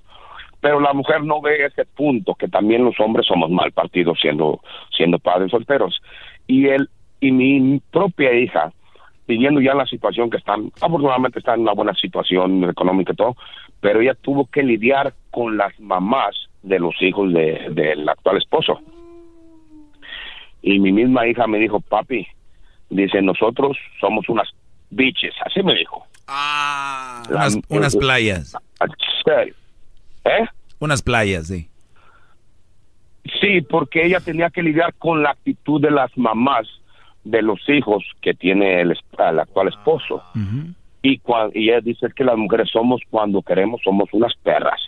Pero la mujer no ve ese punto, que también los hombres somos mal partidos siendo, siendo padres solteros. Y él y mi propia hija, viviendo ya la situación que están, afortunadamente están en una buena situación económica y todo, pero ella tuvo que lidiar con las mamás de los hijos del actual esposo. Y mi misma hija me dijo, papi, dice, nosotros somos unas biches, así me dijo. Ah, unas, playas. ¿Eh? Unas playas, sí. Sí, porque ella tenía que lidiar con la actitud de las mamás de los hijos que tiene el, actual esposo. y, y ella dice que las mujeres somos cuando queremos, somos unas perras.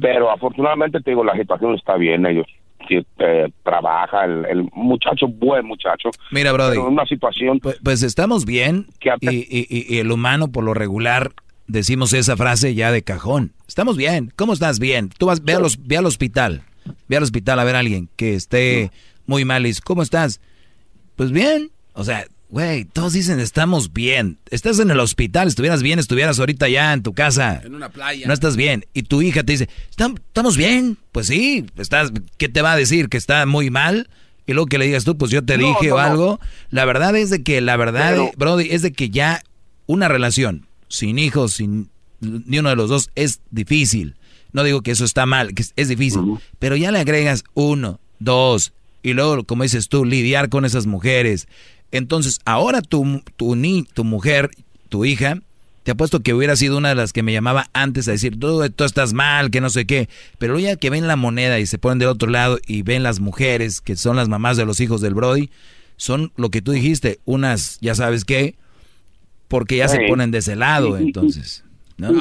Pero afortunadamente te digo, la situación está bien, ellos eh, trabaja, el, muchacho, buen muchacho. Mira, Brody. una situación. Pues, pues estamos bien y, el humano por lo regular decimos esa frase ya de cajón. Estamos bien. ¿Cómo estás? Bien. Tú vas, ve, los, ve al hospital. Ve al hospital a ver a alguien que esté muy mal y ¿cómo estás? Pues bien. O sea, güey, todos dicen estamos bien. Estás en el hospital, estuvieras bien, estuvieras ahorita ya en tu casa. En una playa. No estás bien. Y tu hija te dice, estamos bien. Pues sí, estás, ¿qué te va a decir? ¿Que está muy mal? Y luego que le digas tú, pues yo te dije o algo. La verdad es de que, la verdad, Brody, es de que ya una relación sin hijos, sin ni uno de los dos, es difícil. No digo que eso está mal, que es, difícil. Pero ya le agregas uno, dos, y luego, como dices tú, lidiar con esas mujeres. Entonces, ahora tu, tu, ni, tu mujer, tu hija, te apuesto que hubiera sido una de las que me llamaba antes a decir, tú, tú estás mal, que no sé qué. Pero ya que ven la moneda y se ponen del otro lado y ven las mujeres, que son las mamás de los hijos del Brody, son lo que tú dijiste, unas, ya sabes qué, porque ya se ponen de ese lado, entonces. ¿no?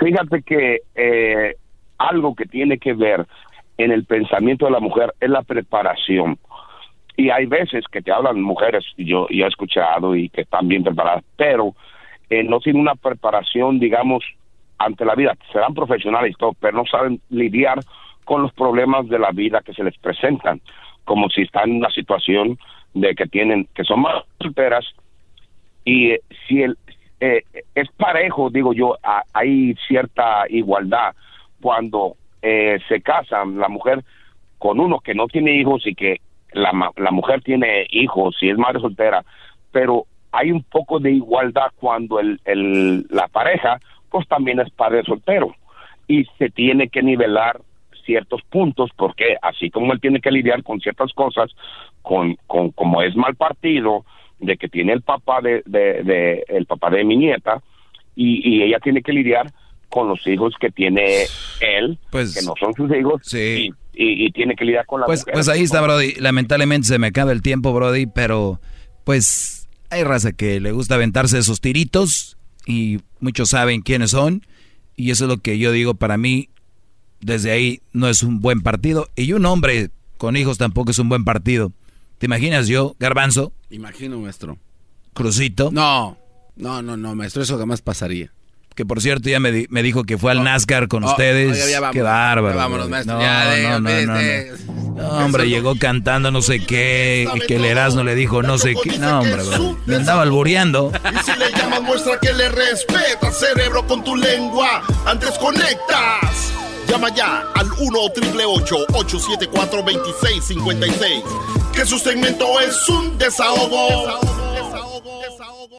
Fíjate que eh, algo que tiene que ver en el pensamiento de la mujer es la preparación. Y hay veces que te hablan mujeres, y yo, he escuchado y que están bien preparadas, pero eh, no tienen una preparación, digamos, ante la vida. Serán profesionales y todo, pero no saben lidiar con los problemas de la vida que se les presentan, como si están en una situación de que tienen, que son más solteras, y eh, si el, eh, es parejo, digo yo, hay cierta igualdad cuando eh, se casan la mujer con uno que no tiene hijos y que la, la mujer tiene hijos y es madre soltera, pero hay un poco de igualdad cuando el, el, la pareja pues también es padre soltero y se tiene que nivelar ciertos puntos porque así como él tiene que lidiar con ciertas cosas con, con como es mal partido de que tiene el papá de, de, el papá de mi nieta y, y ella tiene que lidiar con los hijos que tiene él, pues, que no son sus hijos, sí. y, tiene que lidiar con la pues, Pues ahí está, Brody. Lamentablemente se me acaba el tiempo, Brody, pero pues hay raza que le gusta aventarse esos tiritos y muchos saben quiénes son y eso es lo que yo digo para mí desde ahí no es un buen partido y un hombre con hijos tampoco es un buen partido. ¿Te imaginas yo, Garbanzo? Imagino, maestro. Crucito. No, no, no, no, maestro, eso jamás pasaría. Que por cierto ya me, me dijo que fue al NASCAR con ustedes. Qué bárbaro. vámonos, maestro. No, ya, no, no, no, no, hombre, llegó cantando no sé qué, y que el Erasmo le dijo no sé qué. No, hombre, bro. me andaba albureando. Y si le llamas, muestra que le respeta, cerebro, con tu lengua. Antes conectas. Llama ya al 1 874 2656 Que su segmento es un desahogo. Desahogo, desahogo, desahogo.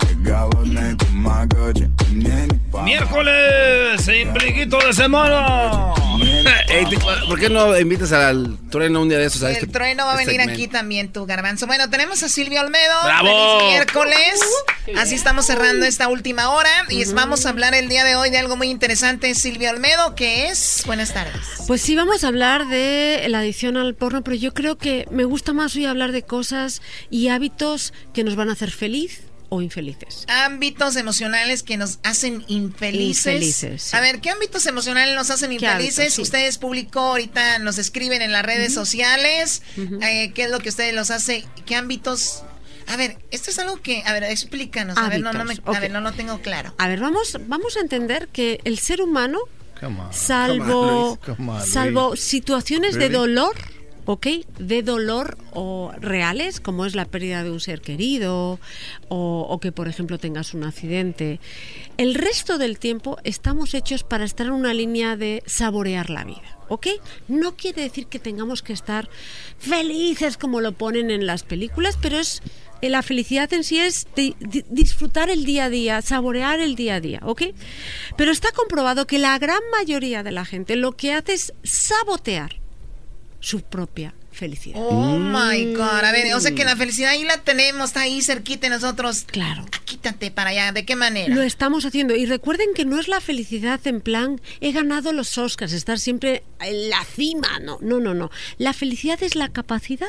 Miércoles, impliquito de semana. <laughs> Te- ¿Por qué no invitas al trueno un día de esos? A El este, trueno va a este venir segmento? aquí también, tu garbanzo. Bueno, tenemos a Silvia Olmedo. ¡Bravo! Feliz miércoles. Así estamos cerrando esta última hora. Y vamos a hablar el día de hoy de algo muy interesante, Silvia Olmedo, que es. Buenas tardes. Pues sí, vamos a hablar de la adicción al porno, pero yo creo que me gusta más hoy hablar de cosas y hábitos que nos van a hacer feliz o infelices. Ámbitos emocionales que nos hacen infelices. Infelices, sí. A ver, ¿qué ámbitos emocionales nos hacen ¿Qué infelices? hábitos? Sí. Ustedes público ahorita nos escriben en las redes sociales. Eh, ¿Qué es lo que ustedes los hace? ¿Qué ámbitos? A ver, esto es algo que, a ver, explícanos. A ver, no, no, me, a ver, no lo tengo claro. A ver, vamos, vamos a entender que el ser humano, on. salvo, Come on, Luis. Come on, salvo situaciones de dolor, ¿ok? De dolor o reales, como es la pérdida de un ser querido o, que, por ejemplo, tengas un accidente. El resto del tiempo estamos hechos para estar en una línea de saborear la vida. ¿Ok? No quiere decir que tengamos que estar felices como lo ponen en las películas, pero es eh, la felicidad en sí es di- di- disfrutar el día a día, saborear el día a día, ¿ok? Pero está comprobado que la gran mayoría de la gente lo que hace es sabotear su propia felicidad. Oh my God. A ver, o sea que la felicidad ahí la tenemos, está ahí cerquita de nosotros. Claro. Quítate para allá. ¿De qué manera? Lo estamos haciendo. Y recuerden que no es la felicidad en plan, he ganado los Oscars, estar siempre en la cima. No, no, no, no. La felicidad es la capacidad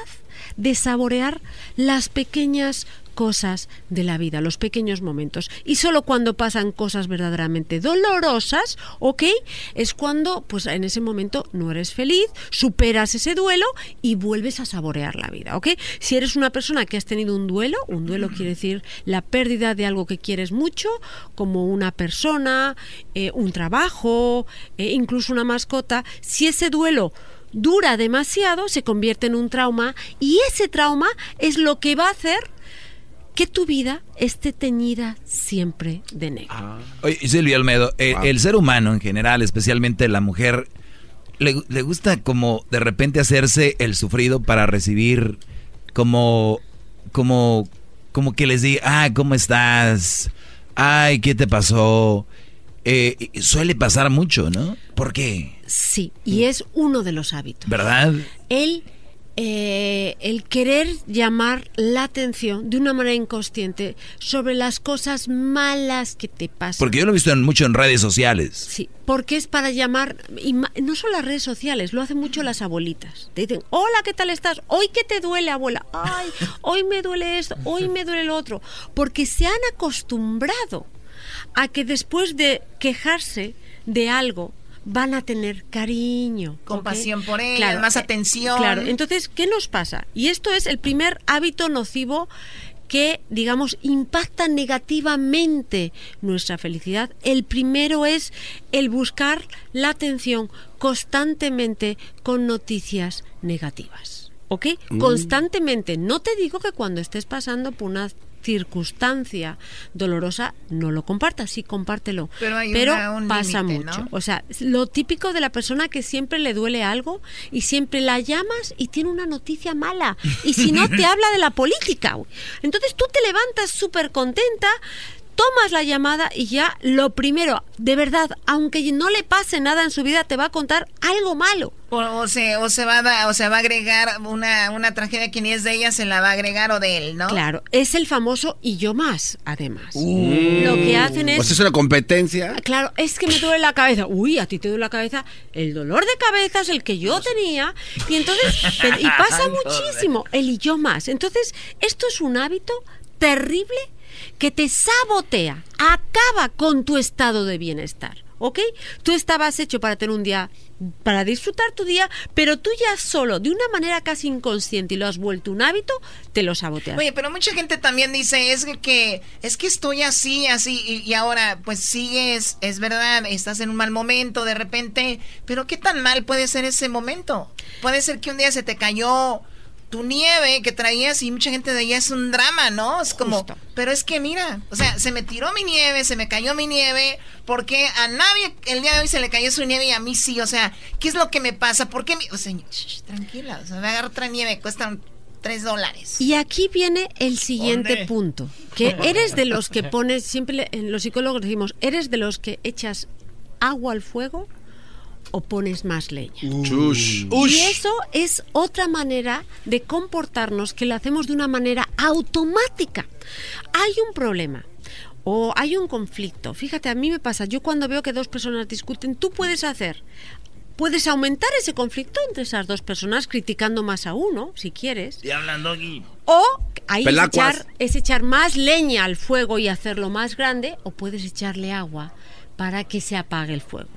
de saborear las pequeñas cosas de la vida, los pequeños momentos. Y solo cuando pasan cosas verdaderamente dolorosas, ¿ok? Es cuando, pues en ese momento no eres feliz, superas ese duelo y vuelves a saborear la vida, ¿ok? Si eres una persona que has tenido un duelo, un duelo quiere decir la pérdida de algo que quieres mucho, como una persona, eh, un trabajo, eh, incluso una mascota, si ese duelo dura demasiado, se convierte en un trauma y ese trauma es lo que va a hacer que tu vida esté teñida siempre de negro. Oye, Silvia Almedo, eh, el ser humano en general, especialmente la mujer, le, le gusta como de repente hacerse el sufrido para recibir como, como, como que les diga, ah, ¿cómo estás? Ay, ¿qué te pasó? Eh, suele pasar mucho, ¿no? ¿Por qué? Sí, y es uno de los hábitos. ¿Verdad? El, eh, el querer llamar la atención de una manera inconsciente sobre las cosas malas que te pasan. Porque yo lo he visto en, mucho en redes sociales. Sí, porque es para llamar, y no solo las redes sociales, lo hacen mucho las abuelitas. Te dicen, hola, ¿qué tal estás? Hoy qué te duele, abuela. Ay, hoy me duele esto, hoy me duele lo otro. Porque se han acostumbrado a que después de quejarse de algo, van a tener cariño. Compasión por él, más eh, atención. Claro, entonces, ¿qué nos pasa? Y esto es el primer hábito nocivo que, digamos, impacta negativamente nuestra felicidad. El primero es el buscar la atención constantemente con noticias negativas. ¿Ok? Mm. Constantemente. No te digo que cuando estés pasando por una circunstancia dolorosa, no lo compartas, sí compártelo. Pero hay Pero una- un pasa mucho. ¿no? O sea, lo típico de la persona que siempre le duele algo y siempre la llamas y tiene una noticia mala. Y si no, te <laughs> habla de la política. Entonces tú te levantas súper contenta. Tomas la llamada y ya lo primero, de verdad, aunque no le pase nada en su vida, te va a contar algo malo. O, o se, o, se va a, o se va a agregar una, una tragedia que ni es de ella, se la va a agregar o de él, ¿no? Claro, es el famoso y yo más, además. Lo que hacen es... Pues es una competencia. Claro, es que me duele la cabeza. Uy, a ti te duele la cabeza. El dolor de cabeza es el que yo tenía. Y entonces, y <laughs> pasa muchísimo, el y yo más. Entonces, esto es un hábito terrible que te sabotea, acaba con tu estado de bienestar. ¿Ok? Tú estabas hecho para tener un día, para disfrutar tu día, pero tú ya solo, de una manera casi inconsciente y lo has vuelto un hábito, te lo saboteas. Oye, pero mucha gente también dice, es que, es que estoy así, así, y, y ahora, pues sigues, es verdad, estás en un mal momento de repente, pero ¿qué tan mal puede ser ese momento? Puede ser que un día se te cayó tu nieve que traías y mucha gente de allá es un drama, ¿no? Es como, pero es que mira, o sea, se me tiró mi nieve, se me cayó mi nieve, porque a nadie el día de hoy se le cayó su nieve y a mí sí, o sea, ¿qué es lo que me pasa? ¿Por qué mi- O sea, shh, tranquila, o sea, me agarro otra nieve, cuestan tres dólares. Y aquí viene el siguiente ¿Dónde? punto, que eres de los que pones, siempre en los psicólogos decimos, eres de los que echas agua al fuego o pones más leña. Y eso es otra manera de comportarnos que lo hacemos de una manera automática. Hay un problema o hay un conflicto. Fíjate, a mí me pasa, yo cuando veo que dos personas discuten, tú puedes hacer Puedes aumentar ese conflicto entre esas dos personas criticando más a uno, si quieres. Y hablando aquí. O ahí es Pelacuas. echar, es echar más leña al fuego y hacerlo más grande, o puedes echarle agua para que se apague el fuego.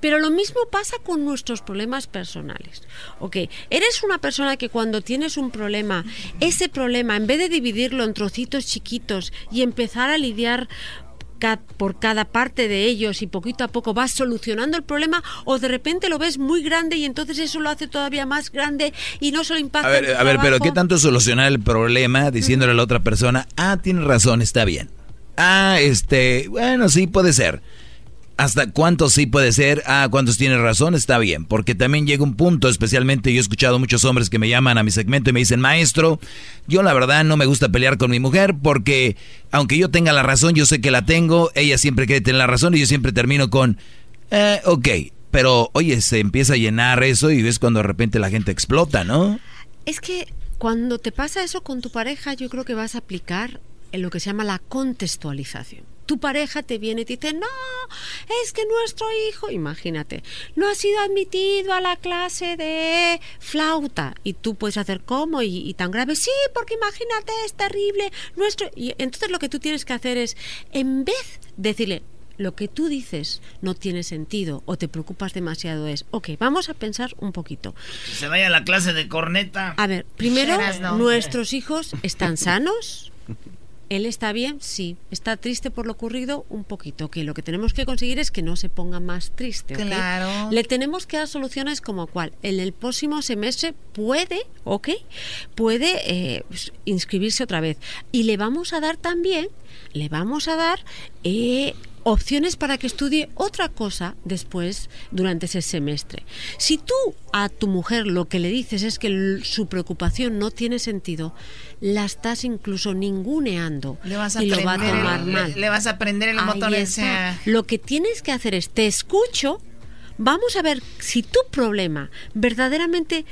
Pero lo mismo pasa con nuestros problemas personales. Ok, eres una persona que cuando tienes un problema, ese problema, en vez de dividirlo en trocitos chiquitos y empezar a lidiar por cada parte de ellos y poquito a poco vas solucionando el problema o de repente lo ves muy grande y entonces eso lo hace todavía más grande y no solo impacta A ver, en tu a ver, pero. ¿qué tanto solucionar el problema diciéndole a la otra persona, ah, tienes razón, está bien? Ah, este, bueno, sí puede ser. ¿Hasta cuántos sí puede ser? Ah, cuántos tienes razón, está bien. Porque también llega un punto, especialmente yo he escuchado muchos hombres que me llaman a mi segmento y me dicen, maestro, yo la verdad no me gusta pelear con mi mujer porque aunque yo tenga la razón, yo sé que la tengo, ella siempre quiere tener la razón y yo siempre termino con, eh, ok. Pero oye, se empieza a llenar eso y ves cuando de repente la gente explota, ¿no? Es que cuando te pasa eso con tu pareja, yo creo que vas a aplicar en lo que se llama la contextualización. Tu pareja te viene y te dice, no, es que nuestro hijo, imagínate, no ha sido admitido a la clase de flauta. Y tú puedes hacer cómo y, y tan grave, sí, porque imagínate, es terrible. Nuestro... Y entonces lo que tú tienes que hacer es, en vez de decirle, lo que tú dices no tiene sentido o te preocupas demasiado es, ok, vamos a pensar un poquito. Que se vaya a la clase de corneta. A ver, primero, nuestros hijos están sanos. <laughs> Él está bien, sí. Está triste por lo ocurrido, un poquito. Que lo que tenemos que conseguir es que no se ponga más triste. Claro. Le tenemos que dar soluciones como cual. En el próximo semestre puede, ¿ok? Puede eh, inscribirse otra vez. Y le vamos a dar también, le vamos a dar eh, opciones para que estudie otra cosa después durante ese semestre. Si tú a tu mujer lo que le dices es que su preocupación no tiene sentido, la estás incluso ninguneando Le vas a y lo va a tomar le- mal. le vas a prender el Ahí motor ese- Lo que tienes que hacer es te escucho, vamos a ver si tu problema verdaderamente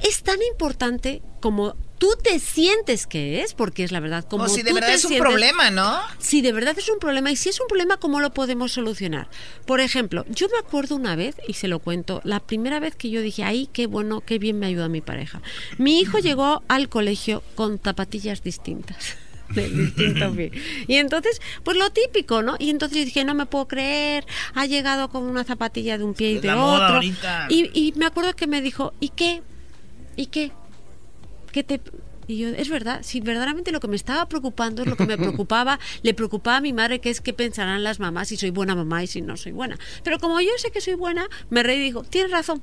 es tan importante como tú te sientes que es, porque es la verdad. Como O si de tú verdad te es un sientes- problema, ¿no? Si de verdad es un problema y si es un problema, ¿cómo lo podemos solucionar? Por ejemplo, yo me acuerdo una vez, y se lo cuento, la primera vez que yo dije, ay, qué bueno, qué bien me ayuda mi pareja. Mi hijo llegó al colegio con zapatillas distintas. <laughs> de distinto <laughs> pie. Y entonces, pues lo típico, ¿no? Y entonces yo dije, no me puedo creer, ha llegado con una zapatilla de un pie y de otro. y me acuerdo que me dijo, ¿y qué? ¿Y qué? ¿Qué te...? Y yo, es verdad, si verdaderamente lo que me estaba preocupando es lo que me preocupaba, <laughs> le preocupaba a mi madre, que es qué pensarán las mamás si soy buena mamá y si no soy buena. Pero como yo sé que soy buena, me reí y digo, tienes razón.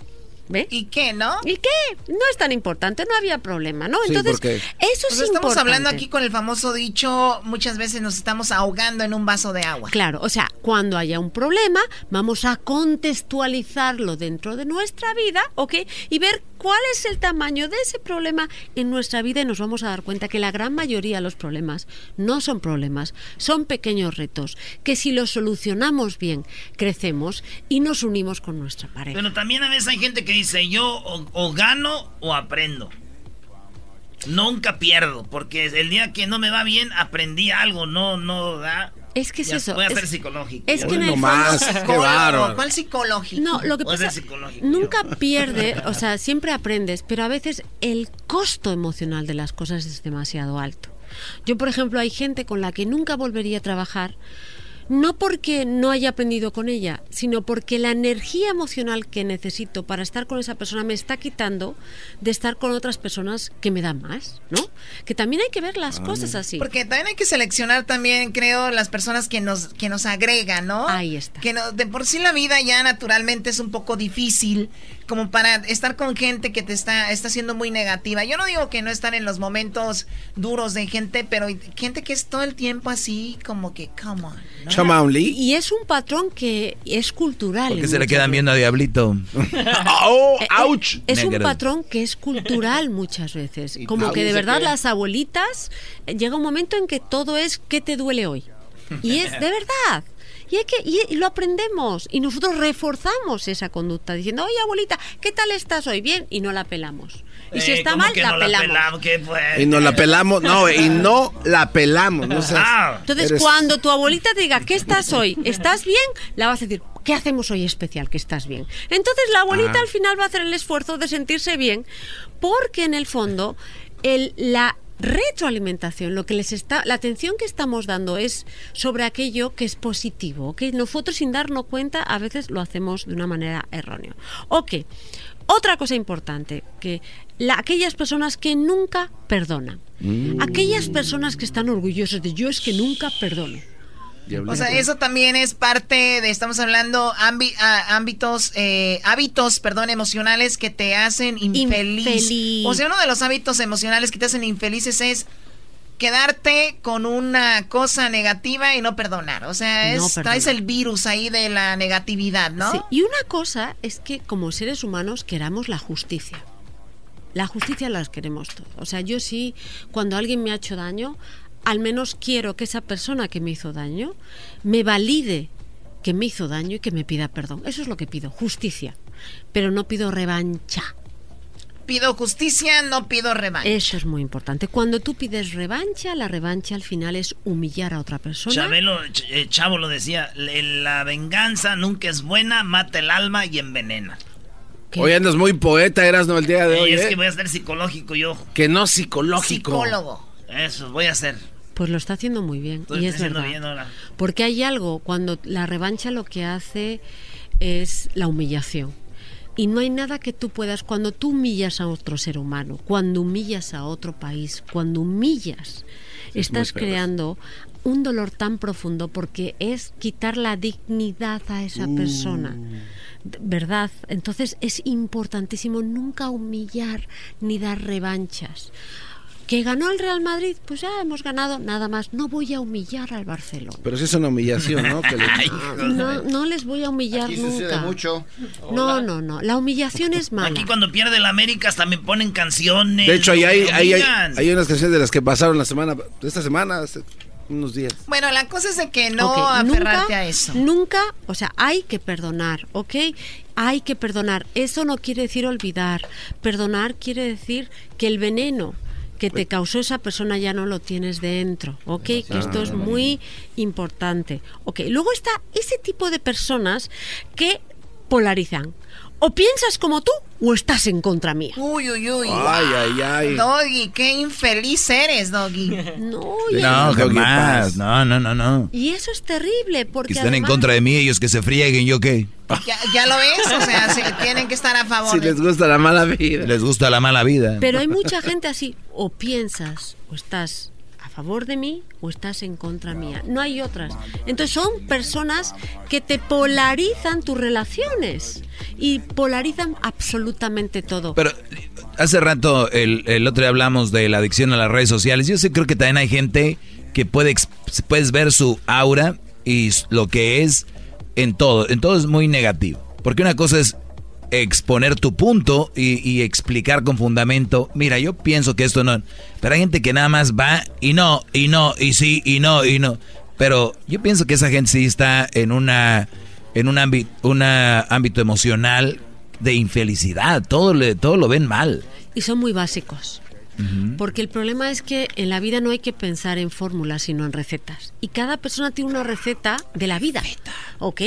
¿Ve? ¿Y qué, no? ¿Y qué? No es tan importante, no había problema, ¿no? Sí, Entonces, eso Pues es estamos importante. hablando aquí con el famoso dicho, muchas veces nos estamos ahogando en un vaso de agua. Claro, o sea, cuando haya un problema, vamos a contextualizarlo dentro de nuestra vida, ¿ok? Y ver cuál es el tamaño de ese problema en nuestra vida y nos vamos a dar cuenta que la gran mayoría de los problemas no son problemas, son pequeños retos, que si los solucionamos bien, crecemos y nos unimos con nuestra pareja. Pero también a veces hay gente que dice, yo o, gano o aprendo. Nunca pierdo, porque el día que no me va bien aprendí algo, no, no da. Es que es Ya eso, Voy a es- ser psicológico. es que en el nomás, fondo- qué bárbaro. ¿Cuál psicológico? No, lo que pasa, nunca pierde, o sea, siempre aprendes, pero a veces el costo emocional de las cosas es demasiado alto. Yo, por ejemplo, hay gente con la que nunca volvería a trabajar, no porque no haya aprendido con ella, sino porque la energía emocional que necesito para estar con esa persona me está quitando de estar con otras personas que me dan más, ¿no? Que también hay que ver las cosas así. Porque también hay que seleccionar también, creo, las personas que nos, que nos agregan, ¿no? Ahí está. Que no, de por sí la vida ya naturalmente es un poco difícil como para estar con gente que te está, está siendo muy negativa. Yo no digo que no estar en los momentos duros de gente, pero gente que es todo el tiempo así, como que, come on. ¿no? Chama Lee. Y es un patrón que es cultural. Porque se le quedan viendo a Diablito. <laughs> ¡Oh, Eh, eh, ouch! Es un patrón que es cultural muchas veces. Como que de verdad las abuelitas eh, llega un momento en que todo es ¿qué te duele hoy? Y es de verdad. Y, hay que, y, y lo aprendemos. Y nosotros reforzamos esa conducta diciendo, oye abuelita, ¿qué tal estás hoy? Bien. Y no la pelamos. Y si Eh, está ¿cómo mal, que la no pelamos. pelamos? ¿Qué, pues? Y nos la pelamos, no, y no la pelamos. No seas- Ah. Entonces, eres- cuando tu abuelita te diga, ¿qué estás hoy? ¿Estás bien? La vas a decir, ¿qué hacemos hoy especial? Que estás bien. Entonces, la abuelita Ah. al final va a hacer el esfuerzo de sentirse bien, porque en el fondo, el, la retroalimentación, lo que les está, la atención que estamos dando es sobre aquello que es positivo, que nosotros sin darnos cuenta a veces lo hacemos de una manera errónea. Ok, otra cosa importante, que la- aquellas personas que nunca perdonan, aquellas personas que están orgullosas de yo es que nunca perdono. O sea, eso también es parte de, estamos hablando ah, ámbitos, eh, hábitos, perdón, emocionales que te hacen infeliz. Infeliz. O sea, uno de los hábitos emocionales que te hacen infelices es quedarte con una cosa negativa y no perdonar. O sea, es, No traes el virus ahí de la negatividad, ¿no? Sí, Y una cosa es que como seres humanos queramos la justicia. La justicia las queremos todos. O sea, yo sí, cuando alguien me ha hecho daño, al menos quiero que esa persona que me hizo daño me valide que me hizo daño y que me pida perdón. Eso es lo que pido, justicia. Pero no pido revancha. Pido justicia, no pido revancha. Eso es muy importante. Cuando tú pides revancha, la revancha al final es humillar a otra persona. Chabelo, Ch- eh, Chavo lo decía, la venganza nunca es buena, mata el alma y envenena. Hoy andas muy poeta, eras no el día de Y hoy. es ¿eh? que voy a ser psicológico yo. Que no psicológico. Psicólogo. Eso, voy a hacer. Pues lo está haciendo muy bien. Estoy y es haciendo verdad. bien ahora. Porque hay algo, cuando la revancha lo que hace es la humillación. Y no hay nada que tú puedas, cuando tú humillas a otro ser humano, cuando humillas a otro país, cuando humillas, estás creando un dolor tan profundo porque es quitar la dignidad a esa persona. D- ¿Verdad? Entonces es importantísimo nunca humillar ni dar revanchas. ¿Que ganó el Real Madrid? Pues ya hemos ganado, nada más. No voy a humillar al Barcelona. Pero sí es una humillación, ¿no? Que le- <laughs> No, no les voy a humillar Aquí sucede nunca. mucho. No, no, no. La humillación es mala. Aquí cuando pierde el América hasta me ponen canciones. De hecho, ahí hay, hay, humillan. hay unas canciones de las que pasaron la semana, esta semana, hace unos días. Bueno, la cosa es de que no aferrarte nunca, a eso. Nunca, o sea, hay que perdonar, ¿ok? Hay que perdonar. Eso no quiere decir olvidar. Perdonar quiere decir que el veneno que te causó esa persona ya no lo tienes dentro, ¿ok? Que esto es muy importante. Ok, luego está ese tipo de personas que polarizan. O piensas como tú o estás en contra mía. Uy, uy, uy. Ay, ay, ay. Doggy, qué infeliz eres, Doggy. No, No, Doggy jamás. No, no, no, no. Y eso es terrible porque Que estén en contra de mí, ellos que se frieguen, ¿yo qué? Ya, ya lo ves, o sea, sí, tienen que estar a favor. <laughs> Si de- les gusta la mala vida. Les gusta la mala vida. Pero hay mucha gente así, o piensas o estás favor de mí o estás en contra mía. No hay otras. Entonces son personas que te polarizan tus relaciones y polarizan absolutamente todo. Pero hace rato, el, el otro día hablamos de la adicción a las redes sociales. Yo sé, creo que también hay gente que puede, puedes ver su aura y lo que es en todo. En todo es muy negativo. Porque una cosa es exponer tu punto y, explicar con fundamento, mira, yo pienso que esto no, pero hay gente que nada más va y no, y no, y sí, y no, y no. Pero yo pienso que esa gente sí está en una en un ámbito, una ámbito emocional de infelicidad, todo le, todo lo ven mal. Y son muy básicos. Porque el problema es que en la vida no hay que pensar en fórmulas, sino en recetas. Y cada persona tiene una receta de la vida. ¿Ok?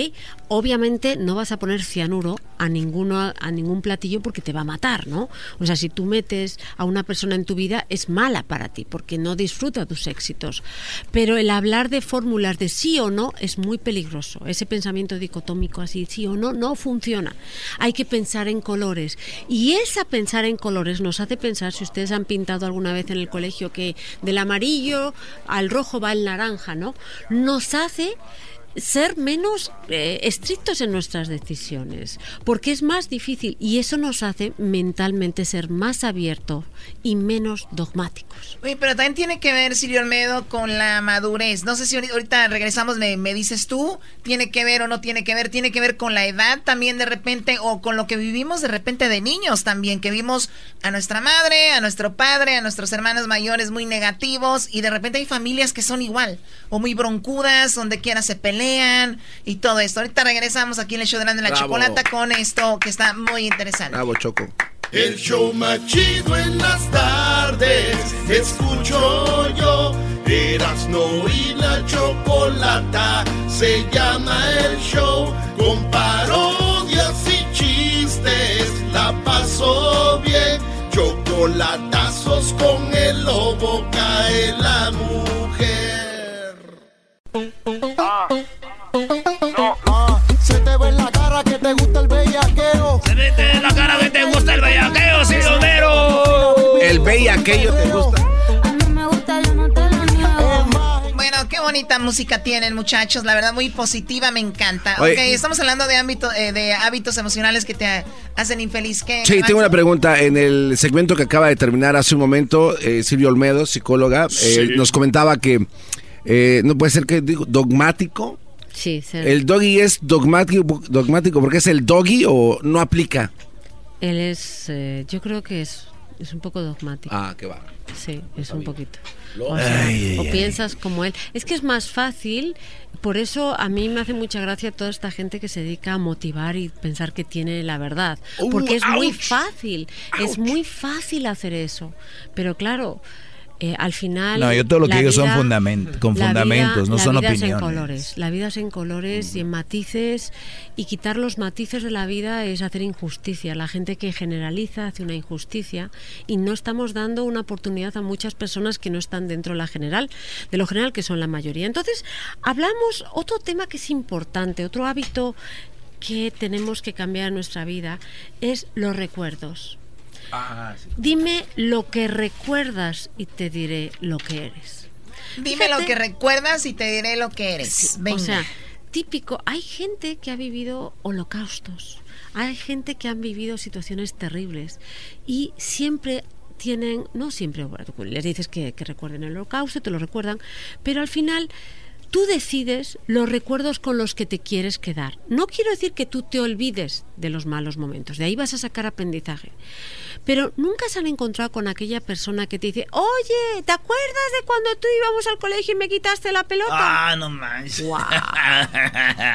Obviamente no vas a poner cianuro a, ninguno, a ningún platillo porque te va a matar, ¿no? O sea, si tú metes a una persona en tu vida es mala para ti porque no disfruta tus éxitos. Pero el hablar de fórmulas de sí o no es muy peligroso. Ese pensamiento dicotómico así, sí o no, no funciona. Hay que pensar en colores. Y esa pensar en colores nos hace pensar, si ustedes han pintado alguna vez en el colegio, que del amarillo al rojo va el naranja, ¿no? Nos hace ser menos eh, estrictos en nuestras decisiones, porque es más difícil y eso nos hace mentalmente ser más abiertos y menos dogmáticos. Oye, pero también tiene que ver, Silvio Olmedo, con la madurez. No sé si ahorita regresamos, me, me dices tú, tiene que ver o no tiene que ver, tiene que ver con la edad también de repente o con lo que vivimos de repente de niños también, que vimos a nuestra madre, a nuestro padre, a nuestros hermanos mayores muy negativos y de repente hay familias que son igual o muy broncudas, donde quiera se pelean y todo esto. Ahorita regresamos aquí en el show de la, chocolata con esto que está muy interesante. Bravo, Choco. El show más chido en las tardes, escucho yo. no y la chocolata se llama el show. Con parodias y chistes, la paso bien. Chocolatazos con el lobo cae la mujer. Ah. Ah, se te ve en la cara que te gusta el bellaqueo. Se te en la cara que te gusta el bellaqueo, Silonero. El bellaqueo te gusta. Bueno, qué bonita música tienen, muchachos. La verdad, muy positiva, me encanta. ok, estamos hablando de, ámbito, eh, de hábitos emocionales que te hacen infeliz. ¿Qué, sí, tengo una pregunta. En el segmento que acaba de terminar hace un momento, eh, Silvio Olmedo, psicóloga, eh, nos comentaba que no puede ser que digo dogmático Sí, ¿El doggy es dogmático, dogmático porque es el doggy o no aplica? Él es, eh, yo creo que es, es un poco dogmático. Ah, qué va. Sí, es un poquito. O, piensas como él. Es que es más fácil, por eso a mí me hace mucha gracia toda esta gente que se dedica a motivar y pensar que tiene la verdad. Uh, porque es muy fácil, es muy fácil hacer eso. Pero claro, eh, al final. No, yo todo lo que digo son fundament con fundamentos, no son opiniones. en colores. La vida es en colores y en matices. Y quitar los matices de la vida es hacer injusticia. La gente que generaliza hace una injusticia y no estamos dando una oportunidad a muchas personas que no están dentro de la general, de lo general que son la mayoría. Entonces, hablamos otro tema que es importante, otro hábito que tenemos que cambiar en nuestra vida es los recuerdos. Ah, Dime lo que recuerdas y te diré lo que eres. Dime lo que recuerdas y te diré lo que eres. O sea, típico, hay gente que ha vivido holocaustos, hay gente que han vivido situaciones terribles y siempre tienen, no siempre, les dices que, que recuerden el holocausto, te lo recuerdan, pero al final Tú decides los recuerdos con los que te quieres quedar. No quiero decir que tú te olvides de los malos momentos, de ahí vas a sacar aprendizaje. Pero nunca se han encontrado con aquella persona que te dice, oye, ¿te acuerdas de cuando tú íbamos al colegio y me quitaste la pelota? Ah, no manches.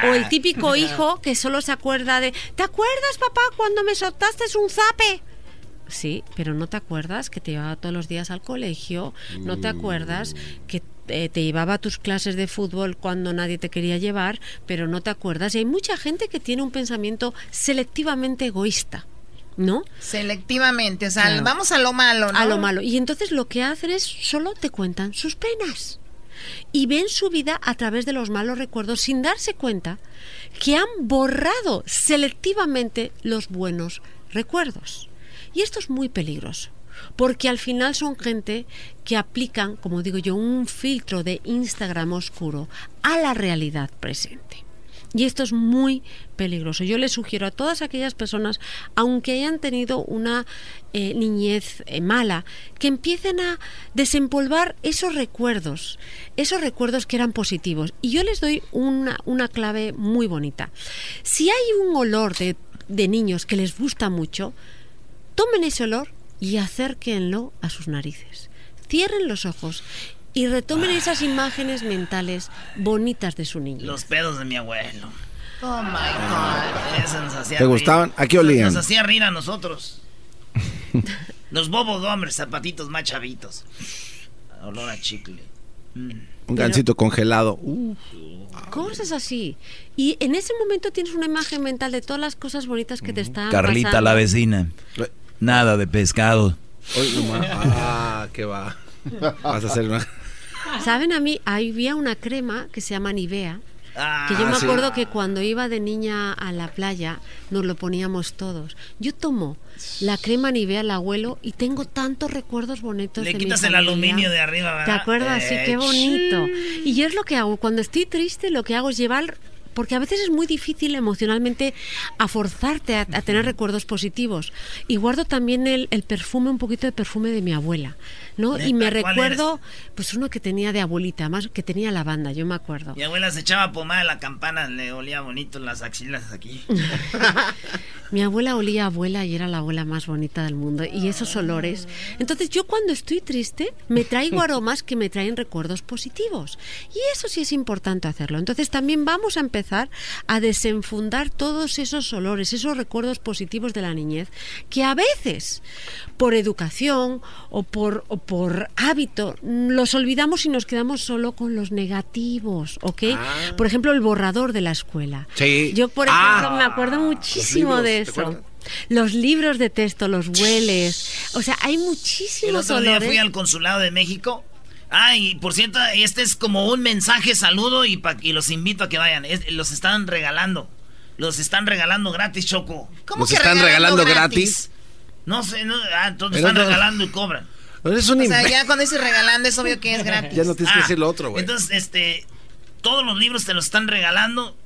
o el típico hijo que solo se acuerda de, ¿te acuerdas, papá, cuando me soltaste un zape? Sí, pero no te acuerdas que te llevaba todos los días al colegio, no te acuerdas que eh, te llevaba a tus clases de fútbol cuando nadie te quería llevar, pero no te acuerdas. Y hay mucha gente que tiene un pensamiento selectivamente egoísta. ¿no? Selectivamente, o sea, vamos a lo malo, ¿no? A lo malo. Y entonces lo que hacen es solo te cuentan sus penas. Y ven su vida a través de los malos recuerdos sin darse cuenta que han borrado selectivamente los buenos recuerdos. Y esto es muy peligroso porque al final son gente que aplican, como digo yo, un filtro de Instagram oscuro a la realidad presente. Y esto es muy peligroso. Yo les sugiero a todas aquellas personas, aunque hayan tenido una eh, niñez eh, mala, que empiecen a desempolvar esos recuerdos, esos recuerdos que eran positivos. Y yo les doy una, una clave muy bonita. Si hay un olor de, de niños que les gusta mucho, tomen ese olor y acérquenlo a sus narices. Cierren los ojos y retomen esas imágenes mentales bonitas de su niño. Los pedos de mi abuelo. Oh my God. Eso nos hacía ¿Te reír. gustaban? ¿A qué olían? Nos hacía reír a nosotros. <laughs> Los bobos de hombres, zapatitos más chavitos. Olor a chicle. Mm. Un gansito congelado. Uh. Cosas así. Y en ese momento tienes una imagen mental de todas las cosas bonitas que te están Carlita pasando. la vecina. Nada de pescado. Ah, qué va. Vas a hacer una. ¿Saben a mí? Había una crema que se llama Nivea. Que yo Ah, me sí. acuerdo que cuando iba de niña a la playa nos lo poníamos todos. Yo tomo la crema Nivea al abuelo y tengo tantos recuerdos bonitos Le de mi quitas el aluminio de arriba, ¿verdad? ¿Te acuerdas? Sí, Eh, qué bonito. Y yo es lo que hago. Cuando estoy triste, lo que hago es llevar. Porque a veces es muy difícil emocionalmente a forzarte a, a tener recuerdos positivos. Y guardo también el, el perfume, un poquito de perfume de mi abuela. ¿No? Y me ¿Neta? ¿Cuál recuerdo, pues uno que tenía de abuelita, más que tenía lavanda, yo me acuerdo. Mi abuela se echaba pomada en la campana, le olía bonito las axilas aquí. <laughs> Mi abuela olía a abuela y era la abuela más bonita del mundo. Y esos olores. Entonces yo cuando estoy triste me traigo aromas que me traen recuerdos positivos. Y eso sí es importante hacerlo. Entonces también vamos a empezar a desenfundar todos esos olores, esos recuerdos positivos de la niñez, que a veces por educación o por, o por hábito los olvidamos y nos quedamos solo con los negativos, ¿ok? Por ejemplo, el borrador de la escuela. Sí. Yo, por Ah, ejemplo, me acuerdo muchísimo libros, de ¿te eso. Los libros de texto, los hueles. O sea, hay El muchísimos otro día olores. fui al consulado de México. Ah, y por cierto, este es como un mensaje saludo y, pa- y los invito a que vayan. Es- los están regalando. Los están regalando gratis, Choco. ¿Cómo ¿Los que están regalando regalando gratis? No sé, no, ah, entonces Pero están no- regalando y cobran. Es un O sea, ya cuando dices regalando es obvio que es gratis. <laughs> Ya no tienes que decir lo otro, güey. Entonces, este, todos los libros te los están regalando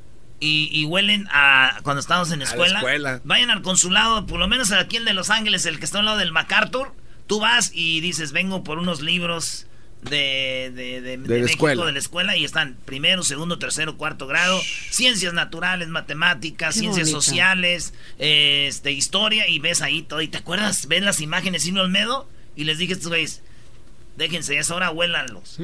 y, y huelen a cuando estamos en la escuela. escuela. Vayan al consulado, por lo menos aquí el de Los Ángeles, el que está al lado del MacArthur. Tú vas y dices, vengo por unos libros de, de, de- de la México, escuela. de la escuela, y están primero, segundo, tercero, cuarto grado, ciencias naturales, matemáticas, Qué ciencias sociales, eh, este, historia, y ves ahí todo. ¿Y te acuerdas? ¿Ves las imágenes, Silvio Olmedo? Y les dije a estos güeyes, déjense eso, ahora huélanlos.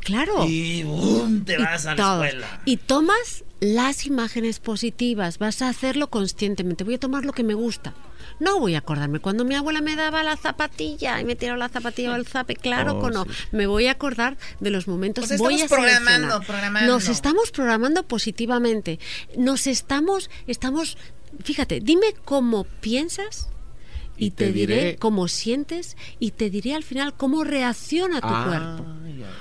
Claro. Y boom, te vas a la escuela. Y tomas las imágenes positivas, vas a hacerlo conscientemente. Voy a tomar lo que me gusta. No voy a acordarme cuando mi abuela me daba la zapatilla y me tiró la zapatilla o el zape, claro Oh, que no. sí. Me voy a acordar de los momentos. Sea, voy a estamos programando, programando. Nos estamos programando positivamente. Nos estamos, estamos, fíjate, dime cómo piensas y, te, te diré, diré. cómo sientes y te diré al final cómo reacciona tu Ah, cuerpo.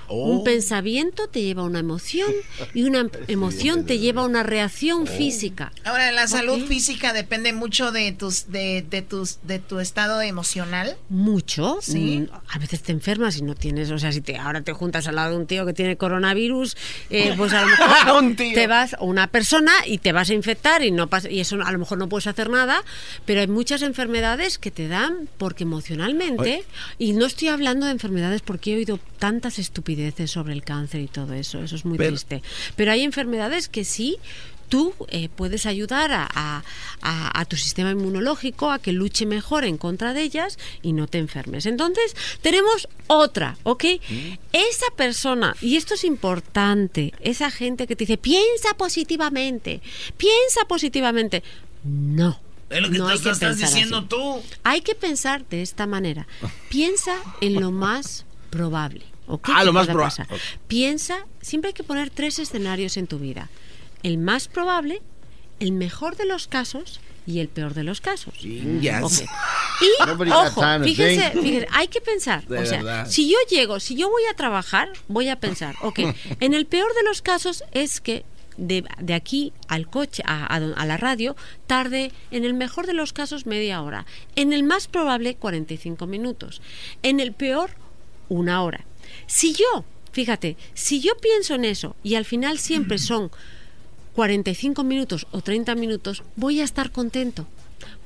Un Oh. pensamiento te lleva a una emoción y una <laughs> emoción te lleva a una reacción física. Ahora, la salud física depende mucho de tus, de, de tus, de tu estado emocional. Mucho. Sí. Mm, A veces te enfermas y no tienes, o sea, si te, ahora te juntas al lado de un tío que tiene coronavirus, eh, <laughs> pues a lo mejor <laughs> Un tío. te vas, o una persona, y te vas a infectar y no pasa, y eso a lo mejor no puedes hacer nada, pero hay muchas enfermedades que te dan porque emocionalmente, y no estoy hablando de enfermedades porque he oído tantas estupideces sobre el cáncer y todo eso, eso es muy Pero- triste. Pero hay enfermedades que sí tú eh, puedes ayudar a, a- a- a tu sistema inmunológico a que luche mejor en contra de ellas y no te enfermes. Entonces, tenemos otra, ¿ok? Esa persona, y esto es importante, esa gente que te dice, piensa positivamente, piensa positivamente. No. Es lo que no tú hay que estás pensar diciendo así. tú. Hay que pensar de esta manera. Piensa en lo más probable. ¿ok? Ah, lo más pueda proba- pasar. ok. Piensa, siempre hay que poner tres escenarios en tu vida. El más probable, el mejor de los casos y el peor de los casos. Yes. <laughs> Y, ojo, to fíjense, hay que pensar. De o sea, verdad. si yo llego, si yo voy a trabajar, voy a pensar, ok, en el peor de los casos es que de, de aquí al coche, a, a, a la radio, tarde, en el mejor de los casos, media hora. En el más probable, 45 minutos. En el peor, una hora. Si yo, fíjate, si yo pienso en eso y al final siempre <clears throat> son 45 minutos o 30 minutos, voy a estar contento.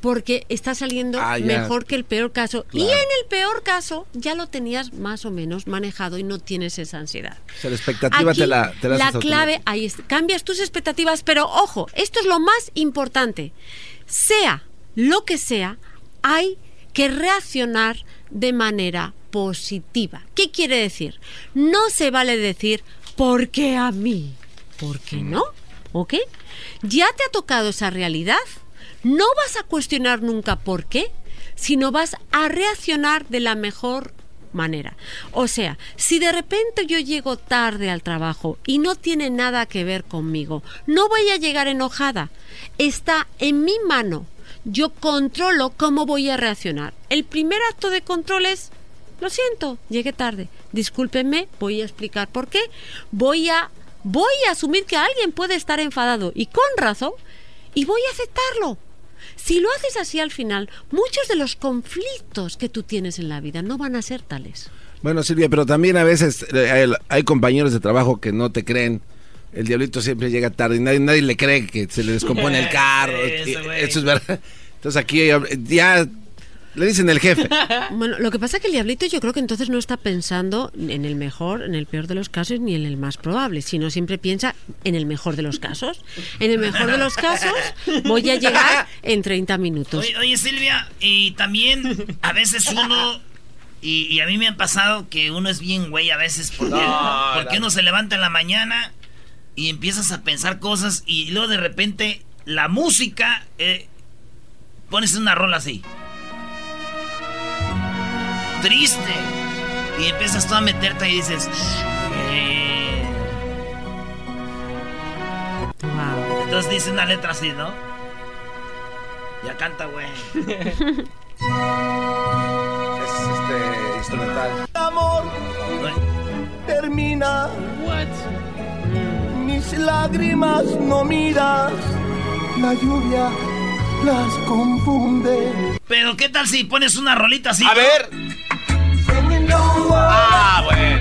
Porque está saliendo Ah, mejor que el peor caso. Y en el peor caso, ya lo tenías más o menos manejado y no tienes esa ansiedad. O sea, la expectativa Aquí, te la, te la la clave, ahí es, cambias tus expectativas, pero ojo, esto es lo más importante. Sea lo que sea, hay que reaccionar de manera positiva. ¿Qué quiere decir? No se vale decir, ¿por qué a mí? ¿Por qué no? ¿Ok? Ya te ha tocado esa realidad. No vas a cuestionar nunca por qué, sino vas a reaccionar de la mejor manera. O sea, si de repente yo llego tarde al trabajo y no tiene nada que ver conmigo, no voy a llegar enojada. Está en mi mano. Yo controlo cómo voy a reaccionar. El primer acto de control es, lo siento, llegué tarde. Discúlpenme, voy a explicar por qué. Voy a voy a asumir que alguien puede estar enfadado y con razón y voy a aceptarlo. Si lo haces así al final, muchos de los conflictos que tú tienes en la vida no van a ser tales. Bueno, Silvia, pero también a veces eh, hay, hay compañeros de trabajo que no te creen. El diablito siempre llega tarde y nadie, nadie le cree que se le descompone el <laughs> carro. Eso es verdad. Entonces aquí eh, ya le dicen el jefe. <laughs> Bueno, lo que pasa es que el diablito yo creo que entonces no está pensando en el mejor, en el peor de los casos, ni en el más probable, sino siempre piensa en el mejor de los casos. En el mejor de los casos voy a llegar en 30 minutos. Oye, oye, Silvia, y también a veces uno, y, y a mí me ha pasado que uno es bien güey a veces porque, No, porque no. uno se levanta en la mañana y empiezas a pensar cosas y luego de repente la música, eh, pones una rola así. Triste. Y empiezas tú a meterte y dices... "Eh". Entonces dice una letra así, ¿no? Ya canta, güey. <laughs> Es este instrumental. Amor termina. Mis lágrimas no miras. La lluvia las confunde. Pero ¿qué tal si pones una rolita así? A ver. Ah, bueno.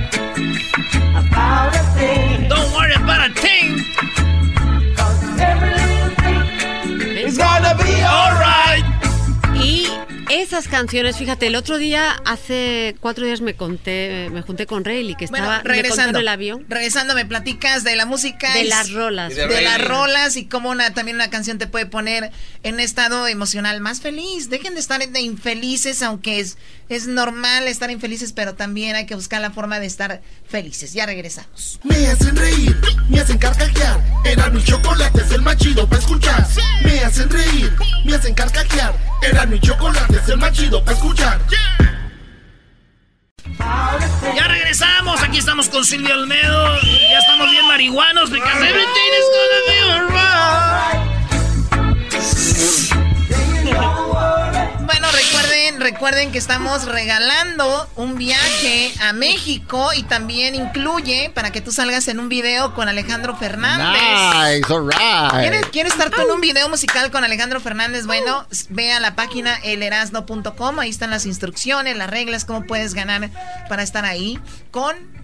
Esas canciones, fíjate, el otro día, hace cuatro días me conté, me junté con Rayleigh, que Bueno, estaba me contó regresando. en el avión. Regresando, me platicas de la música. De y- las rolas. De, Y de las rolas y cómo una, también una canción te puede poner en un estado emocional más feliz. Dejen de estar de infelices, aunque es, es normal estar infelices, pero también hay que buscar la forma de estar felices. Ya regresamos. Me hacen reír, me hacen carcajear. Era mi chocolate, es el más chido para escuchar. Me hacen reír, me hacen carcajear. Era mi chocolate, es el más chido para escuchar. Ya regresamos, aquí estamos con Silvia Olmedo. Ya estamos bien marihuanos because everything is gonna recuerden, que estamos regalando un viaje a México y también incluye para que tú salgas en un video con Alejandro Fernández. Nice, alright. ¿Quieres, quieres estar tú en un video musical con Alejandro Fernández? Bueno, ve a la página elerasno.com, ahí están las instrucciones, las reglas, cómo puedes ganar para estar ahí con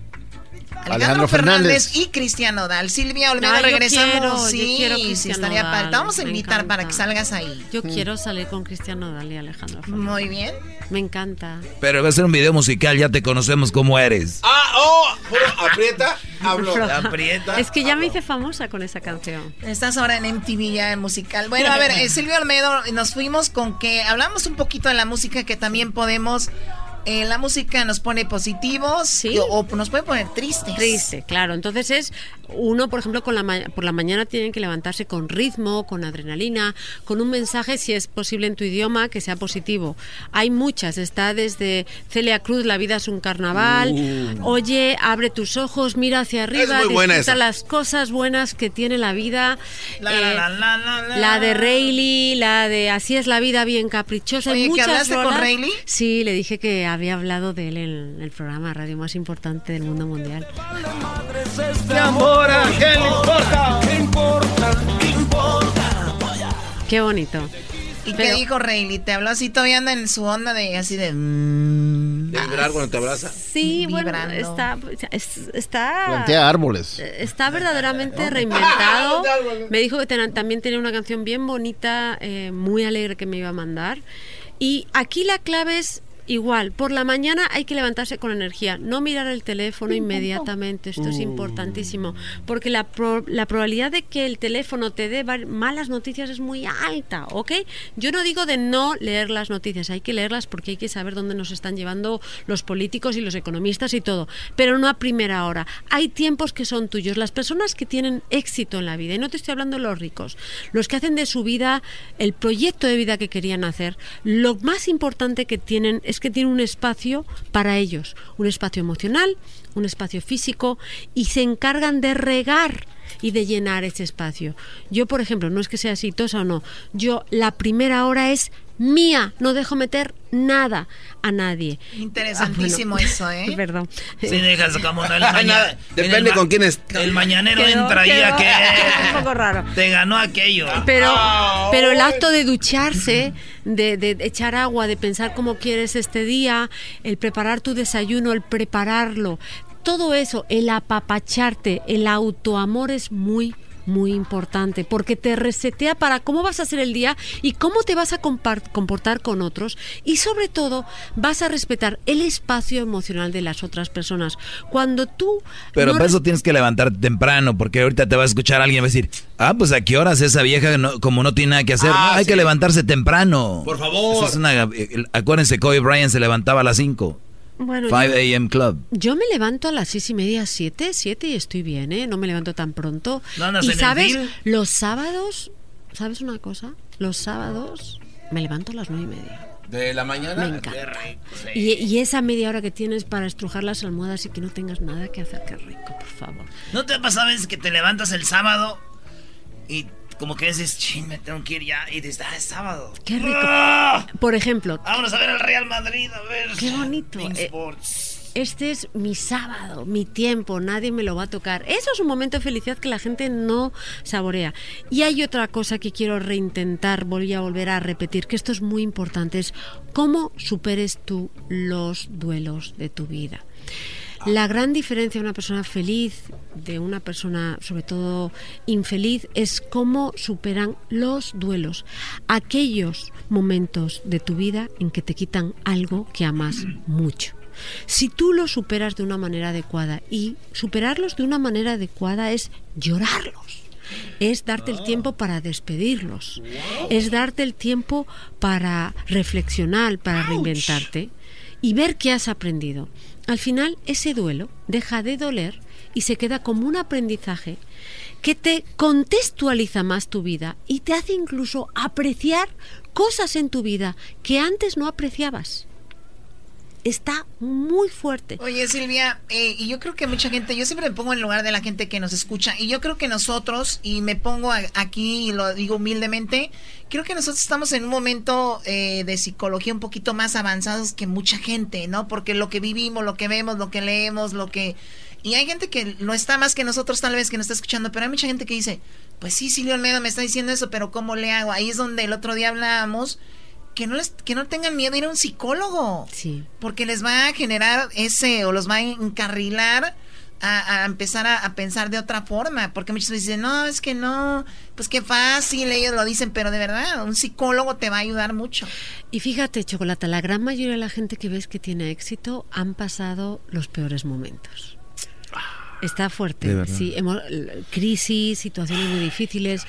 Alejandro, Alejandro Fernández. Fernández. y Cristian Nodal. Silvia Olmedo, regresamos. quiero, sí, quiero sí, estaría Nodal. Te vamos a invitar para que salgas ahí. Yo quiero salir con Cristian Nodal y Alejandro Fernández. Muy bien. Me encanta. Pero va a ser un video musical, ya te conocemos cómo eres. Ah, oh, puro aprieta, <laughs> hablo. Aprieta. Es que ya me hice famosa con esa canción. Estás ahora en MTV ya en musical. Bueno, a ver, eh, <laughs> Silvia Olmedo, nos fuimos con que hablamos un poquito de la música que también podemos. Eh, la música nos pone positivos o, nos puede poner tristes. Triste, claro. Entonces es uno, por ejemplo, con la ma- por la mañana tienen que levantarse con ritmo, con adrenalina, con un mensaje, si es posible en tu idioma, que sea positivo. Hay muchas. Está desde Celia Cruz, La vida es un carnaval. Uh. Oye, abre tus ojos, mira hacia arriba, muy buena disfruta esa. las cosas buenas que tiene la vida. La, Eh, la, la, la, la. la de Rayleigh, la de Así es la vida, bien caprichosa. Oye, ¿que muchas hablaste con. Rayleigh? Sí, le dije que había hablado de él en el programa de radio más importante del mundo mundial. Este amor, ¿a qué le importa? ¿Qué importa? ¿Qué importa? Qué bonito. ¿Y qué dijo Rayleigh? ¿Te habló así? Todavía anda en su onda de así de... mm, ¿De vibrar cuando te abraza? Sí, bueno, Vibrando. está, es- está, Plantea árboles. está <laughs> verdaderamente reinventado. <laughs> Me dijo que ten- también tenía una canción bien bonita, eh, muy alegre que me iba a mandar. Y aquí la clave es igual, por la mañana hay que levantarse con energía, no mirar el teléfono inmediatamente, esto es importantísimo, porque la, pro- la probabilidad de que el teléfono te dé malas noticias es muy alta, ¿ok? Yo no digo de no leer las noticias, hay que leerlas porque hay que saber dónde nos están llevando los políticos y los economistas y todo, pero no a primera hora. Hay tiempos que son tuyos, las personas que tienen éxito en la vida, y no te estoy hablando de los ricos, los que hacen de su vida el proyecto de vida que querían hacer, lo más importante que tienen es que tienen un espacio para ellos, un espacio emocional, un espacio físico y se encargan de regar y de llenar ese espacio. Yo, por ejemplo, no es que sea exitosa o no, yo la primera hora es mía, no dejo meter nada a nadie. Interesantísimo Ah, bueno. eso, ¿eh? <laughs> Perdón. Sí, dejas como <laughs> no, el mañana. Depende el con quién es. El mañanero Quedó- entra y quedó que. <laughs> un poco raro. Te ganó aquello. Pero, pero el acto de ducharse, de, de echar agua, de pensar cómo quieres este día, el preparar tu desayuno, el prepararlo, todo eso, el apapacharte, el autoamor es muy muy importante porque te resetea para cómo vas a hacer el día y cómo te vas a compar- comportar con otros y sobre todo vas a respetar el espacio emocional de las otras personas. Cuando tú Pero no para eso tienes que levantarte temprano, porque ahorita te va a escuchar alguien y va a decir, ah, pues a qué horas esa vieja, no- como no tiene nada que hacer, Ah, No, hay sí. que levantarse temprano. Por favor. Eso es una- eh, acuérdense, Kobe Bryant se levantaba a las 5. Bueno, 5 yo- a.m. Club. Yo me levanto a las seis y media, siete, siete y estoy bien, ¿eh? No me levanto tan pronto. ¿No andas y sabes, los sábados, ¿sabes una cosa? Los sábados me levanto a las nueve y media. De la mañana. Me encanta. Y, y esa media hora que tienes para estrujar las almohadas y que no tengas nada que hacer, qué rico, por favor. ¿No te ha pasado a veces que te levantas el sábado y como que dices, ching, me tengo que ir ya? Y dices, ah, es sábado. Qué rico. ¡Ah! Por ejemplo, Vámonos a ver al Real Madrid, a ver. Qué bonito. Eh, Sports. este es mi sábado, mi tiempo, nadie me lo va a tocar. Eso es un momento de felicidad que la gente no saborea. Y hay otra cosa que quiero reintentar, voy a volver a repetir, que esto es muy importante, es cómo superes tú los duelos de tu vida. La gran diferencia de una persona feliz de una persona, sobre todo infeliz, es cómo superan los duelos. Aquellos momentos de tu vida en que te quitan algo que amas mucho. Si tú los superas de una manera adecuada y superarlos de una manera adecuada es llorarlos, es darte el tiempo para despedirlos, es darte el tiempo para reflexionar, para reinventarte y ver qué has aprendido. Al final ese duelo deja de doler y se queda como un aprendizaje que te contextualiza más tu vida y te hace incluso apreciar cosas en tu vida que antes no apreciabas. Está muy fuerte. Oye, Silvia, eh, y yo creo que mucha gente, yo siempre me pongo en lugar de la gente que nos escucha, y yo creo que nosotros, y me pongo aquí y lo digo humildemente, creo que nosotros estamos en un momento eh, de psicología un poquito más avanzados que mucha gente, ¿no? Porque lo que vivimos, lo que vemos, lo que leemos, lo que... Y hay gente que no está más que nosotros tal vez que nos está escuchando, pero hay mucha gente que dice, pues sí, Silvia Olmedo me está diciendo eso, pero ¿cómo le hago? Ahí es donde el otro día hablábamos que no les, que no tengan miedo de ir a un psicólogo. Sí. Porque les va a generar ese, o los va a encarrilar a, a empezar a, a pensar de otra forma. Porque muchos dicen, no, es que no, pues qué fácil, ellos lo dicen, pero de verdad, un psicólogo te va a ayudar mucho. Y fíjate, Chocolata, la gran mayoría de la gente que ves que tiene éxito han pasado los peores momentos. Está fuerte, De verdad. sí, hemos- crisis, situaciones muy difíciles,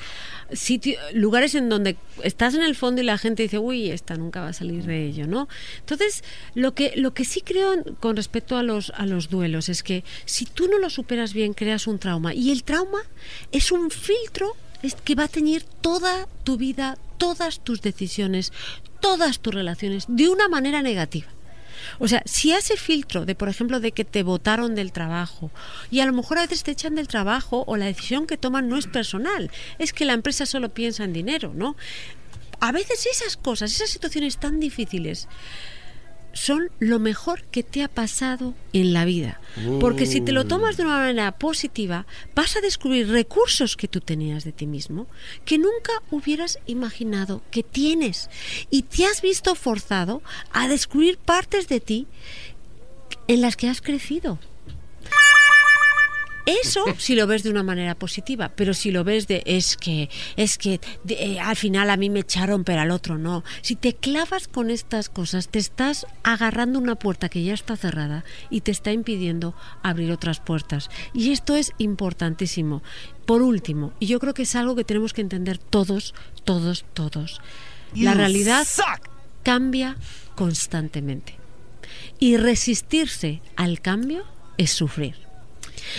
sitio- lugares en donde estás en el fondo y la gente dice, uy, esta nunca va a salir de ello, ¿no? Entonces, lo que, lo que sí creo con respecto a los, a los duelos es que si tú no lo superas bien, creas un trauma. Y el trauma es un filtro es que va a teñir toda tu vida, todas tus decisiones, todas tus relaciones de una manera negativa. O sea, si ese filtro de, por ejemplo, de que te votaron del trabajo y a lo mejor a veces te echan del trabajo o la decisión que toman no es personal, es que la empresa solo piensa en dinero, ¿no? A veces esas cosas, esas situaciones tan difíciles son lo mejor que te ha pasado en la vida. Porque si te lo tomas de una manera positiva, vas a descubrir recursos que tú tenías de ti mismo que nunca hubieras imaginado que tienes. Y te has visto forzado a descubrir partes de ti en las que has crecido. Eso si lo ves de una manera positiva, pero si lo ves de es que es que eh, al final a mí me echaron pero al otro no. Si te clavas con estas cosas, te estás agarrando una puerta que ya está cerrada y te está impidiendo abrir otras puertas. Y esto es importantísimo. Por último, y yo creo que es algo que tenemos que entender todos, todos, todos. La realidad cambia constantemente. Y resistirse al cambio es sufrir.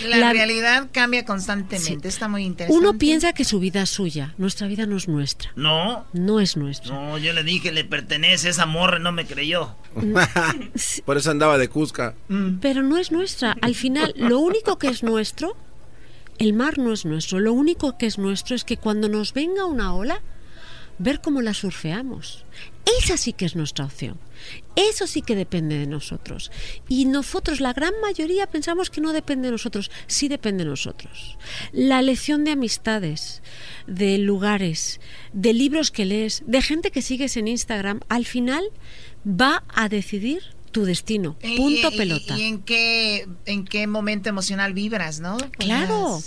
La, realidad cambia constantemente, está muy interesante. Uno piensa que su vida es suya, nuestra vida no es nuestra. No. No es nuestra. No, yo le dije, le pertenece, esa morra no me creyó. <laughs> Por eso andaba de Cusca. Mm. Pero no es nuestra. Al final, lo único que es nuestro, el mar no es nuestro. Lo único que es nuestro es que cuando nos venga una ola, ver cómo la surfeamos. Esa sí que es nuestra opción. Eso sí que depende de nosotros. Y nosotros, la gran mayoría, pensamos que no depende de nosotros. Sí depende de nosotros. La elección de amistades, de lugares, de libros que lees, de gente que sigues en Instagram, al final va a decidir tu destino. Punto pelota. Y, en, qué, en qué momento emocional vibras, no? Claro.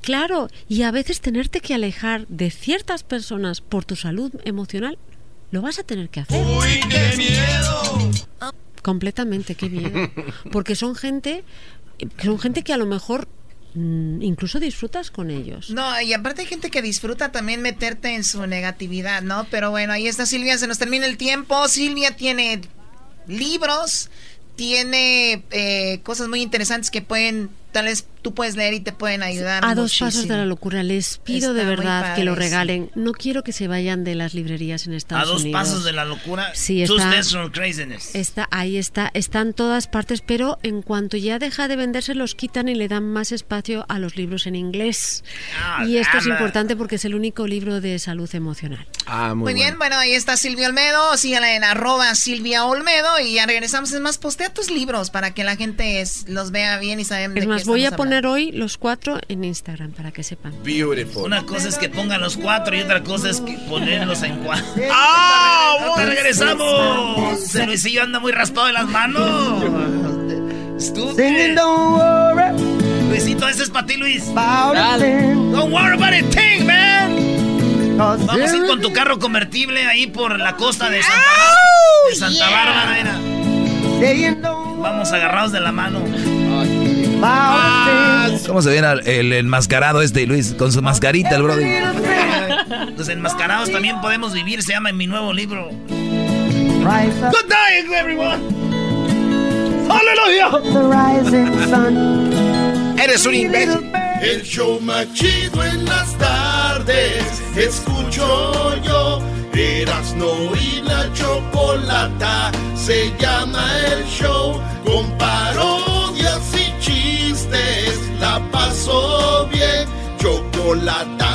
Claro, y a veces tenerte que alejar de ciertas personas por tu salud emocional lo vas a tener que hacer. ¡Uy, qué miedo! Completamente, qué miedo. <laughs> Porque son gente, son gente que a lo mejor mm, incluso disfrutas con ellos. No, y aparte hay gente que disfruta también meterte en su negatividad, ¿no? Pero bueno, ahí está Silvia, se nos termina el tiempo. Silvia tiene libros, tiene eh, cosas muy interesantes que pueden tal vez tú puedes leer y te pueden ayudar. A dos pasos de la locura. Les pido de verdad que lo regalen. No quiero que se vayan de las librerías en Estados Unidos. A dos pasos de la locura. Sí, está, está. Ahí está. Está en todas partes, pero en cuanto ya deja de venderse, los quitan y le dan más espacio a los libros en inglés. Ah, y esto es importante porque es el único libro de salud emocional. Ah, muy, muy bien, bueno, ahí está Silvia Olmedo. Síganla en arroba Silvia Olmedo y ya regresamos. Es más, postea tus libros para que la gente los vea bien y saben de voy a poner hoy los cuatro en Instagram para que sepan. Beautiful. Una cosa es que pongan los cuatro y otra cosa es que ponerlos en cuatro. <laughs> ¡Ah! ¡Te regresamos! El Luisillo anda muy raspado de las manos. Luisito, ese es para ti, Luis. Don't worry about it, thing, man. Vamos a ir con tu carro convertible ahí por la costa de Santa, de Santa Bárbara. Era. Vamos agarrados de la mano. ¿Cómo se viene el enmascarado este, Luis? Con su mascarita, el brother. Los enmascarados también podemos vivir, se llama en mi nuevo libro. Good night, everyone. Aleluya. Eres un imbécil. El show más chido en las tardes. Escucho yo. no y la chocolata. Se llama el show. Con paso bien. Chocolate